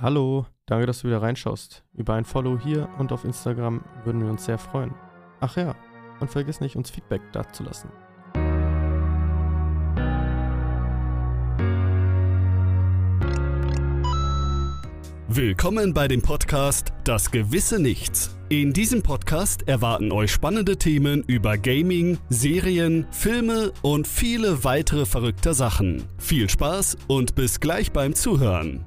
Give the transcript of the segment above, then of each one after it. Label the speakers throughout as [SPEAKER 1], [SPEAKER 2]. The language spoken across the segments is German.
[SPEAKER 1] Hallo, danke, dass du wieder reinschaust. Über ein Follow hier und auf Instagram würden wir uns sehr freuen. Ach ja, und vergiss nicht, uns Feedback dazulassen.
[SPEAKER 2] Willkommen bei dem Podcast Das gewisse Nichts. In diesem Podcast erwarten euch spannende Themen über Gaming, Serien, Filme und viele weitere verrückte Sachen. Viel Spaß und bis gleich beim Zuhören.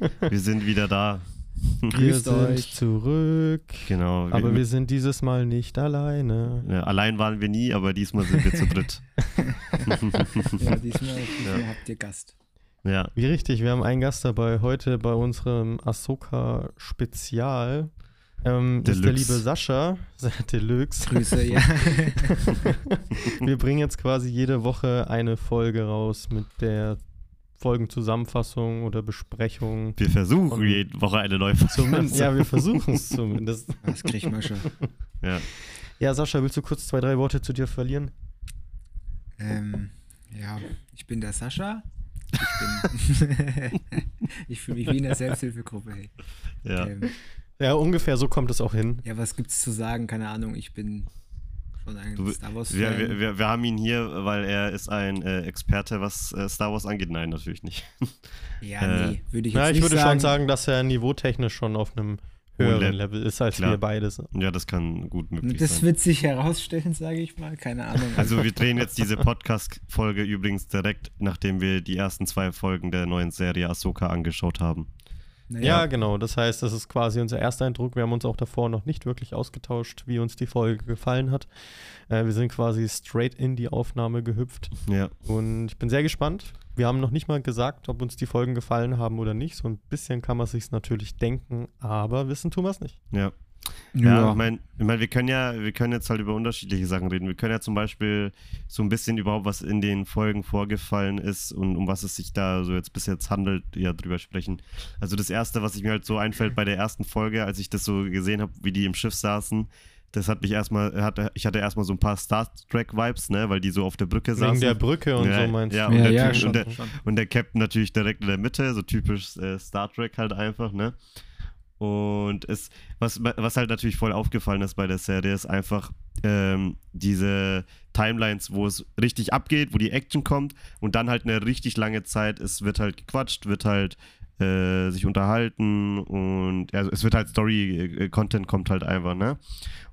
[SPEAKER 3] Wir sind, wir sind wieder da.
[SPEAKER 1] wir
[SPEAKER 4] Grüßt
[SPEAKER 1] sind
[SPEAKER 4] euch.
[SPEAKER 1] zurück.
[SPEAKER 3] Genau.
[SPEAKER 1] Aber wir sind dieses Mal nicht alleine.
[SPEAKER 3] ja, allein waren wir nie, aber diesmal sind wir zu dritt.
[SPEAKER 4] Ja, diesmal, diesmal
[SPEAKER 3] Ja.
[SPEAKER 4] habt ihr Gast.
[SPEAKER 3] Ja,
[SPEAKER 1] Wie richtig, wir haben einen Gast dabei heute bei unserem Ahsoka-Spezial. Ähm, ist der liebe Sascha, Deluxe.
[SPEAKER 4] Grüße, ja.
[SPEAKER 1] Wir bringen jetzt quasi jede Woche eine Folge raus mit der Folgenzusammenfassung oder Besprechung.
[SPEAKER 3] wir versuchen
[SPEAKER 1] Und-
[SPEAKER 3] jede Woche eine neue Folge.
[SPEAKER 1] Zumindest, ja, wir versuchen es zumindest.
[SPEAKER 4] Das kriegt man schon.
[SPEAKER 3] Ja.
[SPEAKER 1] Ja, Sascha, willst du kurz zwei, drei Worte zu dir verlieren?
[SPEAKER 4] Ähm, ja, ich bin der Sascha. Ich bin. ich fühle mich wie in der Selbsthilfegruppe. Hey.
[SPEAKER 3] ja.
[SPEAKER 4] Ähm,
[SPEAKER 1] Ja, ungefähr so kommt es auch hin.
[SPEAKER 4] ja, was gibt's zu sagen? Keine Ahnung. Ich bin schon ein
[SPEAKER 3] Du-
[SPEAKER 4] Star Wars
[SPEAKER 3] Wir,
[SPEAKER 4] Fan.
[SPEAKER 3] wir, wir, wir haben ihn hier, weil er ist ein äh, Experte, was äh, Star Wars angeht. Nein, natürlich nicht.
[SPEAKER 4] ja,
[SPEAKER 3] äh,
[SPEAKER 4] nee, würde ich jetzt
[SPEAKER 1] Ja, ich
[SPEAKER 4] nicht
[SPEAKER 1] würde
[SPEAKER 4] sagen.
[SPEAKER 1] schon sagen, dass er niveautechnisch schon auf einem
[SPEAKER 3] Hohen
[SPEAKER 1] höheren
[SPEAKER 3] Le-
[SPEAKER 1] Level ist als
[SPEAKER 3] Klar.
[SPEAKER 1] wir beides.
[SPEAKER 3] Ja, das kann gut möglich
[SPEAKER 4] Das
[SPEAKER 3] sein.
[SPEAKER 4] wird sich herausstellen, sage ich mal. Keine Ahnung.
[SPEAKER 3] Also wir drehen jetzt diese Podcast-Folge übrigens direkt, nachdem wir die ersten zwei Folgen der neuen Serie Ahsoka angeschaut haben.
[SPEAKER 1] Ja,
[SPEAKER 4] naja,
[SPEAKER 1] genau. Das heißt, das ist quasi unser erster Eindruck. Wir haben uns auch davor noch nicht wirklich ausgetauscht, wie uns die Folge gefallen hat. Äh, wir sind quasi straight in die Aufnahme gehüpft.
[SPEAKER 3] Ja,
[SPEAKER 1] Und ich bin sehr gespannt. Wir haben noch nicht mal gesagt, ob uns die Folgen gefallen haben oder nicht. So ein bisschen kann man sich natürlich denken, aber wissen tun wir es nicht.
[SPEAKER 3] ja. Ja,
[SPEAKER 4] ja.
[SPEAKER 3] ich meine, ich mein, wir können ja, wir können jetzt halt über unterschiedliche Sachen reden. Wir können ja zum Beispiel so ein bisschen überhaupt, was in den Folgen vorgefallen ist und um was es sich da so jetzt bis jetzt handelt, ja drüber sprechen. Also das erste, was ich mir halt so einfällt bei der ersten Folge, als ich das so gesehen habe, wie die im Schiff saßen, das hat mich erstmal, hatte, ich hatte erstmal so ein paar Star Trek-Vibes, ne, weil die so auf der Brücke saßen.
[SPEAKER 1] Wegen der Brücke und
[SPEAKER 3] Ja,
[SPEAKER 1] so meinst
[SPEAKER 3] ja,
[SPEAKER 1] du.
[SPEAKER 3] und der
[SPEAKER 4] ja,
[SPEAKER 3] Typ-
[SPEAKER 4] schon,
[SPEAKER 3] und der-
[SPEAKER 4] schon.
[SPEAKER 3] Und der Captain natürlich direkt in der Mitte, so typisch äh, Star Trek halt einfach, ne? Und es, was, was halt natürlich voll aufgefallen ist bei der Serie, ist einfach ähm, diese Timelines, wo es richtig abgeht, wo die Action kommt und dann halt eine richtig lange Zeit, es wird halt gequatscht, wird halt äh, sich unterhalten und also es wird halt Story-Content kommt halt einfach, ne?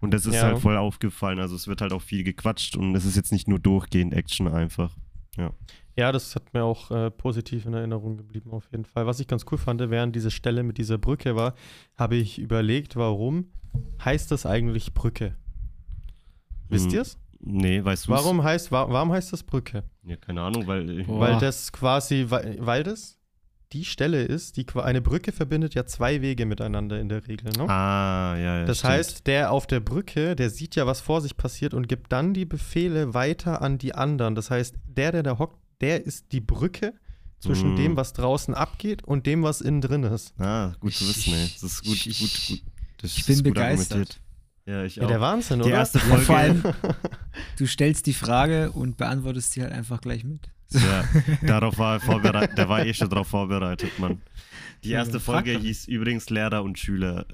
[SPEAKER 3] Und das ist
[SPEAKER 1] Ja.
[SPEAKER 3] halt voll aufgefallen. Also es wird halt auch viel gequatscht und es ist jetzt nicht nur durchgehend Action einfach.
[SPEAKER 1] Ja, das hat mir auch äh, positiv in Erinnerung geblieben, auf jeden Fall. Was ich ganz cool fand, während diese Stelle mit dieser Brücke war, habe ich überlegt, warum heißt das eigentlich Brücke? Wisst
[SPEAKER 3] Hm.
[SPEAKER 1] ihr es?
[SPEAKER 3] Nee, weißt du
[SPEAKER 1] Warum heißt, wa warum heißt das Brücke?
[SPEAKER 3] Ja, keine Ahnung, weil.
[SPEAKER 4] Boah.
[SPEAKER 1] Weil das quasi, weil, weil das die Stelle ist, die eine Brücke verbindet ja zwei Wege miteinander in der Regel. Ne?
[SPEAKER 3] Ah, ja, ja.
[SPEAKER 1] das
[SPEAKER 3] stimmt.
[SPEAKER 1] heißt, der auf der Brücke, der sieht ja, was vor sich passiert und gibt dann die Befehle weiter an die anderen. Das heißt, der, der da hockt, der ist die Brücke zwischen
[SPEAKER 3] Mhm.
[SPEAKER 1] dem, was draußen abgeht und dem, was innen drin ist.
[SPEAKER 3] Ah, gut zu wissen, ey. Das ist gut,
[SPEAKER 4] Ich-
[SPEAKER 3] gut, gut. Das
[SPEAKER 4] ich bin begeistert.
[SPEAKER 3] argumentiert. Ja, ich
[SPEAKER 1] Ja,
[SPEAKER 3] auch.
[SPEAKER 1] der Wahnsinn,
[SPEAKER 3] die
[SPEAKER 1] oder?
[SPEAKER 3] erste
[SPEAKER 4] Ja,
[SPEAKER 3] Folge.
[SPEAKER 4] vor allem, du stellst die Frage und beantwortest sie halt einfach gleich mit.
[SPEAKER 3] ja, darauf war er vorbereitet. Der war eh schon darauf vorbereitet, Mann. Die
[SPEAKER 4] Ja,
[SPEAKER 3] erste Folge hieß übrigens Lehrer und Schüler.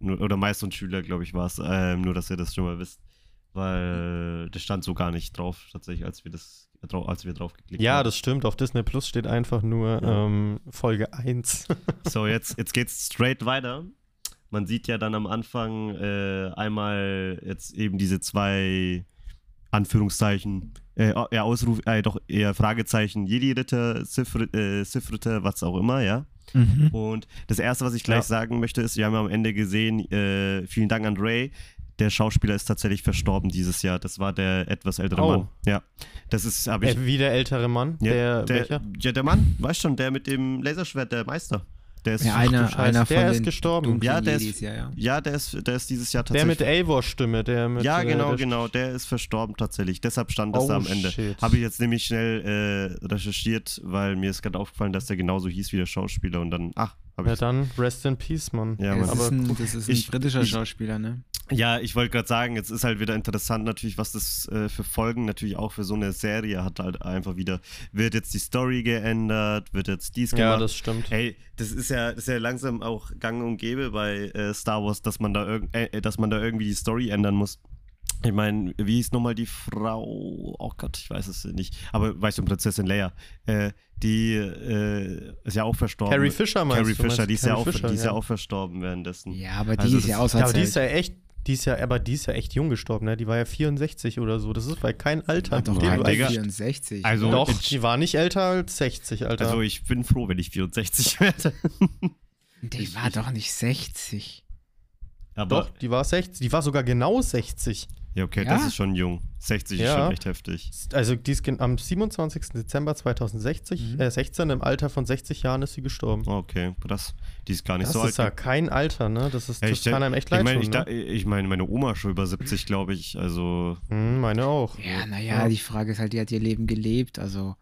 [SPEAKER 3] Oder Meister und Schüler, glaube ich, war es. Ähm, nur, dass ihr das schon mal wisst. Weil das stand so gar nicht drauf, tatsächlich, als wir das als wir drauf geklickt
[SPEAKER 1] ja,
[SPEAKER 3] haben.
[SPEAKER 1] das stimmt. Auf Disney Plus steht einfach nur
[SPEAKER 3] Ja.
[SPEAKER 1] ähm, Folge 1.
[SPEAKER 3] So, jetzt, jetzt geht's straight weiter. Man sieht ja dann am Anfang äh, einmal jetzt eben diese zwei Anführungszeichen, äh, eher Ausruf, äh, doch eher Fragezeichen, Jedi-Ritter, Sith- äh, Sith-Ritter, was auch immer, ja. Und das erste, was ich gleich
[SPEAKER 1] Ja.
[SPEAKER 3] sagen möchte, ist, wir haben am Ende gesehen, äh, vielen Dank an Ray. Der Schauspieler ist tatsächlich verstorben dieses Jahr. Das war der etwas ältere
[SPEAKER 1] Oh.
[SPEAKER 3] Mann. Ja. Das ist, habe ich.
[SPEAKER 1] Äh, wie der ältere Mann,
[SPEAKER 3] ja,
[SPEAKER 1] der,
[SPEAKER 3] der,
[SPEAKER 1] welcher?
[SPEAKER 3] ja, der Mann, weißt schon, der mit dem Laserschwert, der Meister. Der ist
[SPEAKER 4] Ja, einer, einer
[SPEAKER 1] der ist gestorben.
[SPEAKER 3] Ja, der ist-
[SPEAKER 4] ja, ja.
[SPEAKER 3] Ja, der ist, der ist dieses Jahr
[SPEAKER 1] Der
[SPEAKER 3] tatsächlich.
[SPEAKER 1] mit Eivor-Stimme, der mit.
[SPEAKER 3] ja,
[SPEAKER 1] äh,
[SPEAKER 3] genau,
[SPEAKER 1] der
[SPEAKER 3] genau. Der ist verstorben tatsächlich. Deshalb stand das
[SPEAKER 1] Oh,
[SPEAKER 3] da am Ende. Habe ich jetzt nämlich schnell äh, recherchiert, weil mir ist gerade aufgefallen, dass der genauso hieß wie der Schauspieler und dann, ach,
[SPEAKER 1] Ja,
[SPEAKER 3] ich.
[SPEAKER 1] dann Rest in Peace, Mann.
[SPEAKER 3] Ja,
[SPEAKER 4] das,
[SPEAKER 3] Mann.
[SPEAKER 4] ist
[SPEAKER 1] aber
[SPEAKER 4] ein, das ist ein
[SPEAKER 3] ich-
[SPEAKER 4] britischer
[SPEAKER 3] ich-
[SPEAKER 4] Schauspieler, ne?
[SPEAKER 3] Ja, ich wollte gerade sagen, jetzt ist halt wieder interessant natürlich, was das äh, für Folgen natürlich auch für so eine Serie hat halt einfach wieder. Wird jetzt die Story geändert, wird jetzt dies
[SPEAKER 1] Ja,
[SPEAKER 3] gemacht.
[SPEAKER 1] das stimmt.
[SPEAKER 3] Hey, das ist ja, das ist ja langsam auch gang und gäbe bei äh, Star Wars, dass man da irg äh, dass man da irgendwie die Story ändern muss. Ich meine, wie hieß nochmal die Frau? Oh Gott, ich weiß es nicht. Aber weißt du, Prinzessin Leia, äh, die äh, ist ja auch verstorben.
[SPEAKER 1] Carrie Fisher meinst
[SPEAKER 3] Carrie
[SPEAKER 1] du? Du
[SPEAKER 3] die ist, ja
[SPEAKER 1] Carrie
[SPEAKER 3] auch,
[SPEAKER 1] Fisher,
[SPEAKER 3] die ist ja auch verstorben währenddessen.
[SPEAKER 4] Ja, aber die
[SPEAKER 3] Also
[SPEAKER 4] ist ja
[SPEAKER 3] das-
[SPEAKER 1] Ja, aber die ist ja echt, die ist ja, aber die ist ja echt jung gestorben, ne? Die war ja 64 oder so. Das ist bei kein Alter.
[SPEAKER 4] Doch
[SPEAKER 3] Ja, Digga.
[SPEAKER 1] eigentlich-
[SPEAKER 4] 64.
[SPEAKER 3] Also-
[SPEAKER 1] Doch,
[SPEAKER 3] ich-
[SPEAKER 1] die war nicht älter als 60, Alter.
[SPEAKER 3] Also ich bin froh, wenn ich 64 werde.
[SPEAKER 4] Die
[SPEAKER 3] ich-
[SPEAKER 4] war doch nicht 60.
[SPEAKER 3] Aber,
[SPEAKER 1] Doch, die war 60. Die war sogar genau 60.
[SPEAKER 3] ja, okay,
[SPEAKER 4] Ja?
[SPEAKER 3] das ist schon jung. 60 ist
[SPEAKER 1] Ja.
[SPEAKER 3] schon echt heftig.
[SPEAKER 1] Also die ist am 27. Dezember 2060,
[SPEAKER 4] Mhm.
[SPEAKER 1] äh, 16, im Alter von 60 Jahren ist sie gestorben.
[SPEAKER 3] Okay, krass. Die ist gar nicht
[SPEAKER 1] Das
[SPEAKER 3] so
[SPEAKER 1] ist
[SPEAKER 3] alt.
[SPEAKER 1] ja kein Alter, ne? Das, ist, das
[SPEAKER 3] ich
[SPEAKER 1] kann einem echt
[SPEAKER 3] ich
[SPEAKER 1] leid
[SPEAKER 3] meine,
[SPEAKER 1] tun,
[SPEAKER 3] ich,
[SPEAKER 1] ne?
[SPEAKER 3] ich meine, meine Oma schon über 70, glaube ich. Also,
[SPEAKER 1] Hm, meine auch.
[SPEAKER 4] Ja, naja,
[SPEAKER 1] Ja.
[SPEAKER 4] die Frage ist halt, die hat ihr Leben gelebt, also.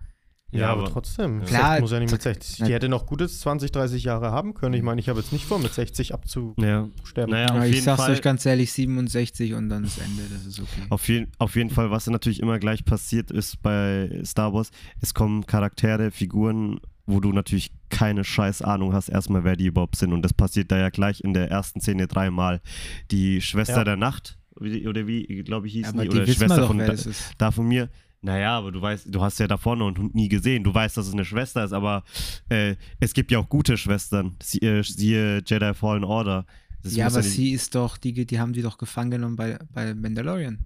[SPEAKER 1] Ja,
[SPEAKER 3] Ja,
[SPEAKER 1] aber,
[SPEAKER 3] aber-
[SPEAKER 1] trotzdem.
[SPEAKER 3] Ja.
[SPEAKER 4] Klar,
[SPEAKER 1] muss ja nicht mit 60.
[SPEAKER 4] na-
[SPEAKER 1] Die hätte noch gutes 20, 30 Jahre haben können. Ich meine, ich habe jetzt nicht vor, mit 60 abzusterben.
[SPEAKER 3] ja. Naja, auf
[SPEAKER 4] ich
[SPEAKER 3] jeden
[SPEAKER 4] sag's
[SPEAKER 3] Fall.
[SPEAKER 4] euch ganz ehrlich, 67 und dann das Ende, das ist okay.
[SPEAKER 3] Auf jeden, auf jeden Fall, was natürlich immer gleich passiert ist bei Star Wars, es kommen Charaktere, Figuren, wo du natürlich keine scheiß Ahnung hast, erstmal, wer die überhaupt sind. Und das passiert da ja gleich in der ersten Szene dreimal. Die Schwester
[SPEAKER 1] Ja.
[SPEAKER 3] der Nacht, oder wie, glaube ich, hieß
[SPEAKER 4] aber
[SPEAKER 3] die,
[SPEAKER 4] die
[SPEAKER 3] oder
[SPEAKER 4] wir
[SPEAKER 3] Schwester
[SPEAKER 4] doch,
[SPEAKER 3] von da, da von mir. Naja, aber du weißt, du hast ja davor noch einen Hund nie gesehen. Du weißt, dass es eine Schwester ist, aber äh, es gibt ja auch gute Schwestern. Sie, äh, siehe Jedi Fallen Order. Das
[SPEAKER 4] ja, aber sie ist doch, die, die haben die doch gefangen genommen bei, bei Mandalorian.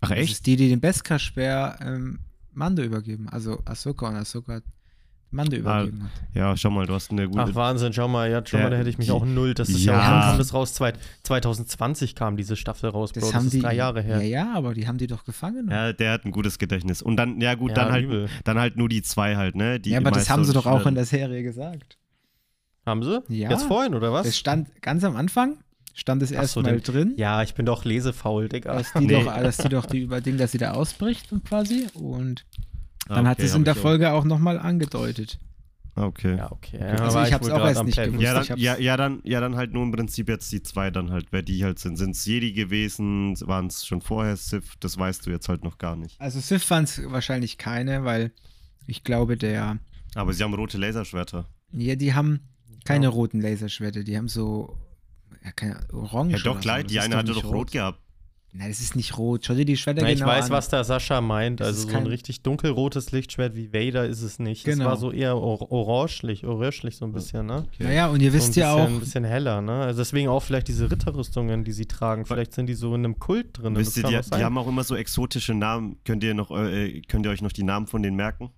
[SPEAKER 3] Ach
[SPEAKER 4] Das
[SPEAKER 3] echt?
[SPEAKER 4] ist die, die den Beskar-Speer ähm, Mando übergeben. Also Ahsoka und Ahsoka hat Mando
[SPEAKER 3] Ah,
[SPEAKER 4] übergeben hat.
[SPEAKER 3] Ja, schau mal, du hast eine gute.
[SPEAKER 1] Ach, Wahnsinn, schau mal, ja,
[SPEAKER 3] Ja,
[SPEAKER 1] mal, da hätte ich mich
[SPEAKER 3] die-
[SPEAKER 1] auch null. Das ist ja,
[SPEAKER 3] Ja.
[SPEAKER 1] kam das raus? Zwei, 2020 kam diese Staffel raus, Bro.
[SPEAKER 4] Das
[SPEAKER 1] Das, ist
[SPEAKER 4] die,
[SPEAKER 1] drei Jahre her.
[SPEAKER 4] Ja, ja, aber die haben die doch gefangen.
[SPEAKER 3] Ja, der hat ein gutes Gedächtnis. Und dann, ja gut,
[SPEAKER 1] Ja,
[SPEAKER 3] dann halt
[SPEAKER 1] übel.
[SPEAKER 3] dann halt nur die zwei halt, ne? Die
[SPEAKER 4] Ja, aber das haben sie doch auch in der Serie gesagt.
[SPEAKER 1] Haben sie?
[SPEAKER 4] Ja.
[SPEAKER 1] Jetzt vorhin, oder was?
[SPEAKER 4] Es stand ganz am Anfang, stand es
[SPEAKER 1] so,
[SPEAKER 4] erstmal
[SPEAKER 1] den-
[SPEAKER 4] drin,
[SPEAKER 1] ja, ich bin doch lesefaul, Digga.
[SPEAKER 4] dass die,
[SPEAKER 3] Nee.
[SPEAKER 4] doch, dass die doch die Überding, dass sie da ausbricht und quasi. Und
[SPEAKER 3] Ah,
[SPEAKER 4] dann hat
[SPEAKER 3] okay,
[SPEAKER 4] es in der
[SPEAKER 3] ich auch-
[SPEAKER 4] Folge auch nochmal angedeutet.
[SPEAKER 3] Ah, Okay.
[SPEAKER 1] Ja, okay.
[SPEAKER 4] Also ich hab's auch erst
[SPEAKER 1] am
[SPEAKER 4] nicht
[SPEAKER 1] Peppen.
[SPEAKER 4] gewusst.
[SPEAKER 3] Ja dann, ja, ja, dann, ja, dann halt nur im Prinzip jetzt die zwei dann halt, wer die halt sind. Sind es Jedi gewesen? Waren es schon vorher Sith? Das weißt du jetzt halt noch gar nicht.
[SPEAKER 4] Also Sith waren es wahrscheinlich keine, weil ich glaube, der.
[SPEAKER 3] Aber sie haben rote Laserschwerter.
[SPEAKER 4] Ja, die haben keine
[SPEAKER 1] Ja.
[SPEAKER 4] roten Laserschwerter, die haben so. Ja, keine Orange.
[SPEAKER 3] Ja, doch,
[SPEAKER 4] oder
[SPEAKER 3] klar,
[SPEAKER 4] so. Das
[SPEAKER 3] die eine hatte doch rot gehabt.
[SPEAKER 4] Nein, das ist nicht rot. Schau dir die Schwerter
[SPEAKER 1] Na, ich
[SPEAKER 4] genau
[SPEAKER 1] weiß,
[SPEAKER 4] an.
[SPEAKER 1] was der Sascha meint.
[SPEAKER 4] Das
[SPEAKER 1] Also
[SPEAKER 4] ist
[SPEAKER 1] so ein
[SPEAKER 4] kein-
[SPEAKER 1] richtig dunkelrotes Lichtschwert wie Vader ist es nicht. Es
[SPEAKER 4] Genau.
[SPEAKER 1] war so eher or orangelich, orangelich so ein bisschen, ne?
[SPEAKER 3] Okay.
[SPEAKER 4] Naja, und ihr
[SPEAKER 1] So
[SPEAKER 4] wisst
[SPEAKER 1] ein
[SPEAKER 4] ja
[SPEAKER 1] bisschen,
[SPEAKER 4] auch,
[SPEAKER 1] ein bisschen heller, ne? Also deswegen auch vielleicht diese Ritterrüstungen, die sie tragen. Vielleicht sind die so in einem Kult drin.
[SPEAKER 3] Wisst ihr, die, die haben auch immer so exotische Namen. Könnt ihr noch, äh, könnt ihr euch noch die Namen von denen merken?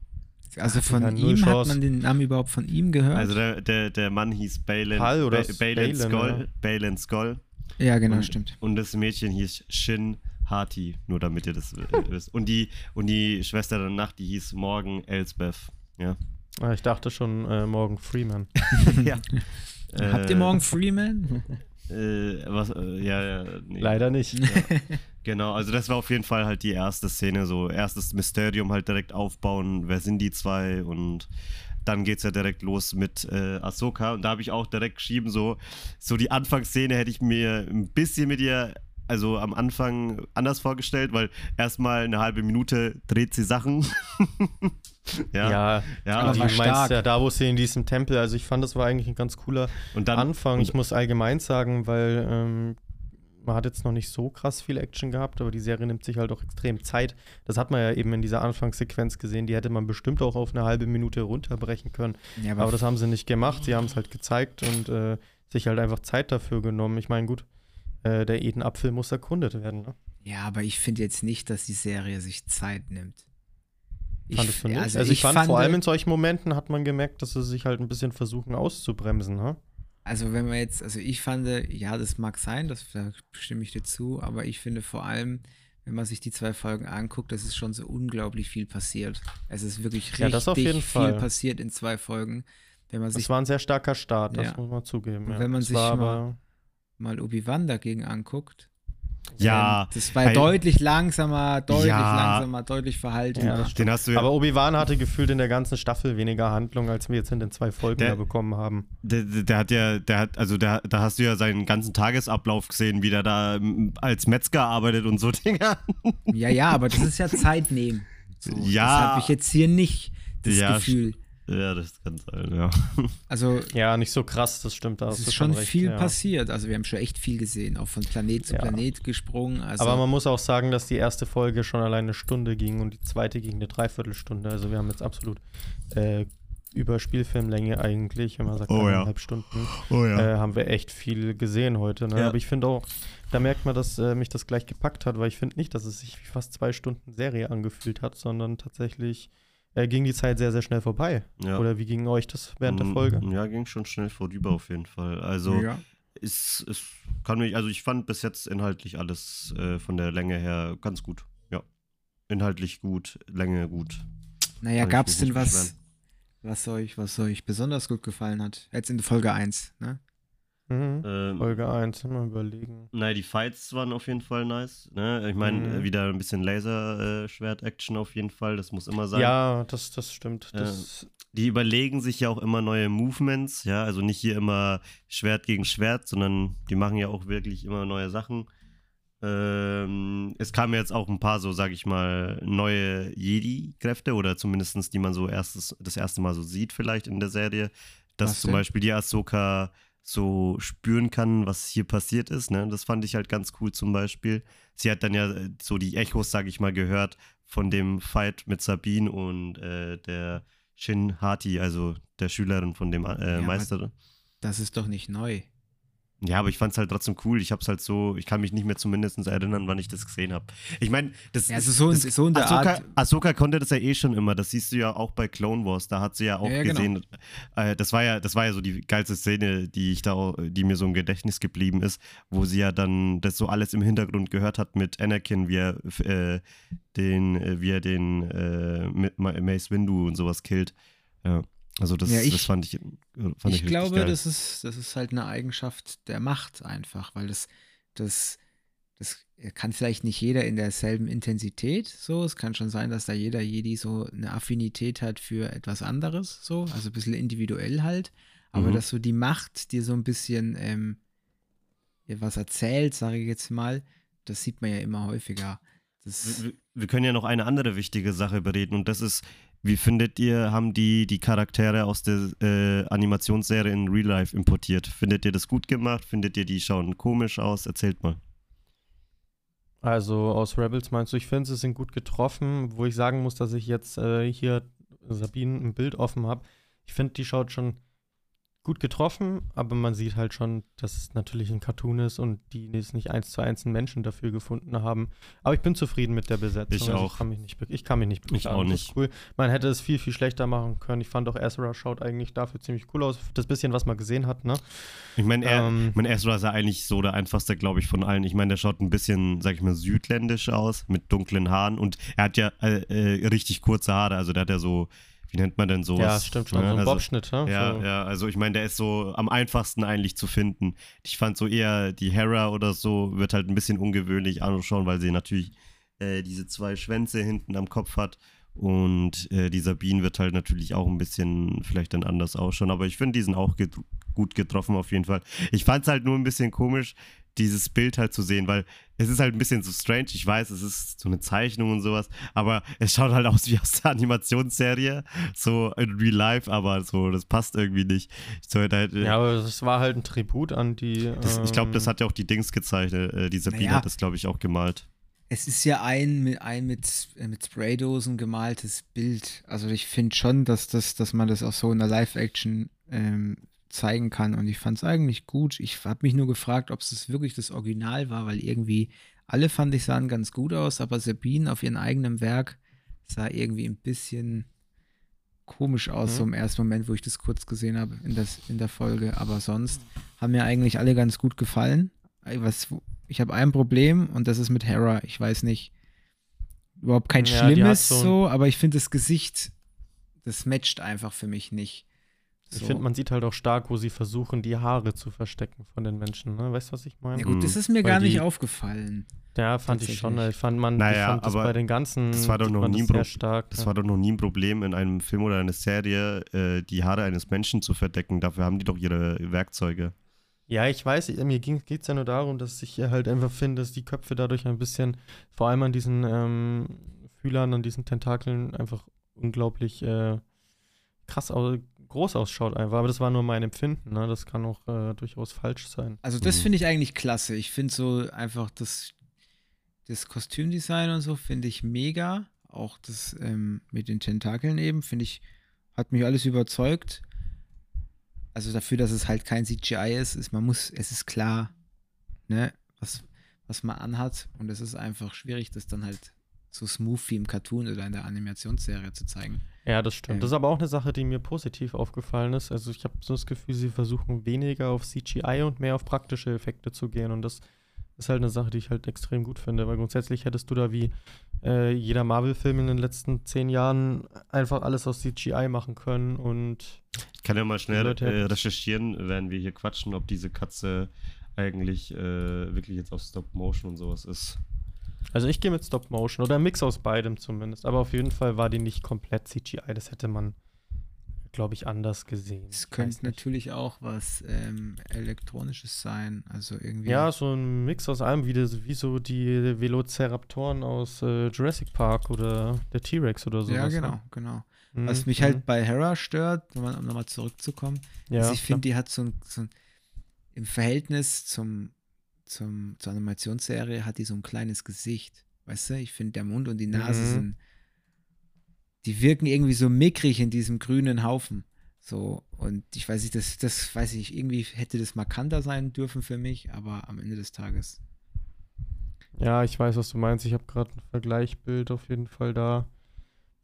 [SPEAKER 4] also von
[SPEAKER 1] Ja,
[SPEAKER 4] ihm hat
[SPEAKER 1] Chance.
[SPEAKER 4] man den Namen überhaupt von ihm gehört.
[SPEAKER 3] Also der, der, der Mann hieß Balin,
[SPEAKER 1] Pal oder
[SPEAKER 3] ba Balin
[SPEAKER 1] Balin,
[SPEAKER 3] Skoll. Balin Skoll.
[SPEAKER 4] Ja, genau,
[SPEAKER 3] und,
[SPEAKER 4] stimmt.
[SPEAKER 3] Und das Mädchen hieß Shin Hati, nur damit ihr das äh, wisst. Und die, und die Schwester der Nacht, die hieß Morgan Elsbeth. Ja.
[SPEAKER 1] Ah, ich dachte schon äh, Morgan Freeman.
[SPEAKER 3] ja.
[SPEAKER 4] Habt ihr morgen Freeman?
[SPEAKER 3] Äh, was, äh, ja, ja. Nee.
[SPEAKER 1] Leider nicht.
[SPEAKER 3] Genau, also das war auf jeden Fall halt die erste Szene, so erstes Mysterium halt direkt aufbauen, wer sind die zwei und dann geht's ja direkt los mit äh, Ahsoka und da habe ich auch direkt geschrieben, so, so die Anfangsszene hätte ich mir ein bisschen mit ihr, also am Anfang anders vorgestellt, weil erstmal eine halbe Minute dreht sie Sachen. ja,
[SPEAKER 1] ja,
[SPEAKER 3] ja,
[SPEAKER 4] aber
[SPEAKER 1] die
[SPEAKER 4] war
[SPEAKER 1] meinst
[SPEAKER 4] stark.
[SPEAKER 1] ja da, wo sie in diesem Tempel, also ich fand, das war eigentlich ein ganz cooler
[SPEAKER 3] und dann
[SPEAKER 1] Anfang. Ich muss allgemein sagen, weil ähm, man hat jetzt noch nicht so krass viel Action gehabt, aber die Serie nimmt sich halt auch extrem Zeit. Das hat man ja eben in dieser Anfangssequenz gesehen. Die hätte man bestimmt auch auf eine halbe Minute runterbrechen können.
[SPEAKER 4] Ja,
[SPEAKER 1] Aber das haben sie nicht gemacht. Sie haben es halt gezeigt und äh, sich halt einfach Zeit dafür genommen. Ich meine, gut, äh, der Eden-Apfel muss erkundet werden. Ne?
[SPEAKER 4] Ja, aber ich finde jetzt nicht, dass die Serie sich Zeit nimmt.
[SPEAKER 1] Fandest du nicht?
[SPEAKER 4] Also,
[SPEAKER 1] Also, ich, fand, vor
[SPEAKER 4] fand-
[SPEAKER 1] allem in solchen Momenten hat man gemerkt, dass sie sich halt ein bisschen versuchen auszubremsen. Ne?
[SPEAKER 4] Also wenn man jetzt, also ich fand, ja, das mag sein, das, da stimme ich dir zu, aber ich finde vor allem, wenn man sich die zwei Folgen anguckt, das ist schon so unglaublich viel passiert. Es ist wirklich richtig
[SPEAKER 1] Ja, das
[SPEAKER 4] viel
[SPEAKER 1] Fall.
[SPEAKER 4] passiert in zwei Folgen. Wenn man sich
[SPEAKER 1] Das war ein sehr starker Start, das
[SPEAKER 4] Ja.
[SPEAKER 1] muss man zugeben. Ja.
[SPEAKER 4] wenn man
[SPEAKER 1] Es
[SPEAKER 4] sich mal- mal Obi-Wan dagegen anguckt,
[SPEAKER 3] Ja,
[SPEAKER 4] ähm, das war
[SPEAKER 3] hey.
[SPEAKER 4] deutlich langsamer, deutlich
[SPEAKER 3] Ja.
[SPEAKER 4] langsamer, deutlich verhaltener.
[SPEAKER 1] Ja,
[SPEAKER 3] den hast du ja.
[SPEAKER 1] aber Obi-Wan hatte gefühlt in der ganzen Staffel weniger Handlung, als wir jetzt in den zwei Folgen
[SPEAKER 3] Der-
[SPEAKER 1] da bekommen haben.
[SPEAKER 3] Der, der, der hat ja, der hat, also der, da hast du ja seinen ganzen Tagesablauf gesehen, wie der da als Metzger arbeitet und so Dinger.
[SPEAKER 4] Ja, ja, aber das ist ja Zeit nehmen. So,
[SPEAKER 3] Ja.
[SPEAKER 4] Das habe ich jetzt hier nicht, das
[SPEAKER 3] Ja,
[SPEAKER 4] Gefühl.
[SPEAKER 3] Ja, das kann sein, ja.
[SPEAKER 4] Also,
[SPEAKER 1] Ja, nicht so krass, das stimmt. Da
[SPEAKER 4] es ist schon
[SPEAKER 1] recht,
[SPEAKER 4] viel
[SPEAKER 1] ja.
[SPEAKER 4] passiert. Also, wir haben schon echt viel gesehen, auch von Planet zu
[SPEAKER 1] Ja.
[SPEAKER 4] Planet gesprungen. Also,
[SPEAKER 1] Aber man muss auch sagen, dass die erste Folge schon allein eine Stunde ging und die zweite ging eine Dreiviertelstunde. Also wir haben jetzt absolut äh, über Spielfilmlänge eigentlich, wenn man sagt
[SPEAKER 3] Oh ja.
[SPEAKER 1] eineinhalb Stunden,
[SPEAKER 3] Oh
[SPEAKER 1] äh, haben wir echt viel gesehen heute. Ne?
[SPEAKER 3] Ja.
[SPEAKER 1] Aber ich finde auch, da merkt man, dass äh, mich das gleich gepackt hat, weil ich finde nicht, dass es sich wie fast zwei Stunden Serie angefühlt hat, sondern tatsächlich äh, ging die Zeit sehr, sehr schnell vorbei.
[SPEAKER 3] ja.
[SPEAKER 1] Oder wie ging euch das während der
[SPEAKER 3] Mm,
[SPEAKER 1] Folge?
[SPEAKER 3] Ja, ging schon schnell vorüber auf jeden Fall. Also
[SPEAKER 4] ja.
[SPEAKER 3] es, es kann mich, also ich fand bis jetzt inhaltlich alles äh, von der Länge her ganz gut. Ja. Inhaltlich gut, Länge gut.
[SPEAKER 4] Naja, gab es denn was, was euch, was euch besonders gut gefallen hat? Jetzt in Folge 1, ne?
[SPEAKER 1] Mhm.
[SPEAKER 3] Ähm,
[SPEAKER 1] Folge 1, mal überlegen.
[SPEAKER 3] Nein, die Fights waren auf jeden Fall nice. Ne? Ich meine,
[SPEAKER 1] Mhm.
[SPEAKER 3] äh, wieder ein bisschen Laserschwert-Action auf jeden Fall. Das muss immer sein.
[SPEAKER 1] Ja, das, das stimmt. Das,
[SPEAKER 3] Die überlegen sich ja auch immer neue Movements. Ja, also nicht hier immer Schwert gegen Schwert, sondern die machen ja auch wirklich immer neue Sachen. Ähm, es kamen jetzt auch ein paar so, sag ich mal, neue Jedi-Kräfte oder zumindest die man so erstes, das erste Mal so sieht vielleicht in der Serie. Dass
[SPEAKER 4] Was
[SPEAKER 3] zum
[SPEAKER 4] denn?
[SPEAKER 3] Beispiel die Ahsoka so spüren kann, was hier passiert ist. Ne? Das fand ich halt ganz cool zum Beispiel. Sie hat dann ja äh, so die Echos, sag ich mal, gehört von dem Fight mit Sabine und äh, der Shin Hati, also der Schülerin von dem äh,
[SPEAKER 4] aber-
[SPEAKER 3] Meister.
[SPEAKER 4] Das ist doch nicht neu.
[SPEAKER 3] Ja, aber ich fand's halt trotzdem cool. Ich hab's halt so, ich kann mich nicht mehr zumindest erinnern, wann ich das gesehen habe. Ich meine, das
[SPEAKER 4] Ja, also
[SPEAKER 3] ist-
[SPEAKER 4] so
[SPEAKER 3] das,
[SPEAKER 4] so in der
[SPEAKER 3] Ahsoka,
[SPEAKER 4] Art-
[SPEAKER 3] Ahsoka konnte das ja eh schon immer. Das siehst du ja auch bei Clone Wars. Da hat sie ja auch
[SPEAKER 4] Ja, ja, genau.
[SPEAKER 3] gesehen. Äh, das war ja, das war ja so die geilste Szene, die ich da, die mir so im Gedächtnis geblieben ist, wo sie ja dann das so alles im Hintergrund gehört hat mit Anakin, wie er äh, den, äh, wie er den äh, Mace Windu und sowas killt. Ja. Also das,
[SPEAKER 4] Ja, ich-
[SPEAKER 3] das fand ich, fand ich,
[SPEAKER 4] ich
[SPEAKER 3] richtig
[SPEAKER 4] glaube,
[SPEAKER 3] geil.
[SPEAKER 4] das ist, das ist halt eine Eigenschaft der Macht einfach, weil das, das, das kann vielleicht nicht jeder in derselben Intensität so. Es kann schon sein, dass da jeder Jedi so eine Affinität hat für etwas anderes, so, also ein bisschen individuell halt. Aber
[SPEAKER 3] Mhm.
[SPEAKER 4] dass so die Macht dir so ein bisschen ähm, was erzählt, sage ich jetzt mal, das sieht man ja immer häufiger. Das,
[SPEAKER 3] Wir, wir können ja noch eine andere wichtige Sache bereden und das ist, wie findet ihr, haben die die Charaktere aus der äh, Animationsserie in Real Life importiert? Findet ihr das gut gemacht? Findet ihr, die schauen komisch aus? Erzählt mal.
[SPEAKER 1] Also aus Rebels meinst du, ich finde, sie sind gut getroffen, wo ich sagen muss, dass ich jetzt äh, hier Sabine ein Bild offen habe. Ich finde, die schaut schon gut getroffen, aber man sieht halt schon, dass es natürlich ein Cartoon ist und die es nicht eins zu eins einen Menschen dafür gefunden haben. Aber ich bin zufrieden mit der Besetzung.
[SPEAKER 3] Ich
[SPEAKER 1] Also
[SPEAKER 3] auch.
[SPEAKER 1] Ich kann mich nicht, ich kann mich nicht
[SPEAKER 3] Ich auch
[SPEAKER 1] beklagen.
[SPEAKER 3] Nicht.
[SPEAKER 1] ist cool. Man hätte es viel, viel schlechter machen können. Ich fand auch Ezra schaut eigentlich dafür ziemlich cool aus. Das bisschen, was man gesehen hat, ne?
[SPEAKER 3] Ich meine,
[SPEAKER 1] Ähm,
[SPEAKER 3] mein Ezra ist ja eigentlich so der einfachste, glaube ich, von allen. Ich meine, der schaut ein bisschen, sag ich mal, südländisch aus, mit dunklen Haaren und er hat ja äh, äh, richtig kurze Haare. Also der hat ja so, wie nennt man denn sowas?
[SPEAKER 1] ja, stimmt schon.
[SPEAKER 3] Ne?
[SPEAKER 1] So ein
[SPEAKER 3] Also-
[SPEAKER 1] Bobschnitt, ne?
[SPEAKER 3] Ja,
[SPEAKER 1] so.
[SPEAKER 3] ja, also ich meine, der ist so am einfachsten eigentlich zu finden. Ich fand so eher die Hera oder so wird halt ein bisschen ungewöhnlich anschauen, weil sie natürlich äh, diese zwei Schwänze hinten am Kopf hat. Und äh, die Sabine wird halt natürlich auch ein bisschen vielleicht dann anders ausschauen. Aber ich finde, die sind auch get gut getroffen auf jeden Fall. Ich fand es halt nur ein bisschen komisch, dieses Bild halt zu sehen, weil es ist halt ein bisschen so strange. Ich weiß, es ist so eine Zeichnung und sowas, aber es schaut halt aus wie aus der Animationsserie, so in Real Life, aber so, das passt irgendwie nicht. Ich, sollte halt,
[SPEAKER 1] Ja, aber das war halt ein Tribut an die.
[SPEAKER 3] das, ich glaube, das
[SPEAKER 1] ähm,
[SPEAKER 3] hat ja auch die Dings gezeichnet. Äh, die Sabine
[SPEAKER 4] Naja.
[SPEAKER 3] hat das, glaube ich, auch gemalt.
[SPEAKER 4] Es ist ja ein mit, ein mit, äh, mit Spraydosen gemaltes Bild. Also ich finde schon, dass, das, dass man das auch so in der Live-Action ähm, zeigen kann. Und ich fand es eigentlich gut. Ich habe mich nur gefragt, ob es wirklich das Original war, weil irgendwie alle fand ich sahen ganz gut aus, aber Sabine auf ihrem eigenen Werk sah irgendwie ein bisschen komisch aus,
[SPEAKER 1] Mhm.
[SPEAKER 4] so im ersten Moment, wo ich das kurz gesehen habe in, das, in der Folge. Aber sonst haben mir eigentlich alle ganz gut gefallen. Was, ich habe ein Problem und das ist mit Hera. Ich weiß nicht, überhaupt kein
[SPEAKER 1] Ja,
[SPEAKER 4] schlimmes
[SPEAKER 1] so
[SPEAKER 4] so, aber ich finde das Gesicht, das matcht einfach für mich nicht.
[SPEAKER 1] Ich
[SPEAKER 4] So.
[SPEAKER 1] finde, man sieht halt auch stark, wo sie versuchen, die Haare zu verstecken von den Menschen. Ne? Weißt du, was ich meine?
[SPEAKER 4] Ja gut, das ist mir
[SPEAKER 1] Weil
[SPEAKER 4] gar nicht
[SPEAKER 1] die-
[SPEAKER 4] aufgefallen.
[SPEAKER 1] Ja, fand ich schon. Ich fand, man,
[SPEAKER 3] Naja,
[SPEAKER 1] ich fand das
[SPEAKER 3] aber
[SPEAKER 1] bei den ganzen.
[SPEAKER 3] das war doch noch nie
[SPEAKER 1] das stark.
[SPEAKER 3] Das
[SPEAKER 1] ja.
[SPEAKER 3] war doch noch nie ein Problem in einem Film oder einer Serie, äh, die Haare eines Menschen zu verdecken. Dafür haben die doch ihre Werkzeuge.
[SPEAKER 1] Ja, ich weiß, mir geht es ja nur darum, dass ich halt einfach finde, dass die Köpfe dadurch ein bisschen, vor allem an diesen ähm, Fühlern, an diesen Tentakeln, einfach unglaublich äh, krass groß ausschaut einfach. Aber das war nur mein Empfinden, ne? Das kann auch äh, durchaus falsch sein.
[SPEAKER 4] Also das
[SPEAKER 3] Mhm.
[SPEAKER 4] finde ich eigentlich klasse. Ich finde so einfach das, das Kostümdesign und so finde ich mega. Auch das ähm, mit den Tentakeln eben, finde ich, hat mich alles überzeugt. Also dafür, dass es halt kein CGI ist, ist man muss, es ist klar, ne, was, was man anhat. Und es ist einfach schwierig, das dann halt so smooth wie im Cartoon oder in der Animationsserie zu zeigen.
[SPEAKER 1] Ja, das stimmt.
[SPEAKER 4] Ähm.
[SPEAKER 1] Das ist aber auch eine Sache, die mir positiv aufgefallen ist. Also ich habe so das Gefühl, sie versuchen weniger auf CGI und mehr auf praktische Effekte zu gehen. Und das ist halt eine Sache, die ich halt extrem gut finde, weil grundsätzlich hättest du da wie äh, jeder Marvel-Film in den letzten zehn Jahren einfach alles aus CGI machen können und
[SPEAKER 3] Ich kann ja mal schnell äh, recherchieren, während wir hier quatschen, ob diese Katze eigentlich äh, wirklich jetzt auf Stop Motion und sowas ist.
[SPEAKER 1] Also ich gehe mit Stop Motion oder ein Mix aus beidem zumindest, aber auf jeden Fall war die nicht komplett CGI, das hätte man glaube ich anders gesehen.
[SPEAKER 4] Es könnte natürlich auch was ähm, Elektronisches sein. Also irgendwie.
[SPEAKER 1] Ja, so ein Mix aus allem, wie, das, wie so die Velociraptoren aus äh, Jurassic Park oder der T-Rex oder so.
[SPEAKER 4] ja genau, genau.
[SPEAKER 1] Mhm.
[SPEAKER 4] Was mich halt bei Hera stört, um um nochmal zurückzukommen,
[SPEAKER 1] ja,
[SPEAKER 4] ist, ich finde, die hat so ein, so ein im Verhältnis zum, zum, zur Animationsserie hat die so ein kleines Gesicht. Weißt du, ich finde, der Mund und die Nase
[SPEAKER 1] Mhm.
[SPEAKER 4] sind, die wirken irgendwie so mickrig in diesem grünen Haufen. So, und ich weiß nicht, das, das weiß ich, irgendwie hätte das markanter sein dürfen für mich, aber am Ende des Tages.
[SPEAKER 1] Ja, ich weiß, was du meinst. Ich habe gerade ein Vergleichbild auf jeden Fall da.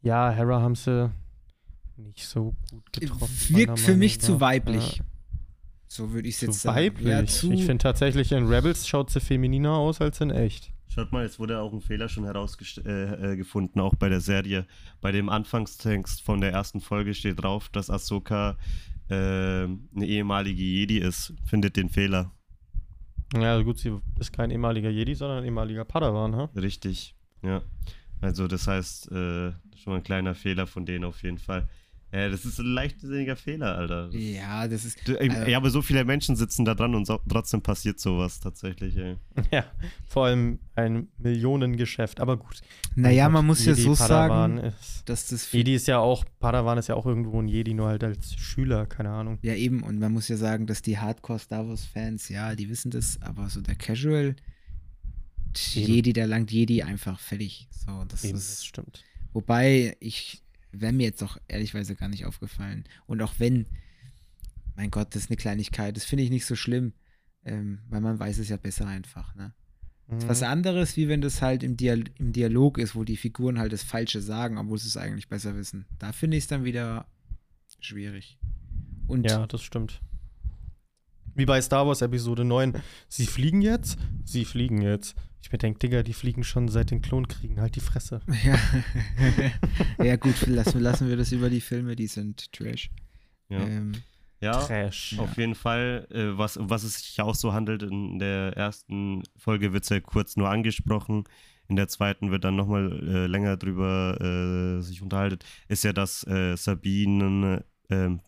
[SPEAKER 1] Ja, Hera haben sie nicht so gut getroffen.
[SPEAKER 4] Wirkt für mich zu weiblich.
[SPEAKER 1] Ja,
[SPEAKER 4] So würde ich es jetzt
[SPEAKER 1] zu
[SPEAKER 4] sagen.
[SPEAKER 1] weiblich.
[SPEAKER 4] Ja,
[SPEAKER 1] ich finde tatsächlich, in Rebels schaut sie femininer aus als in echt.
[SPEAKER 3] Schaut mal, jetzt wurde auch ein Fehler schon herausgefunden, äh, äh, auch bei der Serie. Bei dem Anfangstext von der ersten Folge steht drauf, dass Ahsoka äh, eine ehemalige Jedi ist. Findet den Fehler.
[SPEAKER 1] Ja, gut, sie ist kein ehemaliger Jedi, sondern ein ehemaliger Padawan, ha?
[SPEAKER 3] Richtig, ja. Also das heißt, äh, schon mal ein kleiner Fehler von denen auf jeden Fall. Äh, das ist ein leichtsinniger Fehler, Alter. Das-
[SPEAKER 4] ja, das ist.
[SPEAKER 3] Du, ey,
[SPEAKER 4] Also-
[SPEAKER 3] ja, aber so viele Menschen sitzen da dran und so, trotzdem passiert sowas tatsächlich, ey.
[SPEAKER 1] Ja, vor allem ein Millionengeschäft, aber gut.
[SPEAKER 4] Naja, man muss ja
[SPEAKER 1] Jedi,
[SPEAKER 4] so
[SPEAKER 1] Padawan
[SPEAKER 4] sagen,
[SPEAKER 1] Ist,
[SPEAKER 4] dass das
[SPEAKER 1] Jedi ist ja auch, Padawan ist ja auch irgendwo ein Jedi, nur halt als Schüler, keine Ahnung.
[SPEAKER 4] Ja, eben, und man muss ja sagen, dass die Hardcore-Star Wars-Fans, ja, die wissen das, aber so der Casual,
[SPEAKER 1] Eben.
[SPEAKER 4] Jedi, der langt Jedi einfach fertig. So, das
[SPEAKER 1] Eben, das
[SPEAKER 4] ist.
[SPEAKER 1] stimmt.
[SPEAKER 4] Wobei, ich wäre mir jetzt auch ehrlichweise gar nicht aufgefallen. Und auch wenn, mein Gott, das ist eine Kleinigkeit, das finde ich nicht so schlimm, ähm, weil man weiß es ja besser einfach, ne? Das ist was
[SPEAKER 1] Mhm.
[SPEAKER 4] anderes, wie wenn das halt im, Dial im Dialog ist, wo die Figuren halt das Falsche sagen, obwohl sie es eigentlich besser wissen. Da finde ich es dann wieder schwierig. Und
[SPEAKER 1] Ja, das stimmt. Wie bei Star Wars Episode 9. Sie fliegen jetzt? Sie fliegen jetzt. Ich mir denke, Digga, die fliegen schon seit den Klonkriegen. Halt die Fresse.
[SPEAKER 4] Ja, ja gut, lassen, lassen wir das über die Filme, die sind Trash.
[SPEAKER 3] Ja,
[SPEAKER 4] Ähm,
[SPEAKER 3] ja
[SPEAKER 1] Trash.
[SPEAKER 3] auf jeden Fall. Äh, was, was es sich auch so handelt, in der ersten Folge wird es ja kurz nur angesprochen. In der zweiten wird dann nochmal äh, länger drüber äh, sich unterhalten. Ist ja, dass äh, Sabine ähm,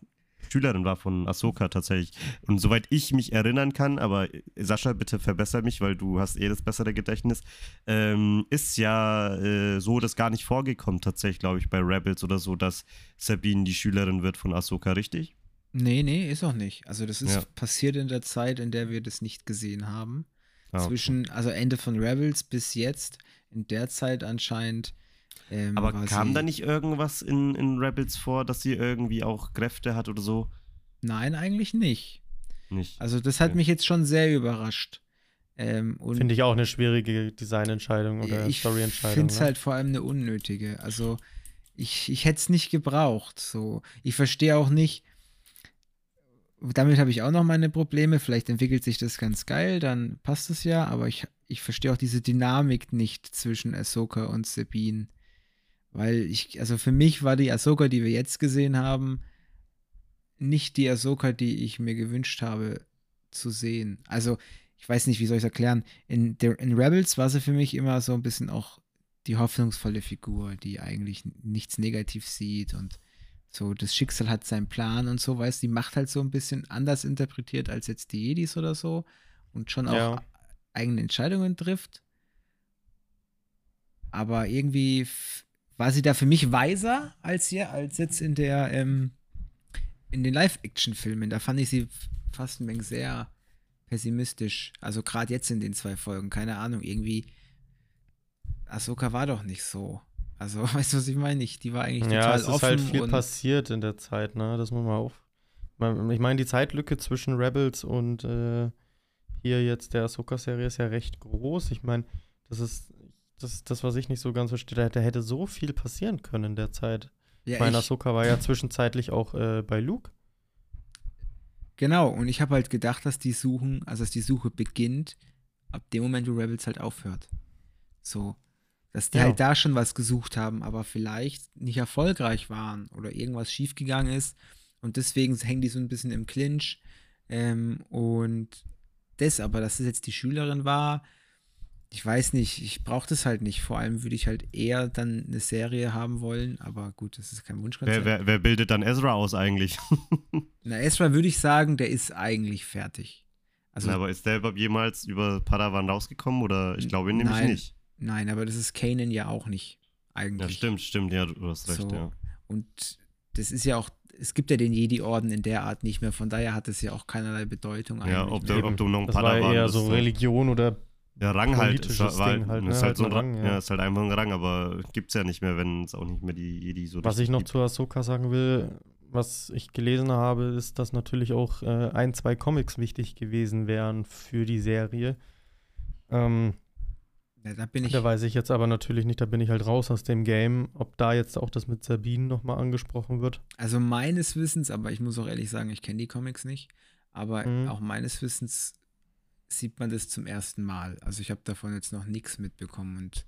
[SPEAKER 3] Schülerin war von Ahsoka tatsächlich. Und soweit ich mich erinnern kann, aber äh, Sascha, bitte verbessere mich, weil du hast eh das bessere Gedächtnis, ähm, ist ja äh, so das gar nicht vorgekommen tatsächlich, glaube ich, bei Rebels oder so, dass Sabine die Schülerin wird von Ahsoka, richtig?
[SPEAKER 4] nee, nee, ist auch nicht. Also das ist
[SPEAKER 3] Ja.
[SPEAKER 4] passiert in der Zeit, in der wir das nicht gesehen haben.
[SPEAKER 3] Ah, okay.
[SPEAKER 4] Zwischen, also Ende von Rebels bis jetzt, in der Zeit anscheinend. Ähm,
[SPEAKER 3] Aber kam da nicht irgendwas in, in Rebels vor, dass sie irgendwie auch Kräfte hat oder so?
[SPEAKER 4] Nein, eigentlich nicht.
[SPEAKER 3] Nicht.
[SPEAKER 4] Also das hat
[SPEAKER 3] Okay.
[SPEAKER 4] mich jetzt schon sehr überrascht. Ähm,
[SPEAKER 1] Finde ich auch eine schwierige Designentscheidung oder
[SPEAKER 4] ich
[SPEAKER 1] Storyentscheidung.
[SPEAKER 4] finde es
[SPEAKER 1] ne?
[SPEAKER 4] halt vor allem eine unnötige. Also ich, ich hätte es nicht gebraucht. So. Ich verstehe auch nicht, damit habe ich auch noch meine Probleme. Vielleicht entwickelt sich das ganz geil, dann passt es ja, aber ich, ich verstehe auch diese Dynamik nicht zwischen Ahsoka und Sabine. Weil ich, also für mich war die Ahsoka, die wir jetzt gesehen haben, nicht die Ahsoka, die ich mir gewünscht habe zu sehen. Also, ich weiß nicht, wie soll ich es erklären. In, in Rebels war sie für mich immer so ein bisschen auch die hoffnungsvolle Figur, die eigentlich nichts negativ sieht und so, das Schicksal hat seinen Plan und so, weißt du, die macht halt so ein bisschen anders interpretiert als jetzt die Jedis oder so und schon auch
[SPEAKER 1] Ja.
[SPEAKER 4] eigene Entscheidungen trifft. Aber irgendwie war sie da für mich weiser als hier, als jetzt in der, ähm, in den Live-Action-Filmen. Da fand ich sie fast ein wenig sehr pessimistisch. Also gerade jetzt in den zwei Folgen, keine Ahnung, irgendwie Ahsoka war doch nicht so. Also, weißt du, was ich meine? Ich, die war eigentlich
[SPEAKER 1] Ja,
[SPEAKER 4] total
[SPEAKER 1] es ist halt viel passiert in der Zeit, ne? Das muss man auch. Ich meine, die Zeitlücke zwischen Rebels und äh, hier jetzt der Ahsoka-Serie ist ja recht groß. Ich meine, das ist das, ist das, was ich nicht so ganz verstehe. Da, hätte so viel passieren können in der Zeit.
[SPEAKER 4] ja,
[SPEAKER 1] Ich meine, Ahsoka war ja zwischenzeitlich auch äh, bei Luke.
[SPEAKER 4] Genau, und ich habe halt gedacht, dass die Suchen, also dass die Suche beginnt, ab dem Moment, wo Rebels halt aufhört. So. Dass die
[SPEAKER 1] Ja.
[SPEAKER 4] halt da schon was gesucht haben, aber vielleicht nicht erfolgreich waren oder irgendwas schiefgegangen ist. Und deswegen hängen die so ein bisschen im Clinch. Ähm, und das aber, dass es jetzt die Schülerin war, ich weiß nicht, ich brauche das halt nicht. Vor allem würde ich halt eher dann eine Serie haben wollen, aber gut, das ist kein Wunschkonzert.
[SPEAKER 3] Wer, wer, wer bildet dann Ezra aus eigentlich?
[SPEAKER 4] Na, Ezra würde ich sagen, der ist eigentlich fertig. Also,
[SPEAKER 3] Na, aber ist der überhaupt jemals über Padawan rausgekommen oder ich glaube nämlich
[SPEAKER 4] Nein.
[SPEAKER 3] nicht.
[SPEAKER 4] nein, aber das ist Kanan ja auch nicht. Eigentlich.
[SPEAKER 3] Ja, stimmt, stimmt, ja, du hast recht,
[SPEAKER 4] So.
[SPEAKER 3] ja.
[SPEAKER 4] Und das ist ja auch, es gibt ja den Jedi-Orden in der Art nicht mehr, von daher hat es ja auch keinerlei Bedeutung
[SPEAKER 3] Ja,
[SPEAKER 4] eigentlich
[SPEAKER 3] ob du, ob du noch ein
[SPEAKER 1] Das war
[SPEAKER 3] Padawan
[SPEAKER 1] eher
[SPEAKER 3] bist,
[SPEAKER 1] so. Religion oder
[SPEAKER 3] Ja, Rang halt. Ist, war,
[SPEAKER 1] Ding halt, ne?
[SPEAKER 3] ist halt
[SPEAKER 1] Halt
[SPEAKER 3] so
[SPEAKER 1] ein
[SPEAKER 3] Rang, ja.
[SPEAKER 1] ja.
[SPEAKER 3] ist halt einfach ein Rang, aber gibt's ja nicht mehr, wenn es auch nicht mehr die Jedi so
[SPEAKER 1] Was ich noch
[SPEAKER 3] gibt.
[SPEAKER 1] zu Ahsoka sagen will, was ich gelesen habe, ist, dass natürlich auch äh, ein, zwei Comics wichtig gewesen wären für die Serie. Ähm,
[SPEAKER 4] Ja, da bin ich,
[SPEAKER 1] da weiß ich jetzt aber natürlich nicht, da bin ich halt raus aus dem Game, ob da jetzt auch das mit Sabine nochmal angesprochen wird.
[SPEAKER 4] also meines Wissens, aber ich muss auch ehrlich sagen, ich kenne die Comics nicht, aber
[SPEAKER 1] Mhm.
[SPEAKER 4] auch meines Wissens sieht man das zum ersten Mal. Also ich habe davon jetzt noch nichts mitbekommen und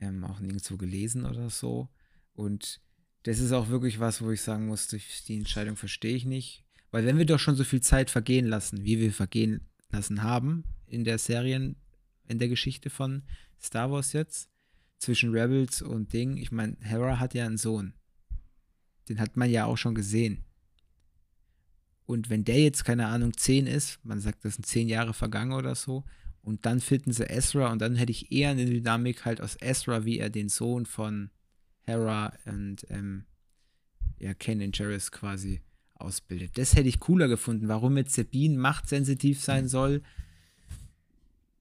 [SPEAKER 4] ähm, auch nirgendwo gelesen oder so. Und das ist auch wirklich was, wo ich sagen muss, die Entscheidung verstehe ich nicht. Weil wenn wir doch schon so viel Zeit vergehen lassen, wie wir vergehen lassen haben in der Serien, in der Geschichte von Star Wars jetzt, zwischen Rebels und Ding, ich meine, Hera hat ja einen Sohn. Den hat man ja auch schon gesehen. Und wenn der jetzt, keine Ahnung, 10 ist, man sagt, das sind 10 Jahre vergangen oder so, und dann finden sie Ezra und dann hätte ich eher eine Dynamik halt aus Ezra, wie er den Sohn von Hera und ähm, ja, Kanan Jarrus quasi ausbildet. Das hätte ich cooler gefunden. Warum jetzt Sabine machtsensitiv sein soll,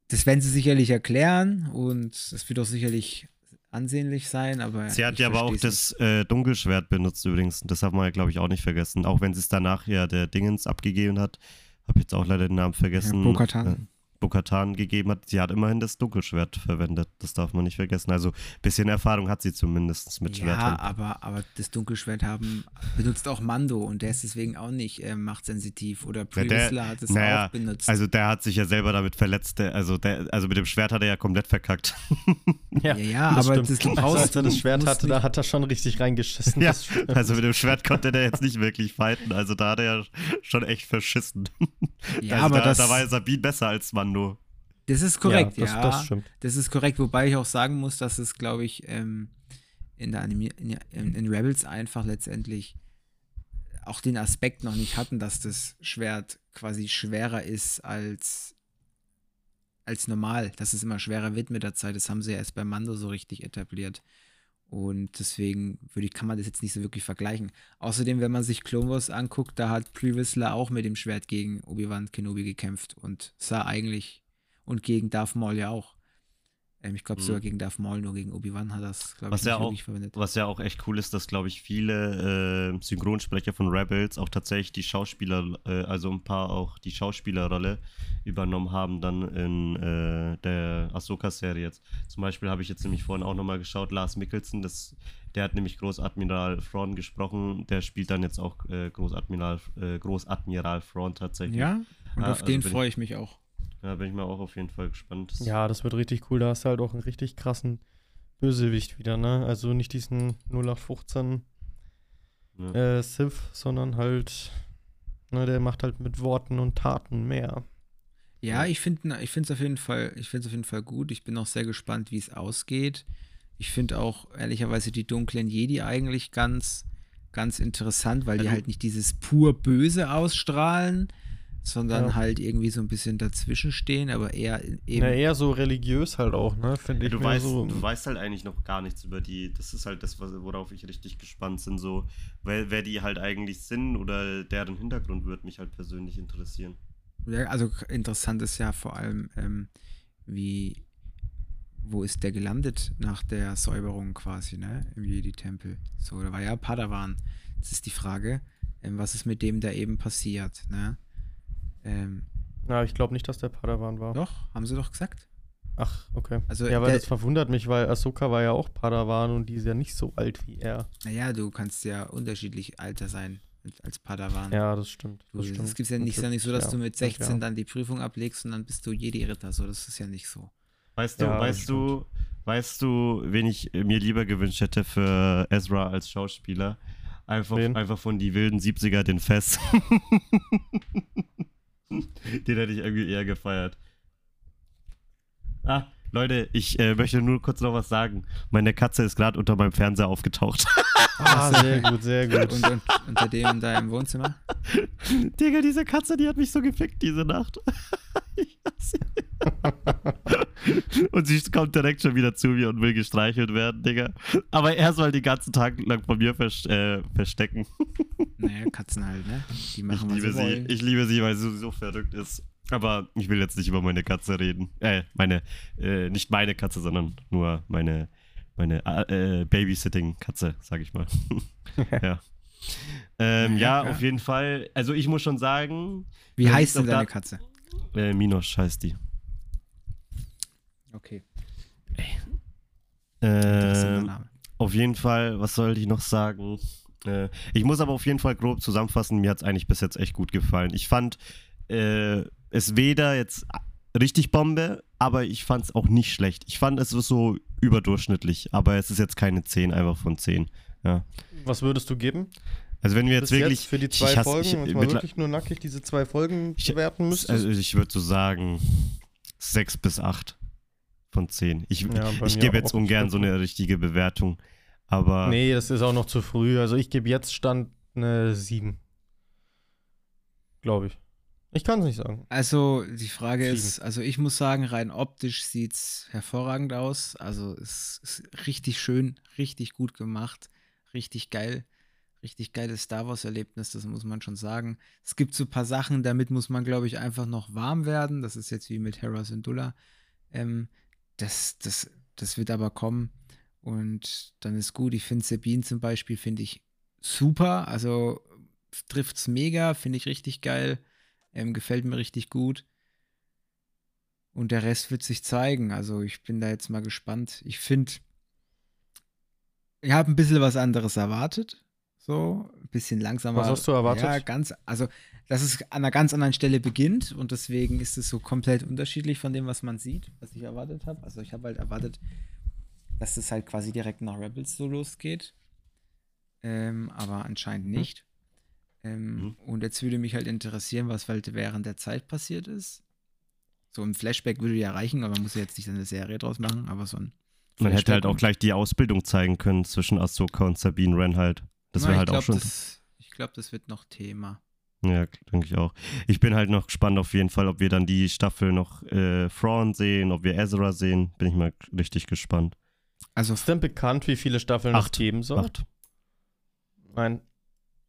[SPEAKER 4] das werden sie sicherlich erklären und es wird auch sicherlich ansehnlich sein, aber
[SPEAKER 3] Sie hat ja aber auch das äh, Dunkelschwert benutzt übrigens. Das man ja, glaube ich, auch nicht vergessen. Auch wenn sie es danach ja der Dingens abgegeben hat. Habe jetzt auch leider den Namen vergessen.
[SPEAKER 4] Ja, Bo-Katan.
[SPEAKER 3] Bo-Katan gegeben hat. Sie hat immerhin das Dunkelschwert verwendet. Das darf man nicht vergessen. Also ein bisschen Erfahrung hat sie zumindest mit
[SPEAKER 4] Ja,
[SPEAKER 3] Schwertern.
[SPEAKER 4] aber, aber das Dunkelschwert haben benutzt auch Mando und der ist deswegen auch nicht äh, machtsensitiv. Oder Whistler hat es
[SPEAKER 3] naja,
[SPEAKER 4] auch benutzt.
[SPEAKER 3] Also der hat sich ja selber damit verletzt. Der, also, der, also mit dem Schwert hat er ja komplett verkackt.
[SPEAKER 4] ja, ja, aber das
[SPEAKER 1] stimmt.
[SPEAKER 4] brauchst
[SPEAKER 1] also, als er das Schwert hatte, da hat er schon richtig reingeschissen.
[SPEAKER 3] ja,
[SPEAKER 1] das
[SPEAKER 3] also mit dem Schwert konnte der jetzt nicht wirklich fighten. Also da hat er ja schon echt verschissen.
[SPEAKER 4] Ja,
[SPEAKER 3] also
[SPEAKER 4] aber
[SPEAKER 3] da,
[SPEAKER 4] das,
[SPEAKER 3] da war ja Sabine besser als Mando.
[SPEAKER 4] das ist korrekt, ja.
[SPEAKER 1] das, das stimmt.
[SPEAKER 4] Das ist korrekt, wobei ich auch sagen muss, dass es, glaube ich, ähm, in, der Anime in, in Rebels einfach letztendlich auch den Aspekt noch nicht hatten, dass das Schwert quasi schwerer ist als, als normal, dass es immer schwerer wird mit der Zeit. Das haben sie ja erst bei Mando so richtig etabliert. Und deswegen würde ich, kann man das jetzt nicht so wirklich vergleichen. Außerdem, wenn man sich Clone Wars anguckt, da hat Pre Whistler auch mit dem Schwert gegen Obi-Wan Kenobi gekämpft und sah eigentlich und gegen Darth Maul ja auch. Ähm, ich glaube
[SPEAKER 3] Mhm.
[SPEAKER 4] sogar gegen Darth Maul, nur gegen Obi-Wan hat das, glaube ich,
[SPEAKER 3] ja
[SPEAKER 4] nicht
[SPEAKER 3] auch-
[SPEAKER 4] wirklich verwendet.
[SPEAKER 3] Was ja auch echt cool ist, dass, glaube ich, viele äh, Synchronsprecher von Rebels auch tatsächlich die Schauspieler, äh, also ein paar auch die Schauspielerrolle übernommen haben dann in äh, der Ahsoka-Serie jetzt. Zum Beispiel habe ich jetzt nämlich vorhin auch nochmal geschaut, Lars Mikkelsen, das, der hat nämlich Großadmiral Thrawn gesprochen, der spielt dann jetzt auch äh, Großadmiral, äh, Großadmiral Thrawn tatsächlich.
[SPEAKER 4] Ja, und
[SPEAKER 3] Ah,
[SPEAKER 4] auf
[SPEAKER 3] also
[SPEAKER 4] den freue ich mich auch.
[SPEAKER 3] Da bin ich mal auch auf jeden Fall gespannt. Das-
[SPEAKER 1] Ja, das wird richtig cool. Da hast du halt auch einen richtig krassen Bösewicht wieder, ne? Also nicht diesen 0815 äh, Sith, sondern halt, ne, der macht halt mit Worten und Taten mehr.
[SPEAKER 4] Ja, ich finde ich es auf jeden Fall, ich finde auf jeden Fall gut. Ich bin auch sehr gespannt, wie es ausgeht. Ich finde auch ehrlicherweise die dunklen Jedi eigentlich ganz, ganz interessant, weil die
[SPEAKER 3] Also-
[SPEAKER 4] halt nicht dieses pur Böse ausstrahlen, sondern
[SPEAKER 1] Ja.
[SPEAKER 4] halt irgendwie so ein bisschen dazwischen stehen, aber eher eben.
[SPEAKER 1] Ja, eher so religiös halt auch, ne, finde ich.
[SPEAKER 3] du, weißt,
[SPEAKER 1] so,
[SPEAKER 3] du weißt halt eigentlich noch gar nichts über die. Das ist halt das, worauf ich richtig gespannt bin. So, wer, wer die halt eigentlich sind oder deren Hintergrund würde mich halt persönlich interessieren.
[SPEAKER 4] Ja, also interessant ist ja vor allem, ähm, wie, wo ist der gelandet nach der Säuberung quasi, ne? Im Jedi-Tempel. So, da war ja Padawan. Das ist die Frage, ähm, was ist mit dem da eben passiert, ne? Ähm,
[SPEAKER 1] na, ich glaube nicht, dass der Padawan war.
[SPEAKER 4] doch, haben sie doch gesagt.
[SPEAKER 1] Ach, okay.
[SPEAKER 4] Also,
[SPEAKER 1] ja, weil
[SPEAKER 4] der-
[SPEAKER 1] das verwundert mich, weil Ahsoka war ja auch Padawan und die ist ja nicht so alt wie er.
[SPEAKER 4] Naja, du kannst ja unterschiedlich alter sein als- Padawan.
[SPEAKER 1] Ja, das stimmt.
[SPEAKER 4] Du,
[SPEAKER 1] Das
[SPEAKER 4] es
[SPEAKER 1] stimmt.
[SPEAKER 4] gibt ja nicht, ist ja nicht so, dass
[SPEAKER 1] Ja,
[SPEAKER 4] du mit
[SPEAKER 1] ja.
[SPEAKER 4] 16 dann die Prüfung ablegst und dann bist du Jedi-Ritter. So, das ist ja nicht so.
[SPEAKER 3] Weißt du,
[SPEAKER 1] Ja,
[SPEAKER 3] weißt du, weißt du, wen ich mir lieber gewünscht hätte für Ezra als Schauspieler? Einfach,
[SPEAKER 1] Wen?
[SPEAKER 3] einfach von die wilden 70er den Fest. den hätte ich irgendwie eher gefeiert. Ah, Leute, ich äh, möchte nur kurz noch was sagen. Meine Katze ist gerade unter meinem Fernseher aufgetaucht.
[SPEAKER 1] Ah, sehr gut, sehr gut.
[SPEAKER 4] Und, und unter dem da im Wohnzimmer?
[SPEAKER 3] Digga, diese Katze, die hat mich so gefickt diese Nacht. ich hasse sie. und sie kommt direkt schon wieder zu mir und will gestreichelt werden, Digga. Aber erstmal den ganzen Tag lang von mir vers äh, verstecken.
[SPEAKER 4] Naja, Katzen halt, ne? Die
[SPEAKER 3] Ich
[SPEAKER 4] machen, was
[SPEAKER 3] liebe
[SPEAKER 4] sie
[SPEAKER 3] sie.
[SPEAKER 4] wollen.
[SPEAKER 3] Ich liebe sie, weil sie so verrückt ist. Aber ich will jetzt nicht über meine Katze reden. Äh, meine, äh, nicht meine Katze, sondern nur meine, meine äh, Babysitting-Katze, sag ich mal. ja. Ähm, ja,
[SPEAKER 4] Ja,
[SPEAKER 3] auf jeden Fall. Also ich muss schon sagen,
[SPEAKER 4] Wie heißt denn deine Katze?
[SPEAKER 3] äh, Minosch heißt die.
[SPEAKER 4] Okay.
[SPEAKER 3] Ähm,
[SPEAKER 4] Name.
[SPEAKER 3] auf jeden Fall, was soll ich noch sagen? Äh, ich muss aber auf jeden Fall grob zusammenfassen, mir hat es eigentlich bis jetzt echt gut gefallen. Ich fand äh, es weder jetzt richtig Bombe, aber ich fand es auch nicht schlecht. Ich fand es so überdurchschnittlich, aber es ist jetzt keine 10 einfach von 10. Ja.
[SPEAKER 1] Was würdest du geben?
[SPEAKER 3] Also wenn wir jetzt
[SPEAKER 1] Bis
[SPEAKER 3] wirklich
[SPEAKER 1] jetzt für die
[SPEAKER 3] ich
[SPEAKER 1] zwei
[SPEAKER 3] hasse-
[SPEAKER 1] Folgen,
[SPEAKER 3] ich-
[SPEAKER 1] wenn
[SPEAKER 3] mittler-
[SPEAKER 1] wirklich nur nackig diese zwei Folgen
[SPEAKER 3] Ich-
[SPEAKER 1] bewerten müsstest?
[SPEAKER 3] also ich würde so sagen 6 bis 8 von 10. Ich,
[SPEAKER 1] Ja,
[SPEAKER 3] ich gebe jetzt ungern so eine richtige Bewertung, aber
[SPEAKER 1] nee, das ist auch noch zu früh. Also ich gebe jetzt Stand eine 7. Glaube ich. Ich kann es nicht sagen.
[SPEAKER 4] Also, die Frage
[SPEAKER 1] Sieben.
[SPEAKER 4] ist, also ich muss sagen, rein optisch sieht es hervorragend aus. Also, es ist richtig schön, richtig gut gemacht, richtig geil. Richtig geiles Star Wars-Erlebnis, das muss man schon sagen. Es gibt so ein paar Sachen, damit muss man, glaube ich, einfach noch warm werden. Das ist jetzt wie mit Hera Syndulla. Ähm, das, das, das wird aber kommen und dann ist gut. Ich finde Sabine zum Beispiel, finde ich super. Also trifft es mega, finde ich richtig geil. Ähm, gefällt mir richtig gut. Und der Rest wird sich zeigen. Also ich bin da jetzt mal gespannt. Ich finde, ich habe ein bisschen was anderes erwartet. So, ein bisschen langsamer.
[SPEAKER 1] Was hast du erwartet?
[SPEAKER 4] Ja, ganz, also, dass es an einer ganz anderen Stelle beginnt und deswegen ist es so komplett unterschiedlich von dem, was man sieht, was ich erwartet habe. Also ich habe halt erwartet, dass es halt quasi direkt nach Rebels so losgeht. Ähm, aber anscheinend nicht. Ähm,
[SPEAKER 3] Mhm.
[SPEAKER 4] Und jetzt würde mich halt interessieren, was halt während der Zeit passiert ist. So ein Flashback würde ja reichen, aber man muss ja jetzt nicht eine Serie draus machen, aber so ein.
[SPEAKER 3] man hätte halt
[SPEAKER 4] Flashback
[SPEAKER 3] auch gleich die Ausbildung zeigen können zwischen Ahsoka und Sabine Wren halt. Das wäre
[SPEAKER 4] ich
[SPEAKER 3] halt auch
[SPEAKER 4] glaub,
[SPEAKER 3] schon.
[SPEAKER 4] Das, ich glaube, das wird noch Thema.
[SPEAKER 3] Ja, denke ich auch. Ich bin halt noch gespannt auf jeden Fall, ob wir dann die Staffel noch äh, Thrawn sehen, ob wir Ezra sehen. Bin ich mal richtig gespannt.
[SPEAKER 4] Also
[SPEAKER 1] Ist denn bekannt, wie viele Staffeln
[SPEAKER 3] Acht.
[SPEAKER 1] es geben soll?
[SPEAKER 3] Acht.
[SPEAKER 1] Nein,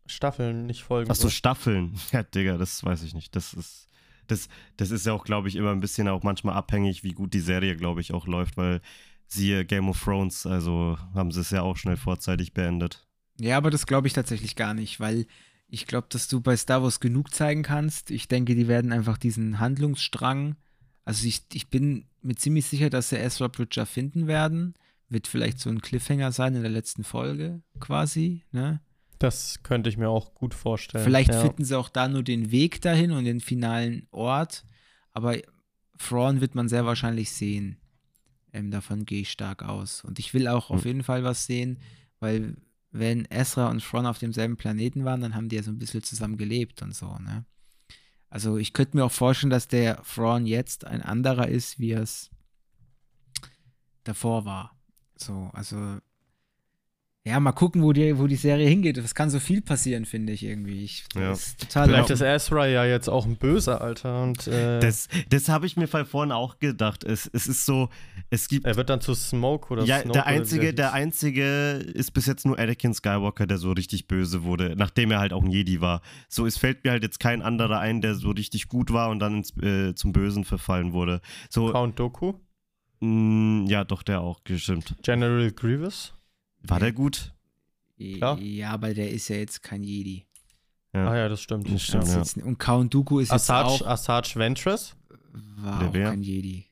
[SPEAKER 1] Staffeln, nicht Folgen.
[SPEAKER 3] Achso, Staffeln. Ja, Digga, das weiß ich nicht. Das ist, das, das ist ja auch, glaube ich, immer ein bisschen auch manchmal abhängig, wie gut die Serie, glaube ich, auch läuft, weil siehe Game of Thrones, also haben sie es ja auch schnell vorzeitig beendet.
[SPEAKER 4] Ja, aber das glaube ich tatsächlich gar nicht, weil ich glaube, dass du bei Star Wars genug zeigen kannst. Ich denke, die werden einfach diesen Handlungsstrang, also ich, ich bin mir ziemlich sicher, dass sie Ezra Bridger finden werden. Wird vielleicht so ein Cliffhanger sein in der letzten Folge quasi, ne?
[SPEAKER 1] Das könnte ich mir auch gut vorstellen.
[SPEAKER 4] Vielleicht
[SPEAKER 1] ja.
[SPEAKER 4] finden sie auch da nur den Weg dahin und den finalen Ort, aber Thrawn wird man sehr wahrscheinlich sehen. Ähm, davon gehe ich stark aus. Und ich will auch auf
[SPEAKER 3] Hm.
[SPEAKER 4] jeden Fall was sehen, weil wenn Ezra und Thrawn auf demselben Planeten waren, dann haben die ja so ein bisschen zusammen gelebt und so, ne? Also ich könnte mir auch vorstellen, dass der Thrawn jetzt ein anderer ist, wie es davor war. So, also ja, mal gucken, wo die, wo die Serie hingeht. Es kann so viel passieren, finde ich irgendwie. Ich,
[SPEAKER 3] Ja.
[SPEAKER 4] das ist total
[SPEAKER 1] Vielleicht ist Ezra ja jetzt auch ein Böser, Alter. Und äh,
[SPEAKER 3] Das, das habe ich mir vorhin auch gedacht. Es, es ist so, es gibt.
[SPEAKER 1] er wird dann zu Smoke oder
[SPEAKER 3] ja,
[SPEAKER 1] Snoke
[SPEAKER 3] der einzige, der
[SPEAKER 1] hieß.
[SPEAKER 3] einzige ist bis jetzt nur Anakin Skywalker, der so richtig böse wurde, nachdem er halt auch ein Jedi war. So, es fällt mir halt jetzt kein anderer ein, der so richtig gut war und dann ins, äh, zum Bösen verfallen wurde. So,
[SPEAKER 1] Count Doku,
[SPEAKER 3] mh, ja, doch, der auch, gestimmt.
[SPEAKER 1] General Grievous.
[SPEAKER 3] War der gut?
[SPEAKER 1] klar.
[SPEAKER 4] Ja, aber der ist ja jetzt kein Jedi.
[SPEAKER 3] Ja.
[SPEAKER 1] Ah ja, das stimmt.
[SPEAKER 3] Das stimmt, ja.
[SPEAKER 4] jetzt, und Count Dooku ist jetzt
[SPEAKER 1] Asajj,
[SPEAKER 4] auch,
[SPEAKER 1] Asajj Ventress.
[SPEAKER 4] war
[SPEAKER 3] Der
[SPEAKER 4] auch kein Jedi.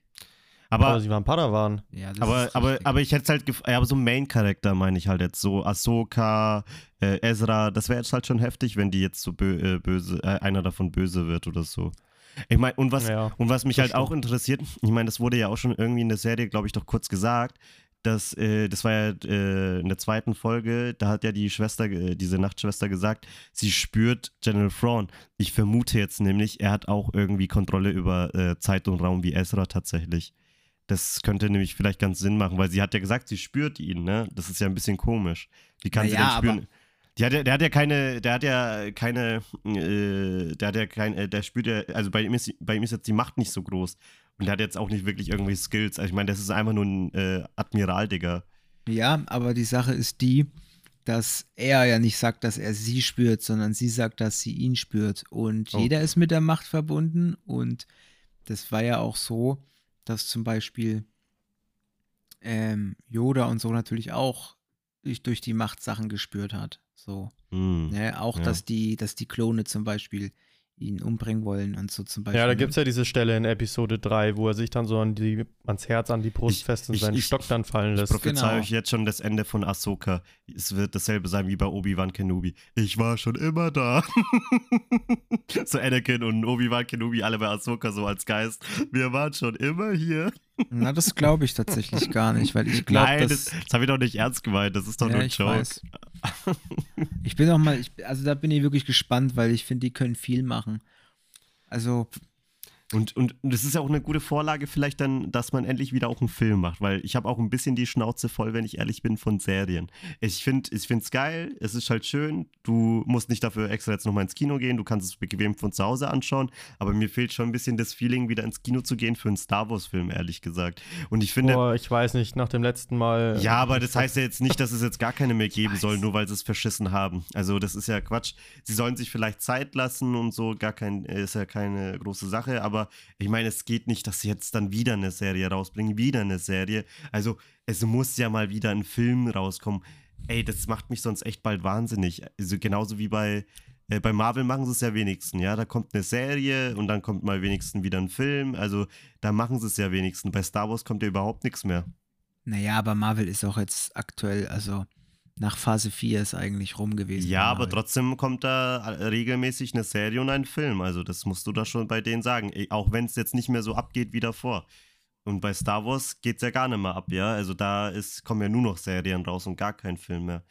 [SPEAKER 1] Aber
[SPEAKER 3] Aber,
[SPEAKER 1] sie waren Padawan.
[SPEAKER 4] Ja, das
[SPEAKER 3] aber,
[SPEAKER 4] ist
[SPEAKER 3] aber, aber ich hätte es halt, gef- ja, aber so Main-Charakter meine ich halt jetzt, so Ahsoka, äh, Ezra, das wäre jetzt halt schon heftig, wenn die jetzt so bö äh, böse, äh, einer davon böse wird oder so. Ich meine, und was,
[SPEAKER 1] Ja.
[SPEAKER 3] Und was mich halt auch
[SPEAKER 1] stimmt.
[SPEAKER 3] interessiert, ich meine, das wurde ja auch schon irgendwie in der Serie, glaube ich, doch kurz gesagt, dass, äh, das war ja äh, in der zweiten Folge, da hat ja die Schwester, äh, diese Nachtschwester gesagt, sie spürt General Thrawn. Ich vermute jetzt nämlich, er hat auch irgendwie Kontrolle über äh, Zeit und Raum wie Ezra tatsächlich. Das könnte nämlich vielleicht ganz Sinn machen, weil sie hat ja gesagt, sie spürt ihn, ne? Das ist ja ein bisschen komisch. Wie kann sie
[SPEAKER 4] Naja,
[SPEAKER 3] denn spüren? Ja, der hat ja keine, der hat ja keine, äh, der hat ja kein, äh, der spürt ja, also bei ihm, ist, bei ihm ist jetzt die Macht nicht so groß. Und der hat jetzt auch nicht wirklich irgendwie Skills. Also ich meine, das ist einfach nur ein äh, Admiral, Digga.
[SPEAKER 4] Ja, aber die Sache ist die, dass er ja nicht sagt, dass er sie spürt, sondern sie sagt, dass sie ihn spürt. Und
[SPEAKER 3] Oh.
[SPEAKER 4] jeder ist mit der Macht verbunden. Und das war ja auch so, dass zum Beispiel ähm, Yoda und so natürlich auch durch die Macht Sachen gespürt hat. So.
[SPEAKER 3] Hm.
[SPEAKER 4] Ne? Auch,
[SPEAKER 3] Ja.
[SPEAKER 4] dass die, dass die Klone zum Beispiel ihn umbringen wollen und so zum Beispiel.
[SPEAKER 1] Ja, da
[SPEAKER 4] ne?
[SPEAKER 1] gibt es ja diese Stelle in Episode 3, wo er sich dann so an die, ans Herz, an die Brust
[SPEAKER 3] Ich-
[SPEAKER 1] fest und
[SPEAKER 3] ich-
[SPEAKER 1] seinen
[SPEAKER 3] ich-
[SPEAKER 1] Stock dann fallen
[SPEAKER 3] Ich
[SPEAKER 1] lässt.
[SPEAKER 3] prophezei
[SPEAKER 4] Genau.
[SPEAKER 3] euch jetzt schon das Ende von Ahsoka. Es wird dasselbe sein wie bei Obi-Wan Kenobi. Ich war schon immer da. so Anakin und Obi-Wan Kenobi, alle bei Ahsoka so als Geist. Wir waren schon immer hier.
[SPEAKER 4] Na, das glaube ich tatsächlich gar nicht, weil ich glaube,
[SPEAKER 3] Nein, das, das habe ich doch nicht ernst gemeint. Das ist doch
[SPEAKER 4] Ja,
[SPEAKER 3] nur ein
[SPEAKER 4] ich
[SPEAKER 3] Joke.
[SPEAKER 4] weiß. Ich bin auch mal, ich, also da bin ich wirklich gespannt, weil ich finde, die können viel machen. Also,
[SPEAKER 3] Und, und, und das ist ja auch eine gute Vorlage vielleicht dann, dass man endlich wieder auch einen Film macht, weil ich habe auch ein bisschen die Schnauze voll, wenn ich ehrlich bin, von Serien. Ich finde ich es geil, es ist halt schön, du musst nicht dafür extra jetzt nochmal ins Kino gehen, du kannst es bequem von zu Hause anschauen, aber mir fehlt schon ein bisschen das Feeling, wieder ins Kino zu gehen für einen Star Wars-Film, ehrlich gesagt. Und ich finde,
[SPEAKER 1] Boah, ich weiß nicht, nach dem letzten Mal.
[SPEAKER 3] ja, aber das heißt ja jetzt nicht, dass es jetzt gar keine mehr geben soll, nur weil sie es verschissen haben. Also das ist ja Quatsch. Sie sollen sich vielleicht Zeit lassen und so, gar kein, ist ja keine große Sache, aber ich meine, es geht nicht, dass sie jetzt dann wieder eine Serie rausbringen, wieder eine Serie. Also es muss ja mal wieder ein Film rauskommen. Ey, das macht mich sonst echt bald wahnsinnig. Also genauso wie bei, äh, bei Marvel machen sie es ja wenigstens, ja. Da kommt eine Serie und dann kommt mal wenigstens wieder ein Film. Also da machen sie es ja wenigstens. Bei Star Wars kommt ja überhaupt nichts mehr.
[SPEAKER 4] naja, aber Marvel ist auch jetzt aktuell, also nach Phase 4 ist eigentlich rum gewesen.
[SPEAKER 3] Ja, aber trotzdem kommt da regelmäßig eine Serie und ein Film. Also das musst du da schon bei denen sagen. Auch wenn es jetzt nicht mehr so abgeht wie davor. Und bei Star Wars geht es ja gar nicht mehr ab, ja. Also da ist, kommen ja nur noch Serien raus und gar kein Film mehr.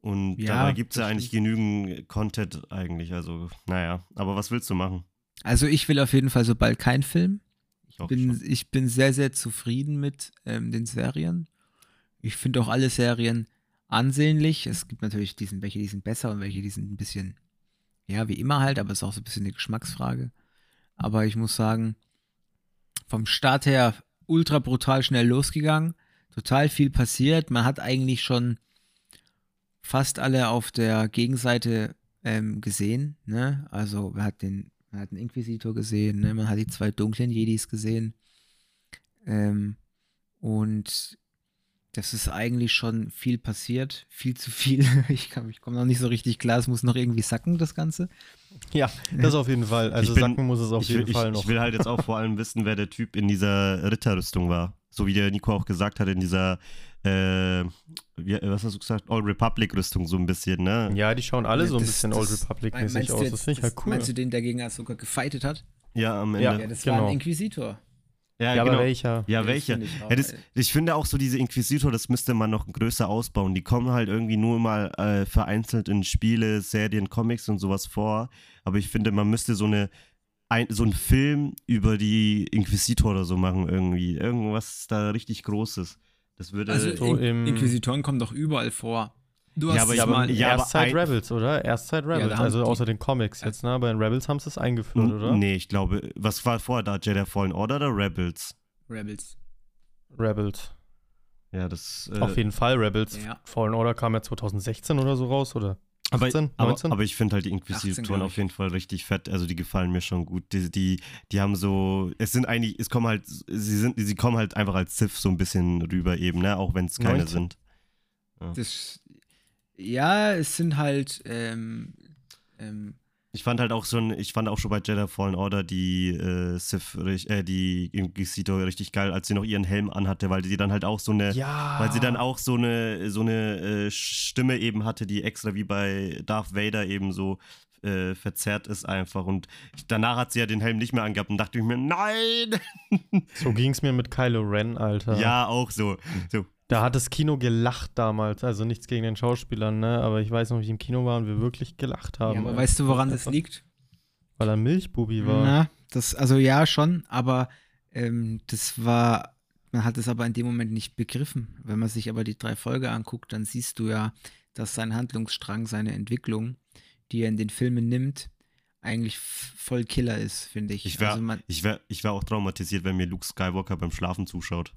[SPEAKER 3] Und
[SPEAKER 4] Ja,
[SPEAKER 3] dabei gibt es ja eigentlich genügend Content eigentlich. Also, naja, aber was willst du machen?
[SPEAKER 4] Also ich will auf jeden Fall so bald keinen Film. Ich
[SPEAKER 3] Auch
[SPEAKER 4] bin,
[SPEAKER 3] schon.
[SPEAKER 4] ich bin sehr, sehr zufrieden mit ähm, den Serien. Ich finde auch alle Serien ansehnlich. Es gibt natürlich diesen, welche die sind besser und welche die sind ein bisschen, ja, wie immer halt, aber es ist auch so ein bisschen eine Geschmacksfrage. Aber ich muss sagen, vom Start her ultra brutal schnell losgegangen, total viel passiert. Man hat eigentlich schon fast alle auf der Gegenseite ähm, gesehen. Ne? Also man hat den, man hat den Inquisitor gesehen, ne? man hat die zwei dunklen Jedis gesehen. Ähm, und das ist eigentlich schon viel passiert, viel zu viel. Ich, ich komme noch nicht so richtig klar, es muss noch irgendwie sacken, das Ganze.
[SPEAKER 1] Ja, das auf jeden Fall. Also
[SPEAKER 3] bin-
[SPEAKER 1] sacken muss es auf jeden
[SPEAKER 3] will,
[SPEAKER 1] Fall
[SPEAKER 3] ich,
[SPEAKER 1] noch.
[SPEAKER 3] ich will halt jetzt auch vor allem wissen, wer der Typ in dieser Ritterrüstung war. So wie der Nico auch gesagt hat, in dieser, äh, wie, was hast du gesagt? All Republic Rüstung so ein bisschen, ne?
[SPEAKER 1] ja, die schauen alle
[SPEAKER 4] Ja,
[SPEAKER 1] so ein
[SPEAKER 4] das-
[SPEAKER 1] bisschen
[SPEAKER 4] das-
[SPEAKER 1] Old Republic-mäßig aus.
[SPEAKER 4] jetzt-
[SPEAKER 1] Das finde ich halt cool.
[SPEAKER 4] Meinst du den, der gegen Ahsoka gefightet hat?
[SPEAKER 3] Ja, am Ende.
[SPEAKER 1] Ja.
[SPEAKER 4] Ja, das
[SPEAKER 1] genau.
[SPEAKER 4] war ein Inquisitor.
[SPEAKER 3] Ja,
[SPEAKER 1] Ja, aber
[SPEAKER 3] genau.
[SPEAKER 1] welcher?
[SPEAKER 3] Ja, welcher?
[SPEAKER 4] ich auch,
[SPEAKER 3] Ja, das, ich finde auch so diese Inquisitor, das müsste man noch größer ausbauen. Die kommen halt irgendwie nur mal äh, vereinzelt in Spiele, Serien, Comics und sowas vor. Aber ich finde, man müsste so eine ein, so einen Film über die Inquisitor oder so machen irgendwie. Irgendwas da richtig Großes. Das würde.
[SPEAKER 4] Also
[SPEAKER 1] so
[SPEAKER 4] In
[SPEAKER 1] im-
[SPEAKER 4] Inquisitoren kommen doch überall vor. Du
[SPEAKER 3] Ja,
[SPEAKER 4] hast
[SPEAKER 3] aber
[SPEAKER 4] es
[SPEAKER 3] ich-
[SPEAKER 4] mal.
[SPEAKER 3] ja, aber
[SPEAKER 1] Erstzeit
[SPEAKER 3] ein-
[SPEAKER 1] Rebels, oder? Erstzeit Rebels,
[SPEAKER 4] da haben
[SPEAKER 1] also außer den Comics jetzt, ne? Aber in Rebels haben sie es eingeführt, oder?
[SPEAKER 3] Nee, ich glaube, was war vorher da? Jedi Fallen Order oder Rebels?
[SPEAKER 4] Rebels.
[SPEAKER 1] Rebels.
[SPEAKER 3] Ja, das. Äh,
[SPEAKER 1] Auf jeden Fall Rebels.
[SPEAKER 4] Ja.
[SPEAKER 1] Fallen Order kam ja 2016 oder so raus, oder?
[SPEAKER 3] Aber,
[SPEAKER 1] 18,
[SPEAKER 3] aber,
[SPEAKER 1] 19?
[SPEAKER 3] aber ich finde halt die
[SPEAKER 4] 18,
[SPEAKER 3] Inquisitoren auf jeden Fall richtig fett. Also die gefallen mir schon gut. Die, die, die haben so, es sind eigentlich, es kommen halt, sie sind, sie kommen halt einfach als Sith so ein bisschen rüber eben, ne? Auch wenn es keine
[SPEAKER 1] 19.
[SPEAKER 3] sind.
[SPEAKER 4] Das, ja, es sind halt. Ähm, ähm,
[SPEAKER 3] Ich fand halt auch schon, ich fand auch schon bei Jedi Fallen Order die äh, Sith, äh, die Inquisitor richtig geil, als sie noch ihren Helm anhatte, weil sie dann halt auch so eine,
[SPEAKER 1] ja.
[SPEAKER 3] weil sie dann auch so eine, so eine äh, Stimme eben hatte, die extra wie bei Darth Vader eben so äh, verzerrt ist einfach. Und ich, danach hat sie ja den Helm nicht mehr angehabt und dachte ich mir, nein!
[SPEAKER 1] So ging es mir mit Kylo Ren, Alter.
[SPEAKER 3] Ja, auch so. so.
[SPEAKER 1] Da hat das Kino gelacht damals. Also nichts gegen den Schauspielern, ne? Aber ich weiß noch, wie ich im Kino war und wir wirklich gelacht haben.
[SPEAKER 4] ja, aber weißt du, woran das liegt?
[SPEAKER 1] Weil er Milchbubi war.
[SPEAKER 4] Na, das, also ja, schon, aber ähm, das war, man hat es aber in dem Moment nicht begriffen. Wenn man sich aber die drei Folge anguckt, dann siehst du ja, dass sein Handlungsstrang, seine Entwicklung, die er in den Filmen nimmt, eigentlich voll Killer ist, finde ich.
[SPEAKER 3] Ich wäre
[SPEAKER 4] also
[SPEAKER 3] ich wär, ich wär auch traumatisiert, wenn mir Luke Skywalker beim Schlafen zuschaut.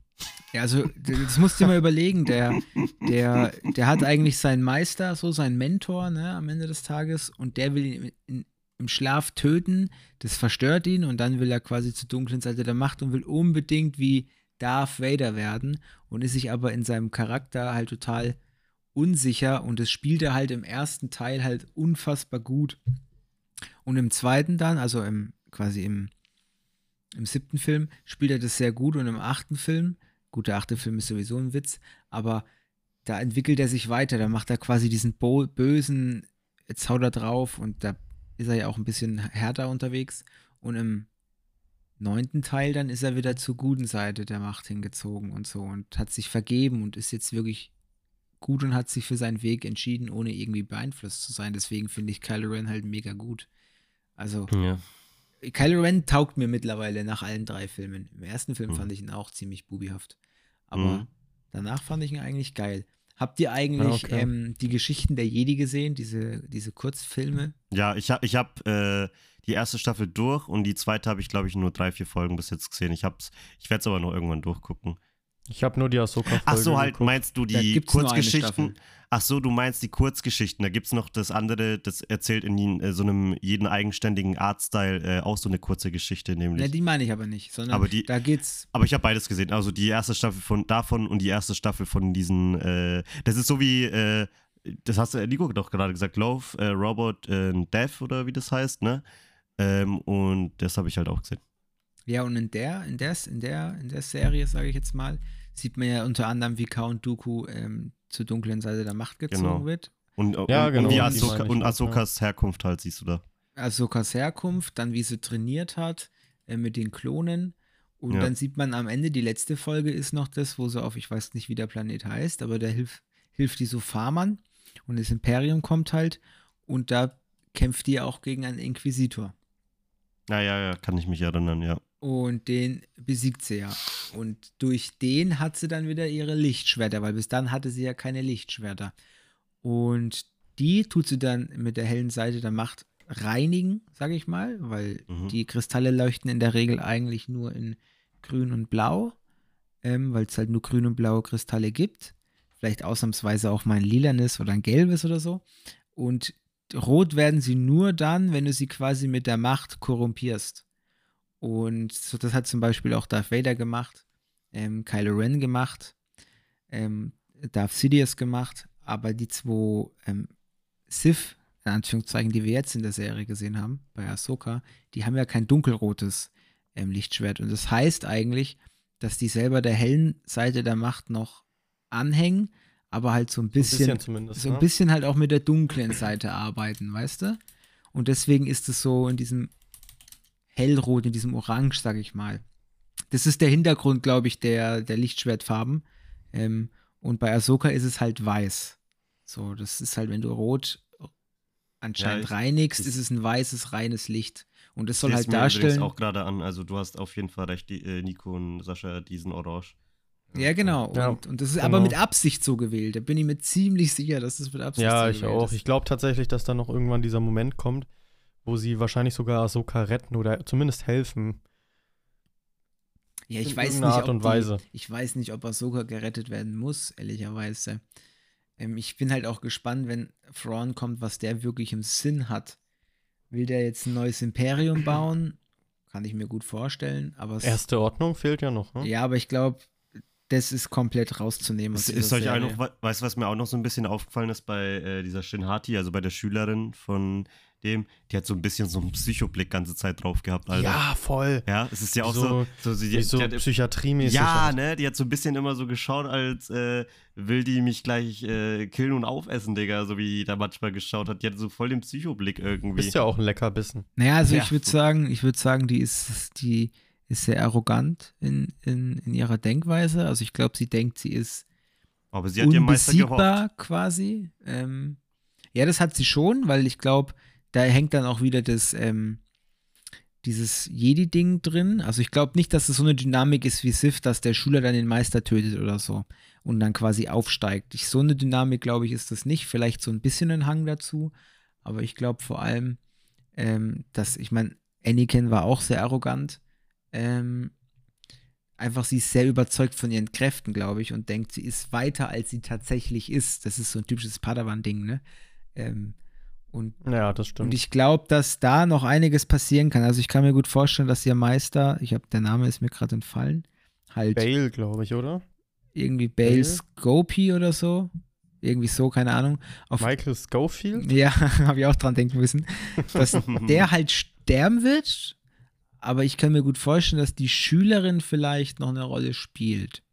[SPEAKER 4] Ja, also das musst du dir mal überlegen, der, der, der hat eigentlich seinen Meister, so seinen Mentor, ne, am Ende des Tages, und der will ihn in, im Schlaf töten, das verstört ihn. Und dann will er quasi zur dunklen Seite der Macht und will unbedingt wie Darth Vader werden. Und ist sich aber in seinem Charakter halt total unsicher. Und das spielt er halt im ersten Teil halt unfassbar gut. Und im zweiten dann, also im quasi im, im siebten Film, spielt er das sehr gut. Und im achten Film, gut, der achte Film ist sowieso ein Witz, aber da entwickelt er sich weiter, da macht er quasi diesen bo bösen, jetzt haut er drauf und da ist er ja auch ein bisschen härter unterwegs und im neunten Teil dann ist er wieder zur guten Seite der Macht hingezogen und so und hat sich vergeben und ist jetzt wirklich gut und hat sich für seinen Weg entschieden, ohne irgendwie beeinflusst zu sein. Deswegen finde ich Kylo Ren halt mega gut. Also,
[SPEAKER 3] Ja.
[SPEAKER 4] Kylo Ren taugt mir mittlerweile nach allen drei Filmen. Im ersten Film
[SPEAKER 3] Mhm.
[SPEAKER 4] fand ich ihn auch ziemlich bubihaft. Aber
[SPEAKER 3] Mhm.
[SPEAKER 4] danach fand ich ihn eigentlich geil. Habt ihr eigentlich
[SPEAKER 1] okay.
[SPEAKER 4] ähm, die Geschichten der Jedi gesehen, diese, diese Kurzfilme?
[SPEAKER 3] Ja, ich habe ich hab, äh, die erste Staffel durch und die zweite habe ich, glaube ich, nur drei, vier Folgen bis jetzt gesehen. Ich, hab's- ich werde es aber noch irgendwann durchgucken.
[SPEAKER 1] Ich habe nur die Ahsoka-Folge
[SPEAKER 3] Ach so, halt,
[SPEAKER 1] geguckt.
[SPEAKER 3] meinst du die Kurzgeschichten? Ach so, du meinst die Kurzgeschichten. Da gibt es noch das andere, das erzählt in äh, so einem jeden eigenständigen Artstyle äh, auch so eine kurze Geschichte, nämlich.
[SPEAKER 4] Ne, die meine ich aber nicht, sondern
[SPEAKER 3] Aber die-
[SPEAKER 4] da geht's.
[SPEAKER 3] Aber ich habe beides gesehen. Also die erste Staffel von davon und die erste Staffel von diesen. Äh, das ist so wie. Äh, das hast du, Nico doch gerade gesagt. Love, äh, Robot, äh, Death oder wie das heißt, ne? Ähm, und das habe ich halt auch gesehen.
[SPEAKER 4] Ja, und in der, in der, in der, in der Serie, sage ich jetzt mal, sieht man ja unter anderem, wie Count Dooku ähm, zur dunklen Seite der Macht gezogen
[SPEAKER 3] Genau.
[SPEAKER 4] wird.
[SPEAKER 3] Und,
[SPEAKER 1] Ja,
[SPEAKER 3] und,
[SPEAKER 1] genau,
[SPEAKER 3] und, Ahsoka, und
[SPEAKER 1] auch,
[SPEAKER 3] Ahsokas Herkunft halt, siehst du da.
[SPEAKER 4] Ahsokas Herkunft, dann wie sie trainiert hat äh, mit den Klonen. Und
[SPEAKER 3] Ja.
[SPEAKER 4] dann sieht man am Ende, die letzte Folge ist noch das, wo sie auf, ich weiß nicht, wie der Planet heißt, aber der hilft, hilft die so Farmern und das Imperium kommt halt und da kämpft die auch gegen einen Inquisitor.
[SPEAKER 3] Ja, ja, ja, kann ich mich erinnern, ja.
[SPEAKER 4] Und den besiegt sie ja. Und durch den hat sie dann wieder ihre Lichtschwerter, weil bis dann hatte sie ja keine Lichtschwerter. Und die tut sie dann mit der hellen Seite der Macht reinigen, sage ich mal, weil
[SPEAKER 3] Mhm.
[SPEAKER 4] die Kristalle leuchten in der Regel eigentlich nur in grün und blau, ähm, weil es halt nur grün und blaue Kristalle gibt. Vielleicht ausnahmsweise auch mal ein lilanes oder ein gelbes oder so. Und rot werden sie nur dann, wenn du sie quasi mit der Macht korrumpierst. Und so, das hat zum Beispiel auch Darth Vader gemacht, ähm, Kylo Ren gemacht, ähm, Darth Sidious gemacht, aber die zwei ähm, Sith, in Anführungszeichen, die wir jetzt in der Serie gesehen haben, bei Ahsoka, die haben ja kein dunkelrotes ähm, Lichtschwert. Und das heißt eigentlich, dass die selber der hellen Seite der Macht noch anhängen, aber halt so ein
[SPEAKER 1] Ein
[SPEAKER 4] bisschen,
[SPEAKER 1] bisschen zumindest.
[SPEAKER 4] so ein
[SPEAKER 1] ne?
[SPEAKER 4] bisschen halt auch mit der dunklen Seite arbeiten, weißt du? Und deswegen ist es so in diesem hellrot, in diesem Orange, sag ich mal. das ist der Hintergrund, glaube ich, der, der Lichtschwertfarben. Ähm, und bei Ahsoka ist es halt weiß. So, das ist halt, wenn du rot anscheinend
[SPEAKER 3] ich-
[SPEAKER 4] reinigst,
[SPEAKER 3] ich-
[SPEAKER 4] ist es ein weißes, reines Licht. Und es soll halt darstellen.
[SPEAKER 3] auch gerade an. Also du hast auf jeden Fall recht, die, äh, Nico und Sascha, diesen Orange.
[SPEAKER 4] Ja, genau.
[SPEAKER 1] Ja,
[SPEAKER 4] und, und das ist
[SPEAKER 1] genau.
[SPEAKER 4] aber mit Absicht so gewählt. Da bin ich mir ziemlich sicher, dass das mit Absicht
[SPEAKER 1] Ja,
[SPEAKER 4] so
[SPEAKER 1] ich
[SPEAKER 4] gewählt
[SPEAKER 1] auch.
[SPEAKER 4] ist.
[SPEAKER 1] Ich glaube tatsächlich, dass da noch irgendwann dieser Moment kommt, wo sie wahrscheinlich sogar Ahsoka retten oder zumindest helfen.
[SPEAKER 4] Ja, ich
[SPEAKER 1] in
[SPEAKER 4] weiß nicht,
[SPEAKER 1] Art
[SPEAKER 4] ob
[SPEAKER 1] und
[SPEAKER 4] die,
[SPEAKER 1] Weise.
[SPEAKER 4] Ich weiß nicht, ob Ahsoka gerettet werden muss, ehrlicherweise. Ähm, ich bin halt auch gespannt, wenn Thrawn kommt, was der wirklich im Sinn hat. Will der jetzt ein neues Imperium bauen? Kann ich mir gut vorstellen. Aber
[SPEAKER 1] Erste Ordnung fehlt ja noch. Ne?
[SPEAKER 4] ja, aber ich glaube, das ist komplett rauszunehmen. aus
[SPEAKER 3] Ist, ist euch auch noch, weißt du, was mir auch noch so ein bisschen aufgefallen ist bei äh, dieser Shinhati, also bei der Schülerin von dem, die hat so ein bisschen so einen Psychoblick ganze Zeit drauf gehabt, Alter.
[SPEAKER 1] Ja, voll.
[SPEAKER 3] Ja, es ist ja auch so,
[SPEAKER 1] So-
[SPEAKER 3] so, sie,
[SPEAKER 1] Die, so
[SPEAKER 3] die hat,
[SPEAKER 1] psychiatriemäßig.
[SPEAKER 3] ja,
[SPEAKER 1] auch.
[SPEAKER 3] ne, die hat so ein bisschen immer so geschaut, als äh, will die mich gleich äh, killen und aufessen, Digga, so wie die da manchmal geschaut hat. Die hat so voll den Psychoblick irgendwie.
[SPEAKER 1] Bist ja auch ein Leckerbissen.
[SPEAKER 4] Naja, also
[SPEAKER 3] Ja.
[SPEAKER 4] ich würde sagen, ich würde sagen, die ist, die ist sehr arrogant in, in, in ihrer Denkweise. Also ich glaube, sie denkt, sie ist
[SPEAKER 3] Aber sie hat ihren Meister gehofft.
[SPEAKER 4] unbesiegbar quasi. Ähm, ja, das hat sie schon, weil ich glaube, da hängt dann auch wieder das, ähm, dieses Jedi-Ding drin. Also ich glaube nicht, dass es so eine Dynamik ist wie Sith, dass der Schüler dann den Meister tötet oder so und dann quasi aufsteigt. Ich, so eine Dynamik, glaube ich, ist das nicht. Vielleicht so ein bisschen ein Hang dazu, aber ich glaube vor allem, ähm, dass, ich meine, Anakin war auch sehr arrogant. Ähm, einfach, sie ist sehr überzeugt von ihren Kräften, glaube ich, und denkt, sie ist weiter, als sie tatsächlich ist. Das ist so ein typisches Padawan-Ding, ne? Ähm, und,
[SPEAKER 1] Ja, das stimmt.
[SPEAKER 4] und ich glaube, dass da noch einiges passieren kann. Also ich kann mir gut vorstellen, dass ihr Meister, ich habe der Name ist mir gerade entfallen, halt
[SPEAKER 1] Bale, glaube ich, oder?
[SPEAKER 4] irgendwie Bale
[SPEAKER 1] Bale?
[SPEAKER 4] Scopy oder so. Irgendwie so, keine Ahnung. Auf,
[SPEAKER 1] Michael Schofield?
[SPEAKER 4] ja, habe ich auch dran denken müssen, dass der halt sterben wird, aber ich kann mir gut vorstellen, dass die Schülerin vielleicht noch eine Rolle spielt.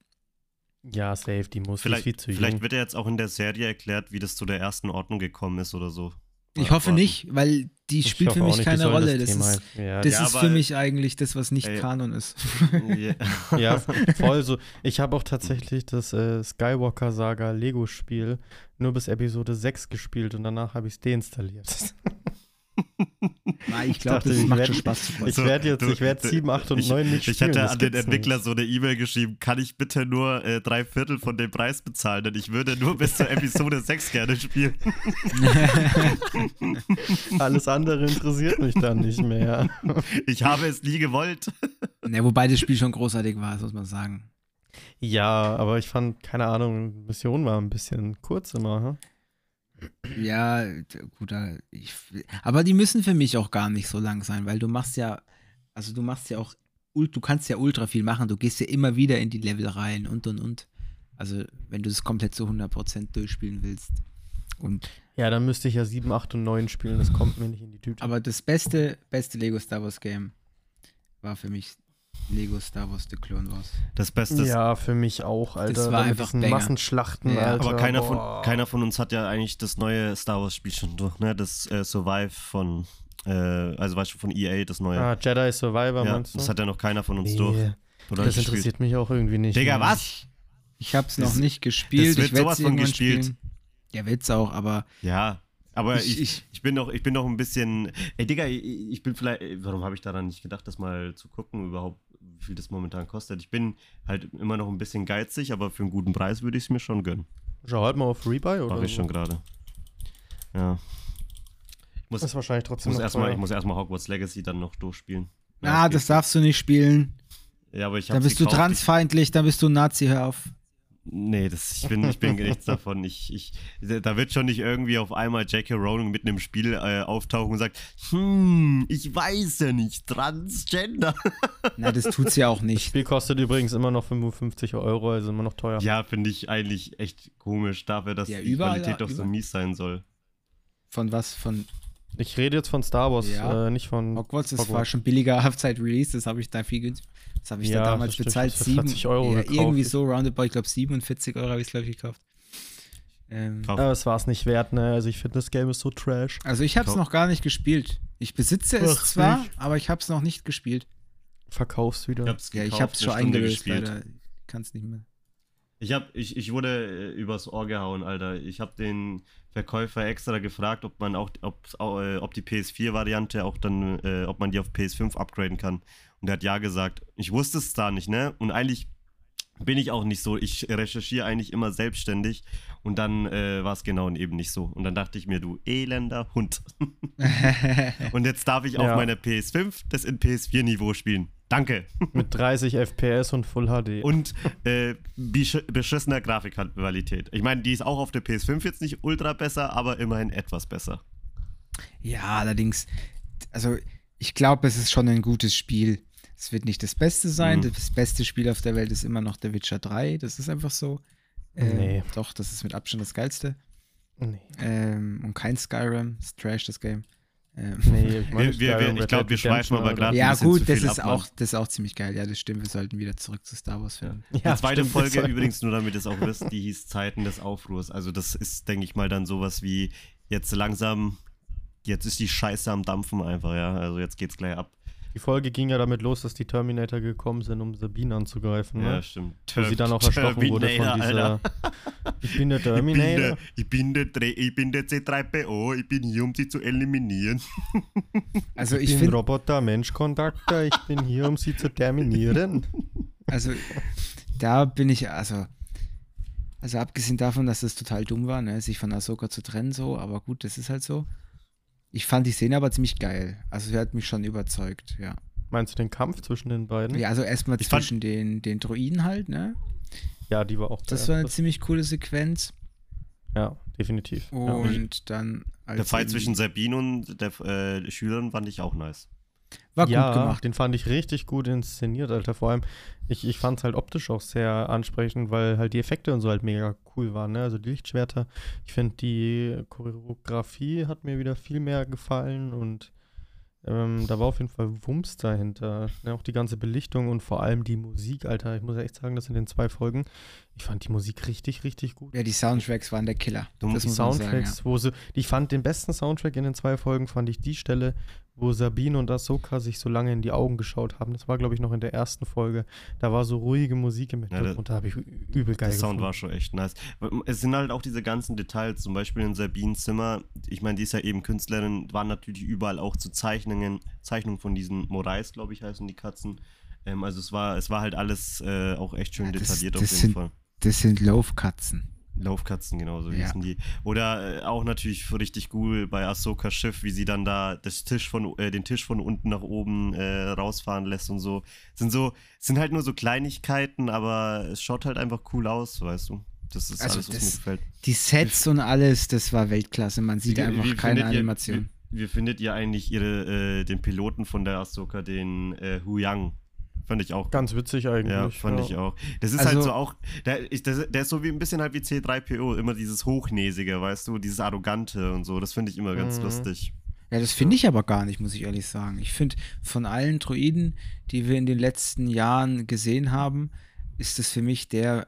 [SPEAKER 1] Ja, safe, die muss.
[SPEAKER 3] Vielleicht,
[SPEAKER 1] viel zu
[SPEAKER 3] vielleicht
[SPEAKER 1] jung.
[SPEAKER 3] wird ja jetzt auch in der Serie erklärt, wie das zu der ersten Ordnung gekommen ist oder so.
[SPEAKER 4] Ich hoffe nicht, weil die
[SPEAKER 1] Ich
[SPEAKER 4] spielt für mich
[SPEAKER 1] nicht,
[SPEAKER 4] keine Rolle. Das,
[SPEAKER 1] Thema
[SPEAKER 4] ist,
[SPEAKER 1] ja,
[SPEAKER 4] das
[SPEAKER 3] Ja,
[SPEAKER 4] ist
[SPEAKER 3] aber-
[SPEAKER 4] für mich eigentlich das, was nicht
[SPEAKER 3] Ey.
[SPEAKER 4] Kanon ist.
[SPEAKER 3] Ja.
[SPEAKER 1] ja, voll so. Ich habe auch tatsächlich das äh, Skywalker Saga Lego Spiel nur bis Episode 6 gespielt und danach habe ich es deinstalliert.
[SPEAKER 4] Ah, ich glaube, das
[SPEAKER 1] ich
[SPEAKER 4] macht
[SPEAKER 1] werd-
[SPEAKER 4] schon Spaß zu
[SPEAKER 1] Ich werde jetzt,
[SPEAKER 3] du-
[SPEAKER 1] ich werde
[SPEAKER 3] du-
[SPEAKER 1] 7, 8 und
[SPEAKER 3] ich-
[SPEAKER 1] 9 nicht
[SPEAKER 3] Ich
[SPEAKER 1] spielen.
[SPEAKER 3] hatte
[SPEAKER 1] das
[SPEAKER 3] an den Entwickler
[SPEAKER 1] nicht.
[SPEAKER 3] so eine E-Mail geschrieben, kann ich bitte nur äh, drei Viertel von dem Preis bezahlen, denn ich würde nur bis zur Episode 6 gerne spielen.
[SPEAKER 1] Alles andere interessiert mich dann nicht mehr.
[SPEAKER 3] Ich habe es nie gewollt.
[SPEAKER 4] Ne, wobei das Spiel schon großartig war, das muss man sagen.
[SPEAKER 1] Ja, aber ich fand, keine Ahnung, Mission war ein bisschen kurz immer. Hm?
[SPEAKER 4] Ja, gut, ich, aber die müssen für mich auch gar nicht so lang sein, weil du machst ja, also du machst ja auch, du kannst ja ultra viel machen, du gehst ja immer wieder in die Level rein und und und. Also, wenn du das komplett zu 100% durchspielen willst. Und,
[SPEAKER 1] Ja, dann müsste ich ja 7, 8 und 9 spielen, das kommt mir nicht in die Tüte.
[SPEAKER 4] aber das beste, beste Lego Star Wars Game war für mich Lego Star Wars The Clone Wars.
[SPEAKER 3] Das Beste ist,
[SPEAKER 1] ja, für mich auch, Alter.
[SPEAKER 4] war
[SPEAKER 1] Mit
[SPEAKER 4] einfach Banger.
[SPEAKER 1] Massenschlachten,
[SPEAKER 4] Ja.
[SPEAKER 1] Alter.
[SPEAKER 3] aber keiner von, keiner von uns hat ja eigentlich das neue Star Wars Spiel schon durch, ne? Das äh, Survive von, äh, also weißt du, von EA, das neue.
[SPEAKER 1] Ah, Jedi Survivor,
[SPEAKER 3] ja,
[SPEAKER 1] meinst du?
[SPEAKER 3] das hat ja noch keiner von uns
[SPEAKER 1] Nee,
[SPEAKER 3] durch. Oder
[SPEAKER 1] das
[SPEAKER 3] gespielt.
[SPEAKER 1] interessiert mich auch irgendwie nicht.
[SPEAKER 3] Digga,
[SPEAKER 1] Mann.
[SPEAKER 3] was?
[SPEAKER 4] Ich hab's noch
[SPEAKER 3] Das-
[SPEAKER 4] nicht gespielt.
[SPEAKER 3] das wird
[SPEAKER 4] ich
[SPEAKER 3] sowas von gespielt.
[SPEAKER 4] Spielen. Ja, wird's auch, aber
[SPEAKER 3] Ja, aber
[SPEAKER 4] Ich-
[SPEAKER 3] ich, ich,
[SPEAKER 4] ich-
[SPEAKER 3] bin noch, ich bin noch ein bisschen. Ey, Digga, ich, ich bin vielleicht. Warum habe ich daran nicht gedacht, das mal zu gucken, überhaupt, wie viel das momentan kostet? Ich bin halt immer noch ein bisschen geizig, aber für einen guten Preis würde ich es mir schon gönnen.
[SPEAKER 1] Schau halt mal auf Rebuy oder
[SPEAKER 3] Mache ich schon gerade. Ja. Ich muss,
[SPEAKER 1] Das ist wahrscheinlich
[SPEAKER 3] ich
[SPEAKER 1] trotzdem
[SPEAKER 3] muss
[SPEAKER 1] noch
[SPEAKER 3] erstmal
[SPEAKER 1] teuer.
[SPEAKER 3] erst erstmal Hogwarts Legacy dann noch durchspielen.
[SPEAKER 4] ah,
[SPEAKER 3] es
[SPEAKER 4] das
[SPEAKER 3] geht.
[SPEAKER 4] darfst du nicht spielen.
[SPEAKER 3] Ja, aber ich
[SPEAKER 4] Dann bist du
[SPEAKER 3] gekauft.
[SPEAKER 4] transfeindlich, dann bist du ein Nazi, hör auf.
[SPEAKER 3] Nee, das, ich bin, ich bin nichts davon. Ich, ich, da wird schon nicht irgendwie auf einmal J.K. Rowling mitten im Spiel äh, auftauchen und sagt, hm, ich weiß ja nicht, Transgender.
[SPEAKER 4] Na, das tut's ja auch
[SPEAKER 1] Das
[SPEAKER 4] nicht.
[SPEAKER 1] Spiel kostet übrigens immer noch 55 Euro, also immer noch teuer.
[SPEAKER 3] Ja, finde ich eigentlich echt komisch dafür, dass
[SPEAKER 4] Ja,
[SPEAKER 3] die
[SPEAKER 4] überall,
[SPEAKER 3] Qualität doch so mies sein soll.
[SPEAKER 4] Von was? Von
[SPEAKER 1] Ich rede jetzt von Star Wars,
[SPEAKER 4] Ja.
[SPEAKER 1] äh, nicht von.
[SPEAKER 4] Hogwarts, das
[SPEAKER 1] Hogwarts.
[SPEAKER 4] war schon billiger Halbzeit-Release, das habe ich da viel günst- Das habe ich
[SPEAKER 1] Ja,
[SPEAKER 4] da damals bezahlt.
[SPEAKER 1] ich hab's für
[SPEAKER 4] Sieben,
[SPEAKER 1] 40 Euro
[SPEAKER 4] ja,
[SPEAKER 1] gekauft.
[SPEAKER 4] irgendwie so roundabout, ich glaube 47 Euro habe ich es, glaube ich, gekauft. Ähm.
[SPEAKER 1] Aber es war es nicht wert, ne? Also ich finde, das Game ist so trash.
[SPEAKER 4] also ich habe es noch gar nicht gespielt. Ich besitze es
[SPEAKER 1] Ach,
[SPEAKER 4] zwar,
[SPEAKER 1] nicht.
[SPEAKER 4] aber ich habe es noch nicht gespielt.
[SPEAKER 1] verkaufst wieder.
[SPEAKER 3] Ich hab's
[SPEAKER 4] Ja, ich
[SPEAKER 3] gekauft,
[SPEAKER 4] hab's
[SPEAKER 3] eine
[SPEAKER 4] schon
[SPEAKER 3] Stunde
[SPEAKER 4] eingelöst,
[SPEAKER 3] gespielt.
[SPEAKER 4] leider. Ich kann's nicht mehr.
[SPEAKER 3] Ich, hab, ich, ich wurde äh, übers Ohr gehauen, Alter. Ich habe den Verkäufer extra gefragt, ob man auch, ob, äh, ob die PS4-Variante auch dann, äh, ob man die auf PS5 upgraden kann. Und er hat ja gesagt. Ich wusste es da nicht, ne? Und eigentlich bin ich auch nicht so. Ich recherchiere eigentlich immer selbstständig. Und dann äh, war es genau eben nicht so. Und dann dachte ich mir, du elender Hund. Und jetzt darf ich auf
[SPEAKER 1] Ja.
[SPEAKER 3] meiner PS5 das in PS4-Niveau spielen. Danke.
[SPEAKER 1] Mit 30 FPS und Full HD.
[SPEAKER 3] Und äh, besch beschissener Grafikqualität. Ich meine, die ist auch auf der PS5 jetzt nicht ultra besser, aber immerhin etwas besser.
[SPEAKER 4] Ja, allerdings, also ich glaube, es ist schon ein gutes Spiel. Es wird nicht das Beste sein.
[SPEAKER 3] Mhm.
[SPEAKER 4] Das beste Spiel auf der Welt ist immer noch The Witcher 3. Das ist einfach so. Ähm,
[SPEAKER 1] Nee.
[SPEAKER 4] Doch, das ist mit Abstand das geilste.
[SPEAKER 1] nee.
[SPEAKER 4] Ähm, und kein Skyrim. Das ist Trash, das Game. Ähm,
[SPEAKER 1] Nee, ich, meine,
[SPEAKER 3] Wir- wir-
[SPEAKER 1] Skyrim,
[SPEAKER 3] ich
[SPEAKER 1] Red
[SPEAKER 3] glaub,
[SPEAKER 1] Dead
[SPEAKER 3] wir schweifen aber ein
[SPEAKER 4] ja, gut,
[SPEAKER 3] zu
[SPEAKER 4] das
[SPEAKER 3] viel
[SPEAKER 4] ist,
[SPEAKER 3] ab,
[SPEAKER 4] auch, das ist auch ziemlich geil. Ja, das stimmt. Wir sollten wieder zurück zu Star Wars finden.
[SPEAKER 1] Ja,
[SPEAKER 3] die zweite
[SPEAKER 1] stimmt,
[SPEAKER 3] Folge übrigens, nur damit ihr es auch wisst, die hieß Zeiten des Aufruhrs. Also das ist, denke ich mal, dann sowas wie jetzt langsam, jetzt ist die Scheiße am Dampfen einfach, ja. Also jetzt geht's gleich ab.
[SPEAKER 1] Die Folge ging ja damit los, dass die Terminator gekommen sind, um Sabine anzugreifen.
[SPEAKER 3] Ja,
[SPEAKER 1] Ne?
[SPEAKER 3] stimmt.
[SPEAKER 1] Wo sie dann auch erstochen wurde von dieser.
[SPEAKER 3] Alter.
[SPEAKER 1] Ich bin der
[SPEAKER 3] Ich bin,
[SPEAKER 1] Terminator.
[SPEAKER 3] der, ich, bin der, ich bin der C3PO, ich bin hier, um sie zu eliminieren.
[SPEAKER 4] Also
[SPEAKER 1] Ich
[SPEAKER 4] ich
[SPEAKER 1] bin
[SPEAKER 4] finde,
[SPEAKER 1] Roboter-Mensch-Kontakter. Ich bin hier, um sie zu terminieren.
[SPEAKER 4] also da bin ich, also, also abgesehen davon, dass das total dumm war, ne, sich von Ahsoka zu trennen, so, aber gut, das ist halt so. Ich fand die Szene aber ziemlich geil. Also sie hat mich schon überzeugt, ja.
[SPEAKER 1] Meinst du den Kampf zwischen den beiden?
[SPEAKER 4] Ja, also erstmal
[SPEAKER 3] Ich fand-
[SPEAKER 4] zwischen den, den Droiden halt, ne?
[SPEAKER 1] Ja, die war auch.
[SPEAKER 4] Das war eine ziemlich coole Sequenz.
[SPEAKER 1] Ja, definitiv. ja.
[SPEAKER 4] Und dann als
[SPEAKER 3] Der Fight zwischen Sabine und der äh, Schülern fand ich auch nice.
[SPEAKER 4] War
[SPEAKER 1] ja,
[SPEAKER 4] gut gemacht.
[SPEAKER 1] den fand ich richtig gut inszeniert, Alter. Vor allem, ich, ich fand es halt optisch auch sehr ansprechend, weil halt die Effekte und so halt mega cool waren, ne? Also die Lichtschwerter. Ich finde, die Choreografie hat mir wieder viel mehr gefallen und ähm, da war auf jeden Fall Wumms dahinter. Ne? Auch die ganze Belichtung und vor allem die Musik, Alter. Ich muss echt sagen, das in den zwei Folgen, ich fand die Musik richtig, richtig gut.
[SPEAKER 4] Ja, die Soundtracks waren der Killer.
[SPEAKER 3] Du musst
[SPEAKER 1] die
[SPEAKER 4] muss man sagen,
[SPEAKER 1] Soundtracks, wo sie, ich fand den besten Soundtrack in den zwei Folgen, fand ich die Stelle, wo Sabine und Ahsoka sich so lange in die Augen geschaut haben. Das war, glaube ich, noch in der ersten Folge. Da war so ruhige Musik im Hintergrund, da habe ich übel geil
[SPEAKER 3] Der Sound
[SPEAKER 1] gefunden.
[SPEAKER 3] war schon echt nice. Es sind halt auch diese ganzen Details, zum Beispiel in Sabines Zimmer. Ich meine, die ist ja eben Künstlerin, waren natürlich überall auch zu Zeichnungen, Zeichnungen von diesen Morais, glaube ich, heißen die Katzen. Ähm, also es war, es war halt alles äh, auch echt schön
[SPEAKER 4] Ja, das-
[SPEAKER 3] detailliert
[SPEAKER 4] das
[SPEAKER 3] auf jeden
[SPEAKER 4] sind-
[SPEAKER 3] Fall.
[SPEAKER 4] ja. Das sind Laufkatzen.
[SPEAKER 3] Laufkatzen, genau, so
[SPEAKER 4] Ja.
[SPEAKER 3] hießen die. Oder äh, auch natürlich richtig cool bei Ahsokas Schiff, wie sie dann da das Tisch von, äh, den Tisch von unten nach oben äh, rausfahren lässt und so. Sind so, sind halt nur so Kleinigkeiten, aber es schaut halt einfach cool aus, weißt du. Das ist
[SPEAKER 4] Also
[SPEAKER 3] alles, was
[SPEAKER 4] das-
[SPEAKER 3] mir gefällt.
[SPEAKER 4] Die Sets und alles, das war Weltklasse. Man sieht einfach keine
[SPEAKER 3] findet ihr-
[SPEAKER 4] Animation.
[SPEAKER 3] Wie, wie findet ihr eigentlich ihre, äh, den Piloten von der Ahsoka, den äh, Hu Yang? Fand ich auch
[SPEAKER 1] Ganz witzig eigentlich.
[SPEAKER 3] Ja, fand
[SPEAKER 1] ja.
[SPEAKER 3] ich auch. Das ist
[SPEAKER 4] Also-
[SPEAKER 3] halt so auch, der, ich, der, der ist so wie ein bisschen halt wie C3PO, immer dieses Hochnäsige, weißt du, dieses Arrogante und so. Das finde ich immer ganz
[SPEAKER 1] Mhm.
[SPEAKER 3] lustig.
[SPEAKER 4] Ja, das finde ich aber gar nicht, muss ich ehrlich sagen. Ich finde, von allen Droiden, die wir in den letzten Jahren gesehen haben, ist es für mich der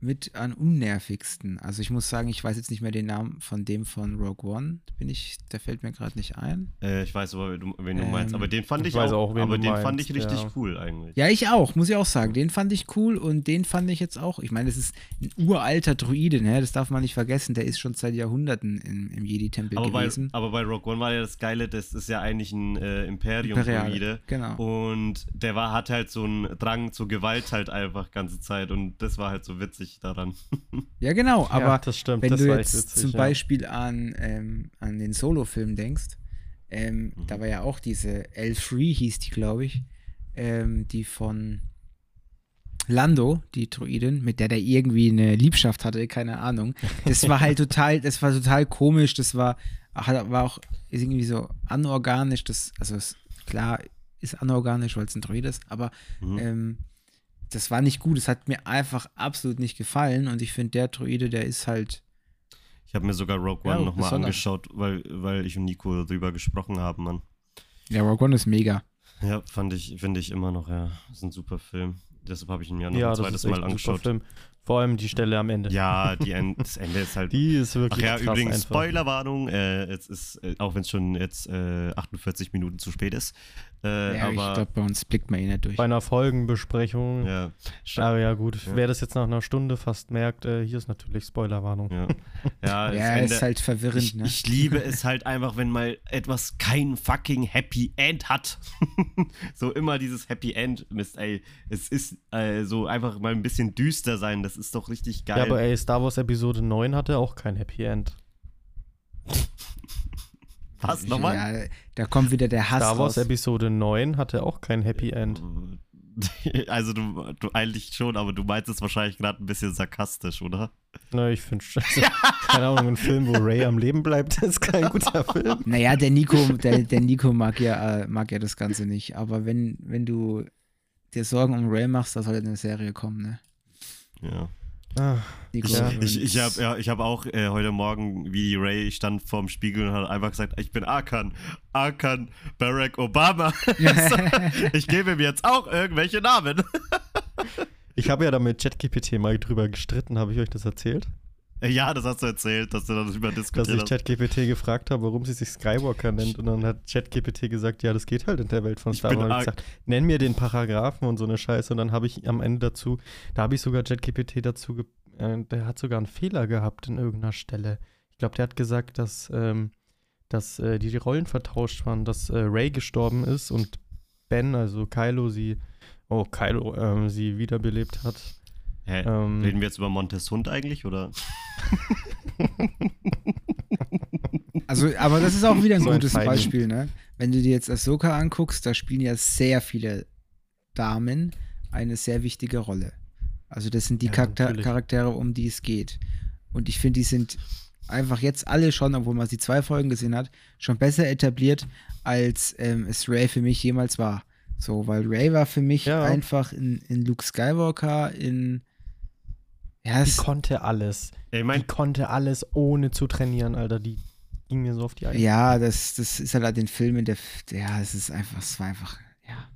[SPEAKER 4] mit an unnervigsten. Also ich muss sagen, ich weiß jetzt nicht mehr den Namen von dem von Rogue One. Bin ich, der fällt mir gerade nicht ein.
[SPEAKER 3] Äh, ich weiß aber, wen du
[SPEAKER 4] Ähm,
[SPEAKER 3] meinst. Aber den fand
[SPEAKER 1] ich
[SPEAKER 3] ich,
[SPEAKER 1] weiß
[SPEAKER 3] auch,
[SPEAKER 1] auch,
[SPEAKER 3] aber den fand
[SPEAKER 1] meinst,
[SPEAKER 3] ich richtig
[SPEAKER 1] ja.
[SPEAKER 3] cool eigentlich.
[SPEAKER 4] Ja, ich auch, muss ich auch sagen. Den fand ich cool und den fand ich jetzt auch. Ich meine, das ist ein uralter Druide, ne? Das darf man nicht vergessen. Der ist schon seit Jahrhunderten im, im Jedi-Tempel
[SPEAKER 3] aber, bei,
[SPEAKER 4] gewesen.
[SPEAKER 3] aber bei Rogue One war ja das Geile, das ist ja eigentlich ein äh, Imperium-Druide.
[SPEAKER 4] genau.
[SPEAKER 3] Und der war, hat halt so einen Drang zur Gewalt halt einfach ganze Zeit und das war halt so witzig daran.
[SPEAKER 4] Ja, genau, aber
[SPEAKER 1] ja, das stimmt.
[SPEAKER 4] wenn
[SPEAKER 1] das
[SPEAKER 4] du
[SPEAKER 1] war
[SPEAKER 4] jetzt
[SPEAKER 1] witzig,
[SPEAKER 4] zum
[SPEAKER 1] ja.
[SPEAKER 4] Beispiel an, ähm, an den Solo-Film denkst, ähm,
[SPEAKER 3] Mhm.
[SPEAKER 4] da war ja auch diese L3 hieß die, glaube ich, ähm, die von Lando, die Druidin, mit der der irgendwie eine Liebschaft hatte, keine Ahnung. Das war halt total, das war total komisch, das war, hat- war auch irgendwie so anorganisch, das, also es, klar ist anorganisch, weil es ein Druid ist, aber
[SPEAKER 3] Mhm.
[SPEAKER 4] ähm, das war nicht gut. Es hat mir einfach absolut nicht gefallen. Und ich finde, der Druide, der ist halt.
[SPEAKER 3] Ich habe mir sogar Rogue
[SPEAKER 4] Ja,
[SPEAKER 3] One nochmal
[SPEAKER 4] besonders.
[SPEAKER 3] angeschaut, weil, weil ich und Nico drüber gesprochen haben, Mann.
[SPEAKER 4] Ja, Rogue One ist mega.
[SPEAKER 3] Ja, fand ich, finde ich immer noch, ja. Das ist ein super Film. Deshalb habe ich ihn mir noch
[SPEAKER 1] Ja,
[SPEAKER 3] ein zweites Mal angeschaut.
[SPEAKER 1] Allem die Stelle am Ende.
[SPEAKER 3] Ja, die End, das Ende ist halt.
[SPEAKER 1] Die ist wirklich
[SPEAKER 3] Ach ja,
[SPEAKER 1] krass
[SPEAKER 3] übrigens. Spoilerwarnung, äh, es ist, äh, auch wenn es schon jetzt äh, 48 Minuten zu spät ist. Äh,
[SPEAKER 4] ja, ich
[SPEAKER 3] aber
[SPEAKER 4] glaube, bei uns blickt man eh nicht durch.
[SPEAKER 1] Bei einer Folgenbesprechung.
[SPEAKER 3] ja,
[SPEAKER 1] Aber ja, gut.
[SPEAKER 3] Ja.
[SPEAKER 1] Wer das jetzt nach einer Stunde fast merkt, äh, hier ist natürlich Spoilerwarnung.
[SPEAKER 3] ja. Ja,
[SPEAKER 4] Ja,
[SPEAKER 3] Ende,
[SPEAKER 4] ist halt verwirrend,
[SPEAKER 3] ich,
[SPEAKER 4] ne?
[SPEAKER 3] ich liebe es halt einfach, wenn mal etwas kein fucking Happy End hat. so immer dieses Happy End, Mist, ey. Es ist äh, so einfach mal ein bisschen düster sein, das ist doch richtig geil.
[SPEAKER 1] Ja, aber ey, Star Wars Episode 9 hatte auch kein Happy End.
[SPEAKER 3] Was, nochmal?
[SPEAKER 4] Ja, da kommt wieder der Hass
[SPEAKER 1] Star Wars
[SPEAKER 4] raus.
[SPEAKER 1] Episode 9 hatte auch kein Happy End.
[SPEAKER 3] Also du, du eigentlich schon, aber du meinst es wahrscheinlich gerade ein bisschen sarkastisch, oder?
[SPEAKER 1] Na, ich finde schon. Also, keine Ahnung, ein Film, wo Ray am Leben bleibt, ist kein guter Film.
[SPEAKER 4] Naja, der Nico, der, der Nico mag ja, äh, mag ja das Ganze nicht. Aber wenn, wenn du dir Sorgen um Ray machst, da soll eine Serie kommen, ne?
[SPEAKER 3] Ja.
[SPEAKER 1] Ah,
[SPEAKER 4] Nico,
[SPEAKER 1] Ja.
[SPEAKER 3] Ich, ich habe ja, ich hab auch äh, heute Morgen, wie Ray stand vorm Spiegel und hat einfach gesagt, ich bin Arkan. Arkan Barack Obama. So, ich gebe ihm jetzt auch irgendwelche Namen.
[SPEAKER 1] ich habe ja da mit ChatGPT mal drüber gestritten, habe ich euch das erzählt?
[SPEAKER 3] Ja, das hast du erzählt, dass du darüber
[SPEAKER 1] Dass
[SPEAKER 3] diskutiert
[SPEAKER 1] ich
[SPEAKER 3] hast.
[SPEAKER 1] ChatGPT gefragt habe, warum sie sich Skywalker nennt. Und dann hat ChatGPT gesagt, ja, das geht halt in der Welt von
[SPEAKER 3] Ich
[SPEAKER 1] Star Wars. Und ich gesagt, nenn mir den Paragraphen und so eine Scheiße. Und dann habe ich am Ende dazu, da habe ich sogar ChatGPT dazu, ge äh, der hat sogar einen Fehler gehabt in irgendeiner Stelle. Ich glaube, der hat gesagt, dass, ähm, dass äh, die Rollen vertauscht waren, dass äh, Ray gestorben ist und Ben, also Kylo, sie, oh, Kylo, ähm, sie wiederbelebt hat.
[SPEAKER 3] Hä?
[SPEAKER 1] Ähm,
[SPEAKER 3] Reden wir jetzt über Montes Hund eigentlich, oder?
[SPEAKER 4] Also, aber das ist auch wieder ein
[SPEAKER 1] So ein
[SPEAKER 4] gutes
[SPEAKER 1] Feind.
[SPEAKER 4] Beispiel, ne? Wenn du dir jetzt Ahsoka anguckst, da spielen ja sehr viele Damen eine sehr wichtige Rolle. Also das sind die
[SPEAKER 1] Ja,
[SPEAKER 4] Charakter
[SPEAKER 1] natürlich.
[SPEAKER 4] Charaktere, um die es geht. Und ich finde, die sind einfach jetzt alle schon, obwohl man die zwei Folgen gesehen hat, schon besser etabliert, als ähm, es Ray für mich jemals war. So, weil Ray war für mich
[SPEAKER 1] Ja.
[SPEAKER 4] einfach in, in Luke Skywalker, in ja,
[SPEAKER 1] Die konnte alles.
[SPEAKER 3] Ich
[SPEAKER 1] Die
[SPEAKER 3] mein,
[SPEAKER 1] konnte alles ohne zu trainieren, Alter. Die ging mir so auf die Eier.
[SPEAKER 4] ja, das, das ist halt an den Filmen, der, ja, es ist einfach, es war einfach, ja.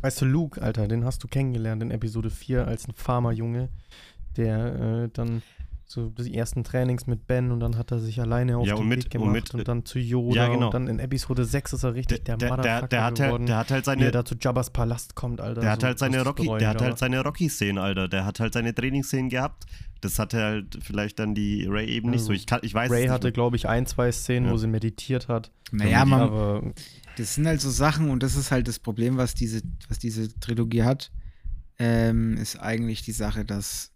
[SPEAKER 1] Weißt du, Luke, Alter, den hast du kennengelernt in Episode 4 als ein Farmerjunge, der äh, dann so die ersten Trainings mit Ben und dann hat er sich alleine auf
[SPEAKER 3] Ja,
[SPEAKER 1] den
[SPEAKER 3] und mit-
[SPEAKER 1] Weg
[SPEAKER 3] und
[SPEAKER 1] gemacht
[SPEAKER 3] mit-
[SPEAKER 1] und dann zu Yoda
[SPEAKER 3] Ja, genau.
[SPEAKER 1] und dann in Episode 6 ist er richtig der,
[SPEAKER 3] der, der,
[SPEAKER 1] Motherfucker
[SPEAKER 3] der, hat
[SPEAKER 1] geworden,
[SPEAKER 3] halt, der hat halt
[SPEAKER 1] wie er
[SPEAKER 3] seine,
[SPEAKER 1] da zu Jabba's Palast kommt, Alter.
[SPEAKER 3] der hat
[SPEAKER 1] so
[SPEAKER 3] halt seine Rocky,
[SPEAKER 1] bereuen,
[SPEAKER 3] der hat halt seine Rocky-Szenen, Alter. Der hat halt seine Trainingsszenen gehabt. Das hatte halt vielleicht dann die Ray eben nicht
[SPEAKER 1] Also,
[SPEAKER 3] so. Ich, kann, ich weiß
[SPEAKER 1] Ray hatte, glaube ich, ein, zwei Szenen,
[SPEAKER 3] Ja.
[SPEAKER 1] wo sie meditiert hat.
[SPEAKER 4] Naja, man,
[SPEAKER 1] aber
[SPEAKER 4] Das sind halt so Sachen und das ist halt das Problem, was diese, was diese Trilogie hat, ähm, ist eigentlich die Sache, dass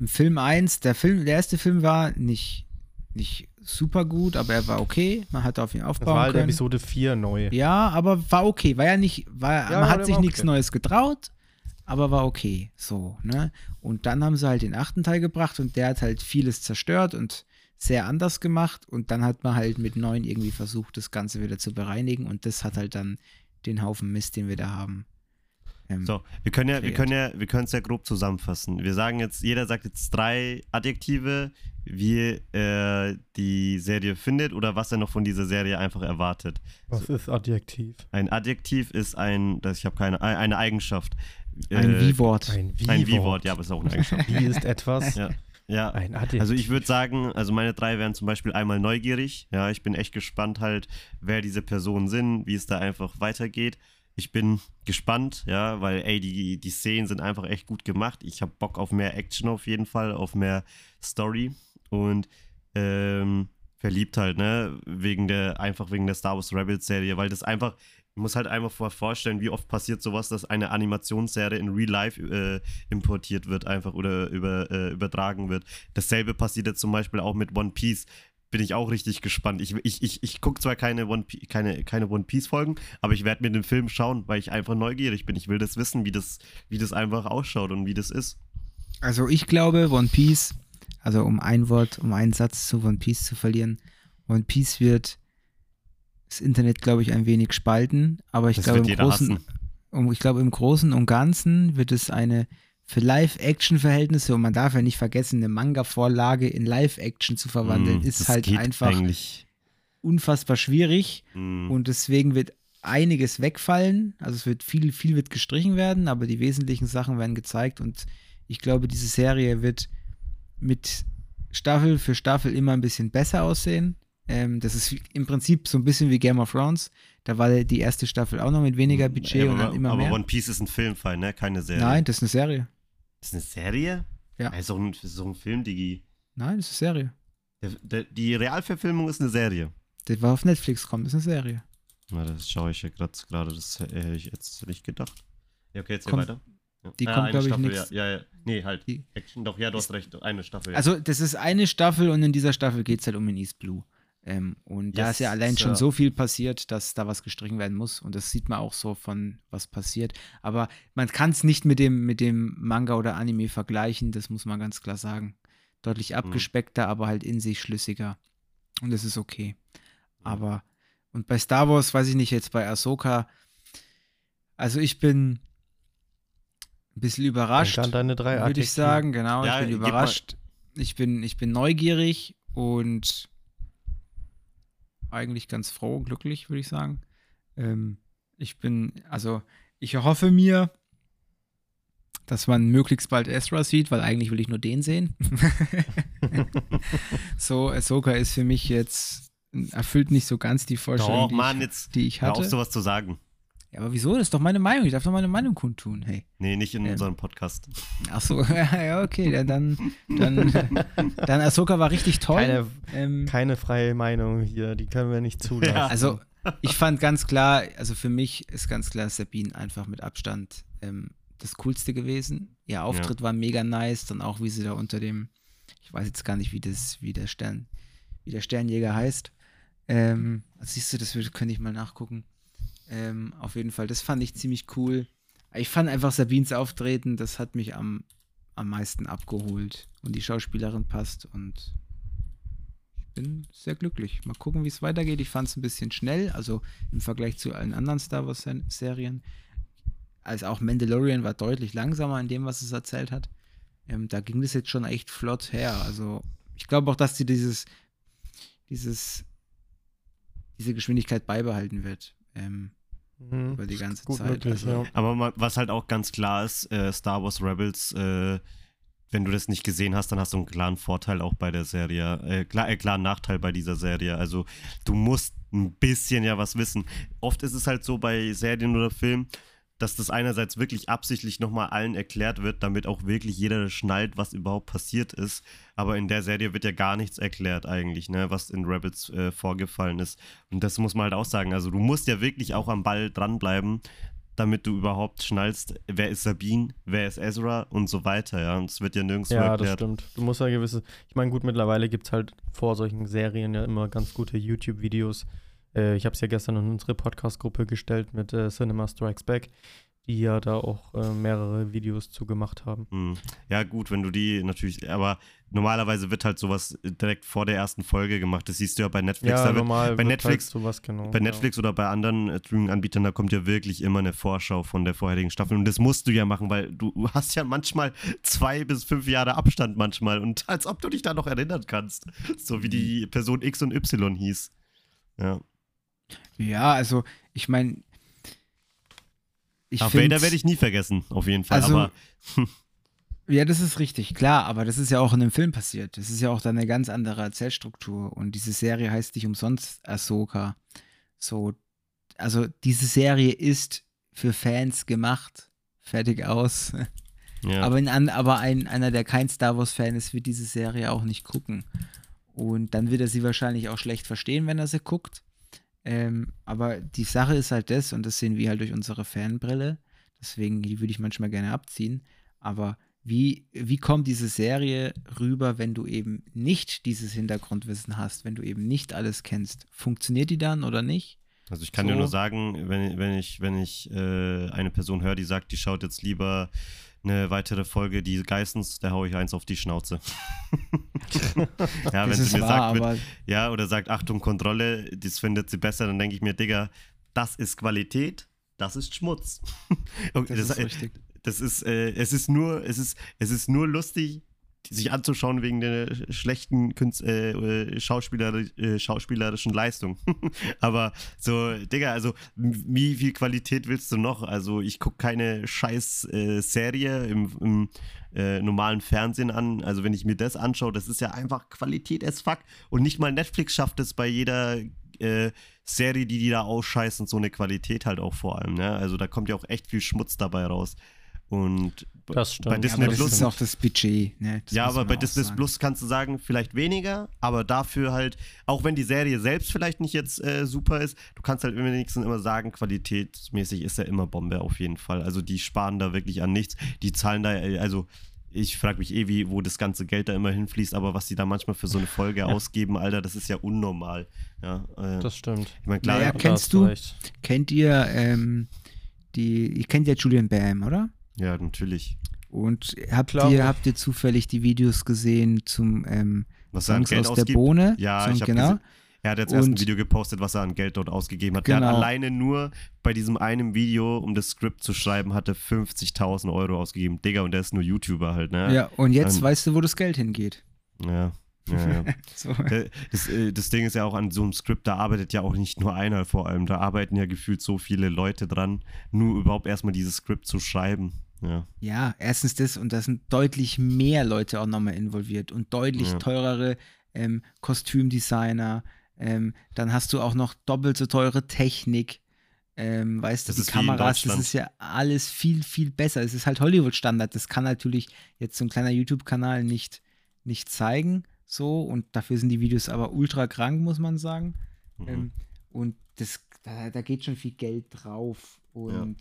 [SPEAKER 4] im Film 1, der Film, der erste Film war nicht, nicht super gut, aber er war okay. Man hat auf ihn
[SPEAKER 1] das
[SPEAKER 4] aufbauen
[SPEAKER 1] war halt
[SPEAKER 4] können.
[SPEAKER 1] Episode 4 neu.
[SPEAKER 4] Ja, aber war okay. War ja nicht, war,
[SPEAKER 1] Ja,
[SPEAKER 4] man hat sich nichts
[SPEAKER 1] okay.
[SPEAKER 4] Neues getraut, aber war okay. So, ne? Und dann haben sie halt den achten Teil gebracht und der hat halt vieles zerstört und sehr anders gemacht. Und dann hat man halt mit neun irgendwie versucht, das Ganze wieder zu bereinigen. Und das hat halt dann den Haufen Mist, den wir da haben. Ähm,
[SPEAKER 3] So, wir können ja, wir können ja, wir können es ja grob zusammenfassen. Wir sagen jetzt, jeder sagt jetzt drei Adjektive, wie er die Serie findet oder was er noch von dieser Serie einfach erwartet.
[SPEAKER 1] Was ist Adjektiv?
[SPEAKER 3] Ein Adjektiv ist ein, das ich habe keine, eine Eigenschaft.
[SPEAKER 4] Ein
[SPEAKER 3] Äh,
[SPEAKER 4] Wie-Wort.
[SPEAKER 1] Ein Wie-Wort.
[SPEAKER 3] Ein Wie-Wort, ja, aber ist auch eine Eigenschaft.
[SPEAKER 1] Wie ist etwas?
[SPEAKER 3] ja. Ja,
[SPEAKER 1] Ein Adjektiv.
[SPEAKER 3] also ich würde sagen, also meine drei wären zum Beispiel einmal neugierig. Ja, ich bin echt gespannt halt, wer diese Personen sind, wie es da einfach weitergeht. Ich bin gespannt, ja, weil ey, die, die Szenen sind einfach echt gut gemacht. Ich habe Bock auf mehr Action auf jeden Fall, auf mehr Story und ähm, verliebt halt, ne, wegen der, einfach wegen der Star Wars Rebels Serie, weil das einfach, ich muss halt einfach vor vorstellen, wie oft passiert sowas, dass eine Animationsserie in Real Life äh, importiert wird einfach oder über, äh, übertragen wird. Dasselbe passiert jetzt zum Beispiel auch mit One Piece. Bin ich auch richtig gespannt. Ich, ich, ich, ich gucke zwar keine One, keine, keine One Piece-Folgen, aber ich werde mir den Film schauen, weil ich einfach neugierig bin. Ich will das wissen, wie das, wie das einfach ausschaut und wie das ist.
[SPEAKER 4] Also ich glaube, One Piece, also um ein Wort, um einen Satz zu One Piece zu verlieren, One Piece wird das Internet, glaube ich, ein wenig spalten, aber ich
[SPEAKER 3] Das
[SPEAKER 4] glaube im Großen, um, ich glaube im Großen und Ganzen wird es eine für Live-Action-Verhältnisse und man darf ja nicht vergessen, eine Manga-Vorlage in Live-Action zu verwandeln,
[SPEAKER 3] Mm,
[SPEAKER 4] ist halt einfach
[SPEAKER 3] Eigentlich.
[SPEAKER 4] unfassbar schwierig.
[SPEAKER 3] Mm.
[SPEAKER 4] Und deswegen wird einiges wegfallen. Also es wird viel, viel wird gestrichen werden, aber die wesentlichen Sachen werden gezeigt und Ich glaube, diese Serie wird mit Staffel für Staffel immer ein bisschen besser aussehen. Ähm, das ist im Prinzip so ein bisschen wie Game of Thrones. Da war die erste Staffel auch noch mit weniger Budget
[SPEAKER 3] Ja,
[SPEAKER 4] und dann
[SPEAKER 3] aber,
[SPEAKER 4] immer
[SPEAKER 3] aber
[SPEAKER 4] mehr.
[SPEAKER 3] One Piece ist ein Filmfall, ne? Keine Serie.
[SPEAKER 4] Nein, das ist eine Serie.
[SPEAKER 3] Das ist eine Serie?
[SPEAKER 4] Ja.
[SPEAKER 3] Das ist doch ein, das ist doch ein Film, Digi.
[SPEAKER 4] Nein, das ist eine Serie.
[SPEAKER 3] Der, der, die Realverfilmung ist eine Serie.
[SPEAKER 4] Das war auf Netflix kommt, ist eine Serie.
[SPEAKER 3] Na, das schaue ich ja gerade. Das hätte ich jetzt nicht gedacht. Ja, okay, jetzt hier
[SPEAKER 4] Kommt-
[SPEAKER 3] weiter. Ja.
[SPEAKER 4] die
[SPEAKER 3] Ah,
[SPEAKER 4] kommt,
[SPEAKER 3] eine
[SPEAKER 4] glaub ich, nix.
[SPEAKER 3] Ja, ja, ja. Nee, halt.
[SPEAKER 4] Die-
[SPEAKER 3] Action, doch, ja, du hast recht. Eine Staffel. Ja.
[SPEAKER 4] Also, das ist eine Staffel und in dieser Staffel geht es halt um den East Blue. Ähm, und da
[SPEAKER 3] Yes,
[SPEAKER 4] ist ja allein schon
[SPEAKER 3] Sir.
[SPEAKER 4] so viel passiert, dass da was gestrichen werden muss. Und das sieht man auch so von, was passiert. Aber man kann es nicht mit dem, mit dem Manga oder Anime vergleichen, das muss man ganz klar sagen. Deutlich abgespeckter, aber halt in sich schlüssiger. Und das ist okay. Aber, und bei Star Wars, weiß ich nicht, jetzt bei Ahsoka, also ich bin ein bisschen überrascht
[SPEAKER 1] Denk an deine drei
[SPEAKER 4] würde ich sagen, genau.
[SPEAKER 3] Ja,
[SPEAKER 4] ich bin überrascht. Ich bin, ich bin neugierig und eigentlich ganz froh, glücklich, würde ich sagen. Ähm, ich bin, also ich hoffe mir, dass man möglichst bald Ezra sieht, weil eigentlich will ich nur den sehen. so, Ahsoka ist für mich jetzt, erfüllt nicht so ganz die Vorstellung,
[SPEAKER 3] Doch,
[SPEAKER 4] die,
[SPEAKER 3] Mann,
[SPEAKER 4] ich,
[SPEAKER 3] jetzt
[SPEAKER 4] die ich
[SPEAKER 3] hör auf,
[SPEAKER 4] hatte.
[SPEAKER 3] sowas zu sagen.
[SPEAKER 4] Ja, aber wieso? Das ist doch meine Meinung. Ich darf doch meine Meinung kundtun. Hey.
[SPEAKER 3] Nee, nicht in
[SPEAKER 4] Ähm.
[SPEAKER 3] unserem Podcast.
[SPEAKER 4] Ach so, ja, okay, ja, dann, dann, dann Ahsoka war richtig toll.
[SPEAKER 1] Keine,
[SPEAKER 4] ähm,
[SPEAKER 1] keine freie Meinung hier, die können wir nicht zulassen.
[SPEAKER 3] Ja.
[SPEAKER 4] also, ich fand ganz klar, also für mich ist ganz klar Sabine einfach mit Abstand ähm, das Coolste gewesen. Ihr Auftritt war mega nice, dann auch wie sie da unter dem, ich weiß jetzt gar nicht, wie das, wie der Stern, wie der Sternjäger heißt. Ähm, also siehst du, das könnte ich mal nachgucken. Ähm, auf jeden Fall, das fand ich ziemlich cool. Ich fand einfach Sabines Auftreten, das hat mich am, am meisten abgeholt. Und die Schauspielerin passt und ich bin sehr glücklich. Mal gucken, wie es weitergeht. Ich fand es ein bisschen schnell, also im Vergleich zu allen anderen Star Wars-Serien. Also auch Mandalorian war deutlich langsamer in dem, was es erzählt hat. Ähm, da ging das jetzt schon echt flott her. Also ich glaube auch, dass sie dieses, dieses, diese Geschwindigkeit beibehalten wird. Ähm,
[SPEAKER 1] Mhm.
[SPEAKER 4] über die ganze
[SPEAKER 1] Gut
[SPEAKER 4] Zeit.
[SPEAKER 1] möglich,
[SPEAKER 4] also,
[SPEAKER 1] ja.
[SPEAKER 3] Aber was halt auch ganz klar ist, äh, Star Wars Rebels, äh, wenn du das nicht gesehen hast, dann hast du einen klaren Vorteil auch bei der Serie. Äh, klar, äh, klaren Nachteil bei dieser Serie. Also du musst ein bisschen ja was wissen. Oft ist es halt so bei Serien oder Filmen, dass das einerseits wirklich absichtlich nochmal allen erklärt wird, damit auch wirklich jeder schnallt, was überhaupt passiert ist. Aber in der Serie wird ja gar nichts erklärt eigentlich, ne, was in Rebels äh, vorgefallen ist. Und das muss man halt auch sagen. Also du musst ja wirklich auch am Ball dranbleiben, damit du überhaupt schnallst, wer ist Sabine, wer ist Ezra und so weiter, ja. Und es wird ja nirgendwo
[SPEAKER 1] Ja, das
[SPEAKER 3] erklärt.
[SPEAKER 1] stimmt. Du musst ja gewisse. Ich meine, gut, mittlerweile gibt es halt vor solchen Serien ja immer ganz gute YouTube-Videos. Äh, ich habe es ja gestern in unsere Podcast-Gruppe gestellt mit äh, Cinema Strikes Back, die ja da auch äh, mehrere Videos zu gemacht haben.
[SPEAKER 3] Hm. Ja, gut, wenn du die natürlich, aber normalerweise wird halt sowas direkt vor der ersten Folge gemacht. Das siehst du ja bei Netflix.
[SPEAKER 1] ja,
[SPEAKER 3] da wird,
[SPEAKER 1] normal.
[SPEAKER 3] bei Netflix-
[SPEAKER 1] Halt sowas genau.
[SPEAKER 3] bei Netflix oder bei anderen äh, Streaming-Anbietern, da kommt ja wirklich immer eine Vorschau von der vorherigen Staffel. Und das musst du ja machen, weil du hast ja manchmal zwei bis fünf Jahre Abstand manchmal. Und als ob du dich da noch erinnern kannst. So wie die Person X und Y hieß. Ja.
[SPEAKER 4] Ja, also ich meine, ich
[SPEAKER 3] Darth Vader werde ich nie vergessen, auf jeden Fall.
[SPEAKER 4] Also-
[SPEAKER 3] aber
[SPEAKER 4] Ja, das ist richtig, klar, aber das ist ja auch in einem Film passiert. Das ist ja auch dann eine ganz andere Erzählstruktur. Und diese Serie heißt nicht umsonst Ahsoka. So, also diese Serie ist für Fans gemacht. Fertig aus.
[SPEAKER 3] ja.
[SPEAKER 4] Aber, in, aber ein, einer, der kein Star Wars-Fan ist, wird diese Serie auch nicht gucken. Und dann wird er sie wahrscheinlich auch schlecht verstehen, wenn er sie guckt. Ähm, aber die Sache ist halt das, und das sehen wir halt durch unsere Fanbrille. Deswegen, die würde ich manchmal gerne abziehen. Aber wie, wie kommt diese Serie rüber, wenn du eben nicht dieses Hintergrundwissen hast, wenn du eben nicht alles kennst? Funktioniert die dann oder nicht?
[SPEAKER 3] Also ich kann
[SPEAKER 4] So.
[SPEAKER 3] dir nur sagen, wenn, wenn ich, wenn ich äh, eine Person höre, die sagt, die schaut jetzt lieber eine weitere Folge, die Geissens, da hau ich eins auf die Schnauze. ja, wenn
[SPEAKER 4] das
[SPEAKER 3] sie mir
[SPEAKER 4] wahr,
[SPEAKER 3] sagt, mit, ja, oder sagt, Achtung, Kontrolle, das findet sie besser, dann denke ich mir, Digga, das ist Qualität, das ist Schmutz. Und
[SPEAKER 4] das ist richtig.
[SPEAKER 3] das ist, äh, es ist nur, es ist, es ist nur lustig, sich anzuschauen wegen der schlechten Künst, äh, äh Schauspieler, äh, schauspielerischen Leistung. Aber so, Digga, also wie viel Qualität willst du noch? Also ich gucke keine scheiß äh, Serie im, im äh, normalen Fernsehen an. Also wenn ich mir das anschaue, das ist ja einfach Qualität as fuck. Und nicht mal Netflix schafft es bei jeder äh, Serie, die die da ausscheißen, so eine Qualität halt auch vor allem. Ne? Also da kommt ja auch echt viel Schmutz dabei raus. Und
[SPEAKER 1] das stimmt.
[SPEAKER 3] bei Disney
[SPEAKER 4] ja, aber
[SPEAKER 3] Plus.
[SPEAKER 4] Das ist auch das Budget. Ne? Das
[SPEAKER 3] ja, aber bei Disney
[SPEAKER 4] sagen.
[SPEAKER 3] Plus kannst du sagen, vielleicht weniger, aber dafür halt, auch wenn die Serie selbst vielleicht nicht jetzt äh, super ist, du kannst halt wenigstens immer sagen, qualitätsmäßig ist er immer Bombe auf jeden Fall. Also die sparen da wirklich an nichts. Die zahlen da, äh, also ich frage mich eh, wie, wo das ganze Geld da immer hinfließt, aber was die da manchmal für so eine Folge
[SPEAKER 1] Ja.
[SPEAKER 3] ausgeben, Alter, das ist ja unnormal. Ja, äh,
[SPEAKER 1] Das stimmt.
[SPEAKER 3] ich meine, klar,
[SPEAKER 4] Naja, kennst du-
[SPEAKER 1] recht.
[SPEAKER 4] Kennt ihr ähm, die, ihr kennt ja Julian Bam, oder?
[SPEAKER 3] Ja, natürlich.
[SPEAKER 4] Und habt
[SPEAKER 1] Klar.
[SPEAKER 4] ihr, habt ihr zufällig die Videos gesehen zum ähm,
[SPEAKER 3] Was er
[SPEAKER 4] Songs
[SPEAKER 3] Geld
[SPEAKER 4] aus der
[SPEAKER 3] ausgibt.
[SPEAKER 4] Bohne?
[SPEAKER 3] Ja,
[SPEAKER 4] Song,
[SPEAKER 3] ich hab
[SPEAKER 4] genau.
[SPEAKER 3] Er hat jetzt erst ein Video gepostet, was er an Geld dort ausgegeben hat. Der
[SPEAKER 4] Genau.
[SPEAKER 3] hat alleine nur bei diesem einen Video, um das Skript zu schreiben, hatte 50.000 Euro ausgegeben. Digga, und der ist nur YouTuber halt, ne?
[SPEAKER 4] Ja, und jetzt
[SPEAKER 3] Ähm,
[SPEAKER 4] weißt du, wo das Geld hingeht.
[SPEAKER 3] Ja. ja, ja.
[SPEAKER 4] So.
[SPEAKER 3] Der- Das, äh, das Ding ist ja auch an so einem Skript, da arbeitet ja auch nicht nur einer vor allem, da arbeiten ja gefühlt so viele Leute dran, nur überhaupt erstmal dieses Skript zu schreiben. Ja,
[SPEAKER 4] Ja, erstens das und da sind deutlich mehr Leute auch nochmal involviert und deutlich
[SPEAKER 3] Ja.
[SPEAKER 4] teurere ähm, Kostümdesigner. Ähm, dann hast du auch noch doppelt so teure Technik. Ähm, weißt
[SPEAKER 3] Das
[SPEAKER 4] du, die Kameras, das ist ja alles viel, viel besser. Es ist halt Hollywood-Standard. Das kann natürlich jetzt so ein kleiner YouTube-Kanal nicht, nicht zeigen. So, und dafür sind die Videos aber ultra krank, muss man sagen.
[SPEAKER 3] mhm.
[SPEAKER 4] Ähm, und das, da, da geht schon viel Geld drauf. Und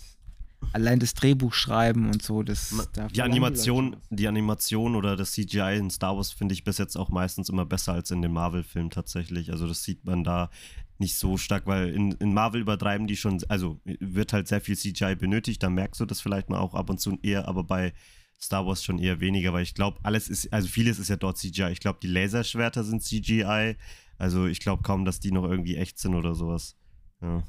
[SPEAKER 4] allein das Drehbuch schreiben und so, das
[SPEAKER 3] Ma-
[SPEAKER 4] da
[SPEAKER 3] die Animation, die Animation oder das CGI in Star Wars finde ich bis jetzt auch meistens immer besser als in den Marvel-Filmen tatsächlich. Also das sieht man da nicht so stark, weil in, in Marvel übertreiben die schon, also wird halt sehr viel CGI benötigt, da merkst du das vielleicht mal auch ab und zu eher, aber bei Star Wars schon eher weniger, weil ich glaube, alles ist, also vieles ist ja dort CGI. Ich glaube, die Laserschwerter sind CGI. Also ich glaube kaum, dass die noch irgendwie echt sind oder sowas. Ja,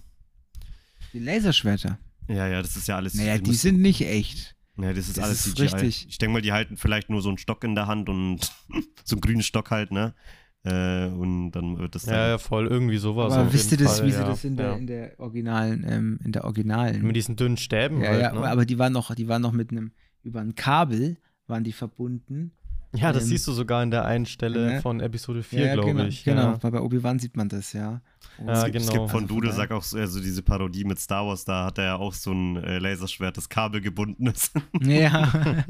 [SPEAKER 4] Die Laserschwerter.
[SPEAKER 3] Ja, ja das ist ja alles.
[SPEAKER 4] Naja, die
[SPEAKER 3] müssen-
[SPEAKER 4] sind nicht echt.
[SPEAKER 3] Ja, das ist
[SPEAKER 4] Das
[SPEAKER 3] alles
[SPEAKER 4] ist
[SPEAKER 3] CGI.
[SPEAKER 4] richtig.
[SPEAKER 3] Ich denke mal, die halten vielleicht nur so einen Stock in der Hand und so einen grünen Stock halt, ne? Äh, und dann wird das dann.
[SPEAKER 1] Ja, ja, voll, irgendwie sowas.
[SPEAKER 4] Aber wisst ihr das,
[SPEAKER 1] Fall,
[SPEAKER 4] wie
[SPEAKER 1] ja.
[SPEAKER 4] sie das in der,
[SPEAKER 1] ja.
[SPEAKER 4] in der originalen, ähm, in der originalen.
[SPEAKER 1] Mit diesen dünnen Stäben
[SPEAKER 4] ja,
[SPEAKER 1] halt,
[SPEAKER 4] ja,
[SPEAKER 1] ne?
[SPEAKER 4] aber die waren noch, die waren noch mit einem, über ein Kabel waren die verbunden.
[SPEAKER 1] Ja, das
[SPEAKER 4] ähm,
[SPEAKER 1] siehst du sogar in der einen Stelle
[SPEAKER 4] ne?
[SPEAKER 1] von Episode 4,
[SPEAKER 4] ja,
[SPEAKER 1] glaube
[SPEAKER 4] genau,
[SPEAKER 1] ich.
[SPEAKER 4] Genau,
[SPEAKER 1] Ja.
[SPEAKER 4] weil bei Obi-Wan sieht man das, ja. Und
[SPEAKER 1] Ja,
[SPEAKER 3] es, gibt, es
[SPEAKER 1] genau.
[SPEAKER 3] gibt von
[SPEAKER 4] Also
[SPEAKER 3] Dude,
[SPEAKER 4] von
[SPEAKER 3] sag auch so, also diese Parodie mit Star Wars, da hat er ja auch so ein äh, Laserschwert, das Kabel gebunden ist.
[SPEAKER 4] Ja.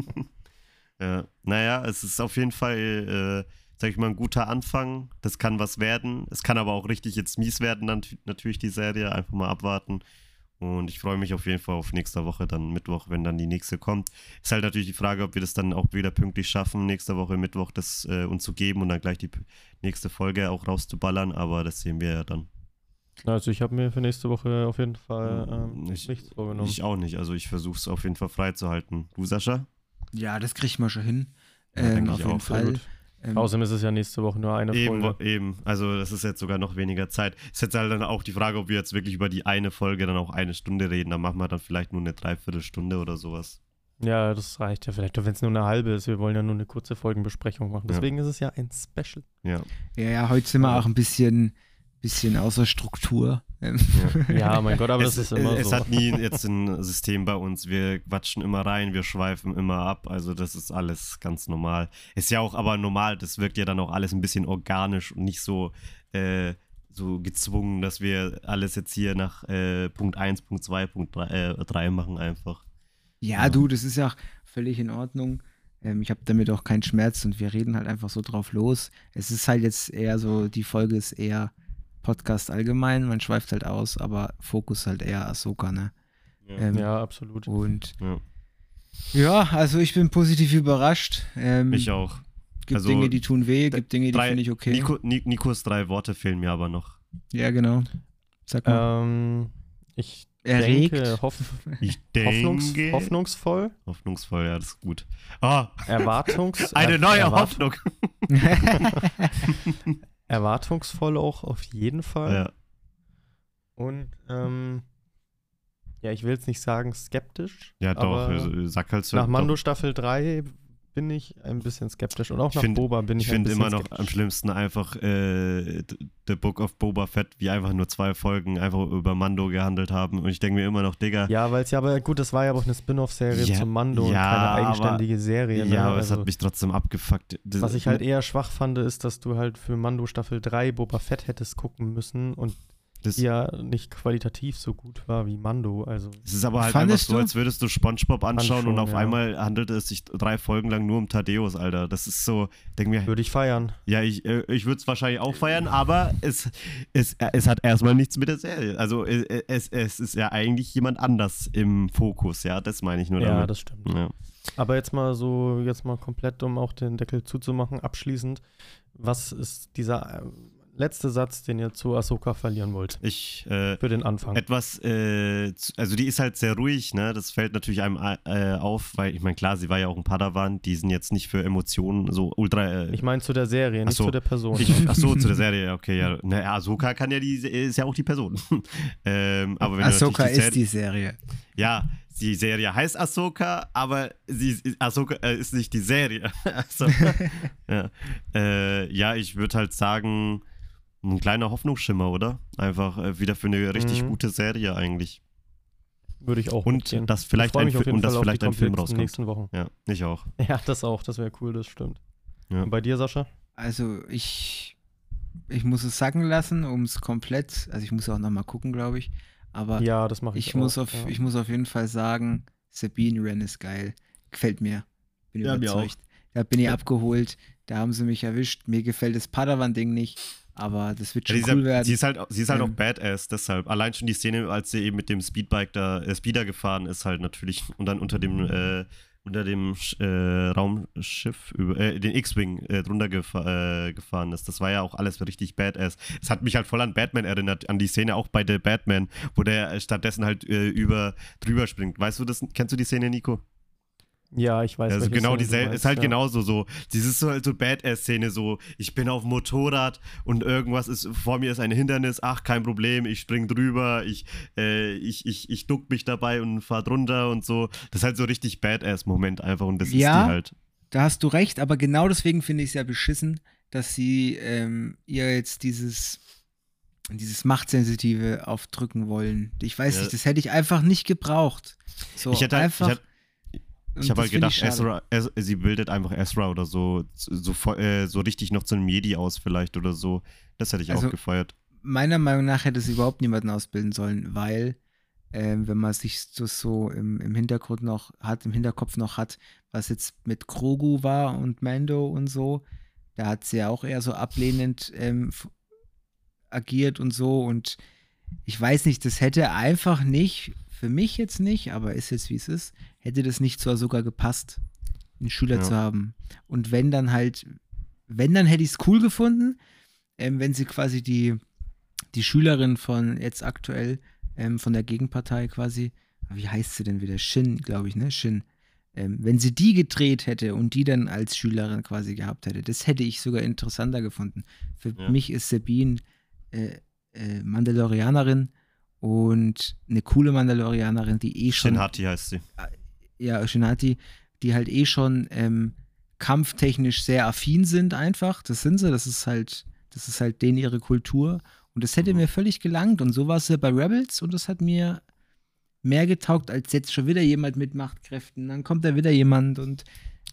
[SPEAKER 3] ja. Naja, es ist auf jeden Fall, äh, sag ich mal, ein guter Anfang. Das kann was werden. Es kann aber auch richtig jetzt mies werden, dann natürlich die Serie. Einfach mal abwarten. Und ich freue mich auf jeden Fall auf nächste Woche, dann Mittwoch, wenn dann die nächste kommt. Ist halt natürlich die Frage, ob wir das dann auch wieder pünktlich schaffen, nächste Woche Mittwoch das äh, uns zu geben und dann gleich die nächste Folge auch rauszuballern, aber das sehen wir ja dann.
[SPEAKER 1] Also ich habe mir für nächste Woche auf jeden Fall ähm,
[SPEAKER 3] Ich-
[SPEAKER 1] nichts vorgenommen.
[SPEAKER 3] Ich auch nicht, also ich versuche es auf jeden Fall freizuhalten. Du, Sascha?
[SPEAKER 4] ja, das kriegt man schon hin.
[SPEAKER 3] Ja,
[SPEAKER 4] ähm,
[SPEAKER 3] denke
[SPEAKER 4] auf
[SPEAKER 3] ich
[SPEAKER 4] jeden
[SPEAKER 3] auch.
[SPEAKER 1] Sehr
[SPEAKER 4] Fall.
[SPEAKER 1] gut.
[SPEAKER 4] Ähm,
[SPEAKER 1] Außerdem ist es ja nächste Woche nur eine
[SPEAKER 3] Eben,
[SPEAKER 1] Folge.
[SPEAKER 3] eben. Also das ist jetzt sogar noch weniger Zeit. Ist jetzt halt dann auch die Frage, ob wir jetzt wirklich über die eine Folge dann auch eine Stunde reden. Dann machen wir dann vielleicht nur eine Dreiviertelstunde oder sowas.
[SPEAKER 1] Ja, das reicht ja vielleicht, wenn es nur eine halbe ist. Wir wollen ja nur eine kurze Folgenbesprechung machen.
[SPEAKER 3] Ja.
[SPEAKER 1] Deswegen ist es ja ein Special.
[SPEAKER 3] Ja.
[SPEAKER 4] ja, ja, heute sind wir auch ein bisschen, bisschen außer Struktur.
[SPEAKER 1] Ja, mein Gott, aber
[SPEAKER 3] es,
[SPEAKER 1] das ist immer
[SPEAKER 3] es
[SPEAKER 1] so.
[SPEAKER 3] hat nie jetzt ein System bei uns. Wir quatschen immer rein, wir schweifen immer ab. Also das ist alles ganz normal. Ist ja auch aber normal, das wirkt ja dann auch alles ein bisschen organisch und nicht so, äh, so gezwungen, dass wir alles jetzt hier nach äh, Punkt 1, Punkt 2, Punkt 3, äh, 3 machen einfach.
[SPEAKER 4] Ja,
[SPEAKER 3] Ja.
[SPEAKER 4] du, das ist ja auch völlig in Ordnung. Ähm, ich habe damit auch keinen Schmerz und wir reden halt einfach so drauf los. Es ist halt jetzt eher so, die Folge ist eher Podcast allgemein, man schweift halt aus, aber Fokus halt eher Ahsoka, ne? Ähm,
[SPEAKER 1] ja, absolut.
[SPEAKER 4] Und
[SPEAKER 3] Ja.
[SPEAKER 4] ja, also ich bin positiv überrascht. Ähm,
[SPEAKER 3] Ich auch.
[SPEAKER 4] Gibt
[SPEAKER 3] Also,
[SPEAKER 4] Dinge, die tun weh, gibt Dinge, die finde ich okay.
[SPEAKER 3] Nico, Ni- Nikos drei Worte fehlen mir aber noch.
[SPEAKER 4] Ja, genau. Sag mal.
[SPEAKER 1] Ähm, ich
[SPEAKER 4] Erregt.
[SPEAKER 1] denke, hoff,
[SPEAKER 3] Ich
[SPEAKER 1] hoffnungs,
[SPEAKER 3] denke.
[SPEAKER 1] hoffnungsvoll,
[SPEAKER 3] Hoffnungsvoll, ja, das ist gut. Ah,
[SPEAKER 1] Erwartungs,
[SPEAKER 3] eine neue
[SPEAKER 1] erwart-
[SPEAKER 3] Hoffnung.
[SPEAKER 1] Erwartungsvoll auch auf jeden Fall.
[SPEAKER 3] Ja.
[SPEAKER 1] Und ähm, ja, ich will jetzt nicht sagen skeptisch.
[SPEAKER 3] Ja, doch, äh, sag halt so.
[SPEAKER 1] Nach
[SPEAKER 3] doch.
[SPEAKER 1] Mando Staffel 3 bin ich ein bisschen skeptisch. Und auch
[SPEAKER 3] Ich
[SPEAKER 1] nach
[SPEAKER 3] find-
[SPEAKER 1] Boba bin ich,
[SPEAKER 3] Ich
[SPEAKER 1] ein
[SPEAKER 3] finde
[SPEAKER 1] bisschen
[SPEAKER 3] immer noch
[SPEAKER 1] skeptisch.
[SPEAKER 3] am schlimmsten einfach äh, The Book of Boba Fett, wie einfach nur zwei Folgen einfach über Mando gehandelt haben. Und ich denke mir immer noch, Digga,
[SPEAKER 1] Ja, weil es ja, aber gut, das war ja auch eine Spin-off-Serie
[SPEAKER 3] Ja,
[SPEAKER 1] zum Mando und
[SPEAKER 3] ja,
[SPEAKER 1] keine
[SPEAKER 3] aber-
[SPEAKER 1] eigenständige Serie. Ne?
[SPEAKER 3] ja, aber es
[SPEAKER 1] also,
[SPEAKER 3] hat mich trotzdem abgefuckt. Das-
[SPEAKER 1] was ich halt eher schwach fand, ist, dass du halt für Mando Staffel 3 Boba Fett hättest gucken müssen und
[SPEAKER 3] das,
[SPEAKER 1] die ja nicht qualitativ so gut war wie Mando. Also
[SPEAKER 3] Es ist aber halt einfach so, als würdest du Spongebob anschauen
[SPEAKER 1] schon,
[SPEAKER 3] und auf
[SPEAKER 1] ja.
[SPEAKER 3] einmal handelt es sich drei Folgen lang nur um Thaddeus, Alter. Das ist so, denk mir,
[SPEAKER 1] würde ich feiern.
[SPEAKER 3] ja, ich, äh, ich würde es wahrscheinlich auch feiern, aber es, es, äh, es hat erstmal nichts mit der Serie. Also äh, es, es ist ja eigentlich jemand anders im Fokus, ja, das meine ich nur
[SPEAKER 1] Ja,
[SPEAKER 3] damit.
[SPEAKER 1] das stimmt.
[SPEAKER 3] ja.
[SPEAKER 1] Aber jetzt mal so, jetzt mal komplett, um auch den Deckel zuzumachen, abschließend. Was ist dieser äh, letzte Satz, den ihr zu Ahsoka verlieren wollt?
[SPEAKER 3] Ich, äh,
[SPEAKER 1] Für den Anfang.
[SPEAKER 3] etwas, äh, also die ist halt sehr ruhig, ne? Das fällt natürlich einem äh, auf, weil ich meine, klar, sie war ja auch ein Padawan, die sind jetzt nicht für Emotionen so ultra. Äh,
[SPEAKER 1] Ich meine zu der Serie, nicht
[SPEAKER 3] so.
[SPEAKER 1] zu der Person.
[SPEAKER 3] ich, ach so, zu der Serie, ja, okay, ja. Naja, Ahsoka kann ja die, ist ja auch die Person. ähm, aber wenn du
[SPEAKER 4] Ahsoka
[SPEAKER 3] natürlich
[SPEAKER 4] ist die Serie.
[SPEAKER 3] Ja, die Serie heißt Ahsoka, aber sie, Ahsoka äh, ist nicht die Serie. also, ja. Äh, ja, ich würde halt sagen, ein kleiner Hoffnungsschimmer, oder? Einfach äh, wieder für eine richtig
[SPEAKER 1] Mhm.
[SPEAKER 3] gute Serie eigentlich.
[SPEAKER 1] Würde ich auch
[SPEAKER 3] Und
[SPEAKER 1] mitgehen.
[SPEAKER 3] dass
[SPEAKER 1] Ich
[SPEAKER 3] vielleicht ein, und dass
[SPEAKER 1] Fall auf
[SPEAKER 3] vielleicht ein Film rauskommt.
[SPEAKER 1] nächsten Wochen.
[SPEAKER 3] Ja, ich auch.
[SPEAKER 1] Ja, das auch, das wäre cool, das stimmt.
[SPEAKER 3] Ja.
[SPEAKER 1] Und bei dir, Sascha?
[SPEAKER 4] Also ich, ich muss es sacken lassen, um es komplett, also ich muss auch nochmal gucken, glaube ich. Aber
[SPEAKER 1] Ja, das mache ich,
[SPEAKER 4] ich, muss
[SPEAKER 1] auch,
[SPEAKER 4] auf,
[SPEAKER 1] ja.
[SPEAKER 4] ich muss auf jeden Fall sagen, Sabine Wren ist geil. Gefällt mir. Bin
[SPEAKER 3] Ja, mir
[SPEAKER 4] überzeugt. Da bin ich abgeholt. Da haben sie mich erwischt. Mir gefällt das Padawan-Ding nicht, aber das wird
[SPEAKER 3] Ja,
[SPEAKER 4] schon
[SPEAKER 3] ist
[SPEAKER 4] cool
[SPEAKER 3] ja,
[SPEAKER 4] werden.
[SPEAKER 3] sie ist halt, sie ist halt
[SPEAKER 4] Ähm.
[SPEAKER 3] auch Badass, deshalb. Allein schon die Szene, als sie eben mit dem Speedbike da, äh, Speeder gefahren ist, halt natürlich. Und dann unter dem, äh, unter dem äh, Raumschiff, über, äh, den X-Wing äh, drunter gefa äh, gefahren ist. Das war ja auch alles richtig Badass. Es hat mich halt voll an Batman erinnert, an die Szene auch bei The Batman, wo der äh, stattdessen halt äh, über drüber springt. Weißt du das? Kennst du die Szene, Nico?
[SPEAKER 1] Ja, ich weiß
[SPEAKER 3] Also genau dieselbe,
[SPEAKER 1] meinst,
[SPEAKER 3] ist halt
[SPEAKER 1] ja.
[SPEAKER 3] genauso so. Dieses so, so Badass-Szene, so, ich bin auf dem Motorrad und irgendwas ist, vor mir ist ein Hindernis, ach, kein Problem, ich spring drüber, ich, äh, ich, ich, ich duck mich dabei und fahr drunter und so. Das ist halt so richtig Badass-Moment einfach und das
[SPEAKER 4] Ja.
[SPEAKER 3] ist die halt.
[SPEAKER 4] Da hast du recht, aber genau deswegen finde ich es ja beschissen, dass sie ähm, ihr jetzt dieses, dieses Machtsensitive aufdrücken wollen. Ich weiß
[SPEAKER 3] Ja.
[SPEAKER 4] nicht, das hätte ich einfach nicht gebraucht. So
[SPEAKER 3] ich hätte halt,
[SPEAKER 4] einfach.
[SPEAKER 3] ich, hätte- ich habe halt gedacht. Ezra, Ez, sie bildet einfach Ezra oder so, so, äh, so richtig noch zu einem Jedi aus vielleicht oder so. Das hätte ich
[SPEAKER 4] Also,
[SPEAKER 3] auch gefeiert.
[SPEAKER 4] meiner Meinung nach hätte es überhaupt niemanden ausbilden sollen, weil ähm, wenn man sich das so im, im Hintergrund noch hat, im Hinterkopf noch hat, was jetzt mit Grogu war und Mando und so, da hat sie ja auch eher so ablehnend ähm, agiert und so und ich weiß nicht, das hätte einfach nicht, für mich jetzt nicht, aber ist jetzt wie es ist, hätte das nicht so sogar gepasst, einen Schüler
[SPEAKER 3] Ja.
[SPEAKER 4] zu haben. Und wenn dann halt, wenn dann hätte ich es cool gefunden, ähm, wenn sie quasi die, die Schülerin von jetzt aktuell, ähm, von der Gegenpartei quasi, wie heißt sie denn wieder? Shin, glaube ich, ne? Shin. Ähm, wenn sie die gedreht hätte und die dann als Schülerin quasi gehabt hätte, das hätte ich sogar interessanter gefunden. Für
[SPEAKER 3] Ja.
[SPEAKER 4] mich ist Sabine äh, äh, Mandalorianerin und eine coole Mandalorianerin, die eh schon
[SPEAKER 3] Shin Hati heißt sie.
[SPEAKER 4] Ja, Shinati, die halt eh schon ähm, kampftechnisch sehr affin sind einfach. Das sind sie, das ist halt, das ist halt denen ihre Kultur. Und das hätte
[SPEAKER 3] Mhm.
[SPEAKER 4] mir völlig gelangt. Und so war es ja bei Rebels und das hat mir mehr getaugt, als jetzt schon wieder jemand mit Machtkräften. Dann kommt da wieder jemand und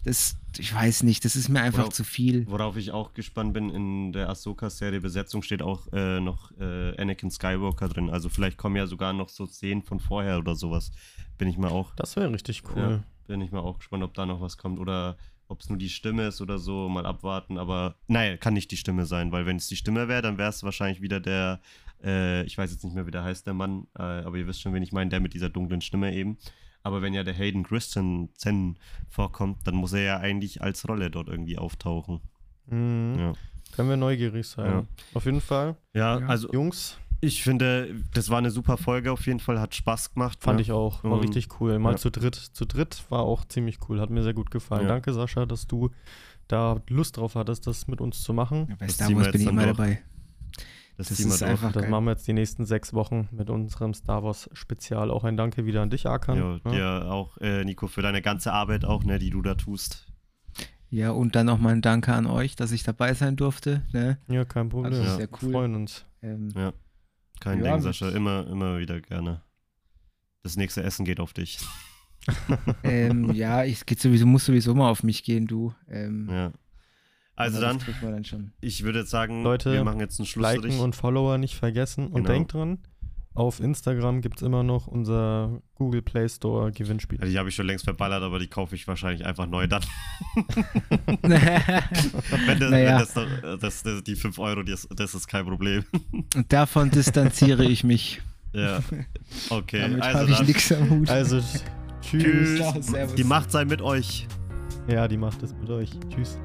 [SPEAKER 4] das, ich weiß nicht, das ist mir einfach
[SPEAKER 3] Oder-
[SPEAKER 4] zu viel.
[SPEAKER 3] Worauf ich auch gespannt bin, in der Ahsoka-Serie Besetzung steht auch äh, noch äh, Anakin Skywalker drin. Also vielleicht kommen ja sogar noch so Szenen von vorher oder sowas. Bin ich mal auch,
[SPEAKER 1] Das wäre richtig cool.
[SPEAKER 3] Ja. bin ich mal auch gespannt, ob da noch was kommt oder ob es nur die Stimme ist oder so. Mal abwarten. Aber nein, kann nicht die Stimme sein, weil wenn es die Stimme wäre, dann wäre es wahrscheinlich wieder der, äh, ich weiß jetzt nicht mehr, wie der heißt, der Mann, äh, aber ihr wisst schon, wen ich meine, der mit dieser dunklen Stimme eben. Aber wenn ja der Hayden Christensen vorkommt, dann muss er ja eigentlich als Rolle dort irgendwie auftauchen.
[SPEAKER 1] Mhm.
[SPEAKER 3] Ja.
[SPEAKER 1] Können wir neugierig sein.
[SPEAKER 3] Ja.
[SPEAKER 1] Auf jeden Fall.
[SPEAKER 3] Ja,
[SPEAKER 4] Ja.
[SPEAKER 3] also
[SPEAKER 1] Jungs,
[SPEAKER 3] ich finde, das war eine super Folge auf jeden Fall, hat Spaß gemacht.
[SPEAKER 1] fand ich auch. War
[SPEAKER 3] Und-
[SPEAKER 1] richtig cool. Mal
[SPEAKER 3] ja.
[SPEAKER 1] zu dritt. Zu dritt war auch ziemlich cool. Hat mir sehr gut gefallen.
[SPEAKER 3] Ja.
[SPEAKER 1] Danke, Sascha, dass du da Lust drauf hattest, das mit uns zu machen.
[SPEAKER 4] Bei
[SPEAKER 3] das
[SPEAKER 4] Star Wars bin ich immer dabei.
[SPEAKER 3] Das,
[SPEAKER 4] das ist einfach-
[SPEAKER 1] Das
[SPEAKER 4] geil.
[SPEAKER 1] machen wir jetzt die nächsten sechs Wochen mit unserem Star Wars Spezial. Auch ein Danke wieder an dich, Arkan.
[SPEAKER 3] Ja,
[SPEAKER 1] Ja.
[SPEAKER 3] dir auch, äh, Nico, für deine ganze Arbeit auch, ne, die du da tust.
[SPEAKER 4] Ja, und dann nochmal ein Danke an euch, dass ich dabei sein durfte. Ne?
[SPEAKER 1] Ja, kein Problem.
[SPEAKER 4] Also
[SPEAKER 3] Ja.
[SPEAKER 4] sehr cool.
[SPEAKER 1] Wir freuen uns.
[SPEAKER 4] Ähm,
[SPEAKER 3] Ja. Kein
[SPEAKER 4] Ja,
[SPEAKER 3] Ding, Sascha. Immer, immer wieder gerne. Das nächste Essen geht auf dich.
[SPEAKER 4] ähm, ja, ich geht sowieso, muss sowieso mal auf mich gehen, du. Ähm,
[SPEAKER 3] Ja. Also dann,
[SPEAKER 4] dann schon.
[SPEAKER 3] ich würde jetzt sagen,
[SPEAKER 1] Leute,
[SPEAKER 3] wir machen jetzt einen Schlussstrich.
[SPEAKER 1] Liken und Follower nicht vergessen. Und
[SPEAKER 3] Genau.
[SPEAKER 1] denkt dran, auf Instagram gibt es immer noch unser Google Play Store Gewinnspiel.
[SPEAKER 3] Ja, die habe ich schon längst verballert, aber die kaufe ich wahrscheinlich einfach neu dann. Wenn, das,
[SPEAKER 4] Naja.
[SPEAKER 3] wenn das, das, das, die 5 Euro, das, das ist kein Problem.
[SPEAKER 4] Und davon distanziere ich mich.
[SPEAKER 3] Ja. Okay,
[SPEAKER 4] Damit
[SPEAKER 3] also
[SPEAKER 4] habe ich
[SPEAKER 3] dann.
[SPEAKER 4] nichts am Hut.
[SPEAKER 1] Also,
[SPEAKER 3] Tschüss.
[SPEAKER 4] Servus.
[SPEAKER 3] Die Macht sei mit euch.
[SPEAKER 1] Ja, die macht es mit euch. Tschüss.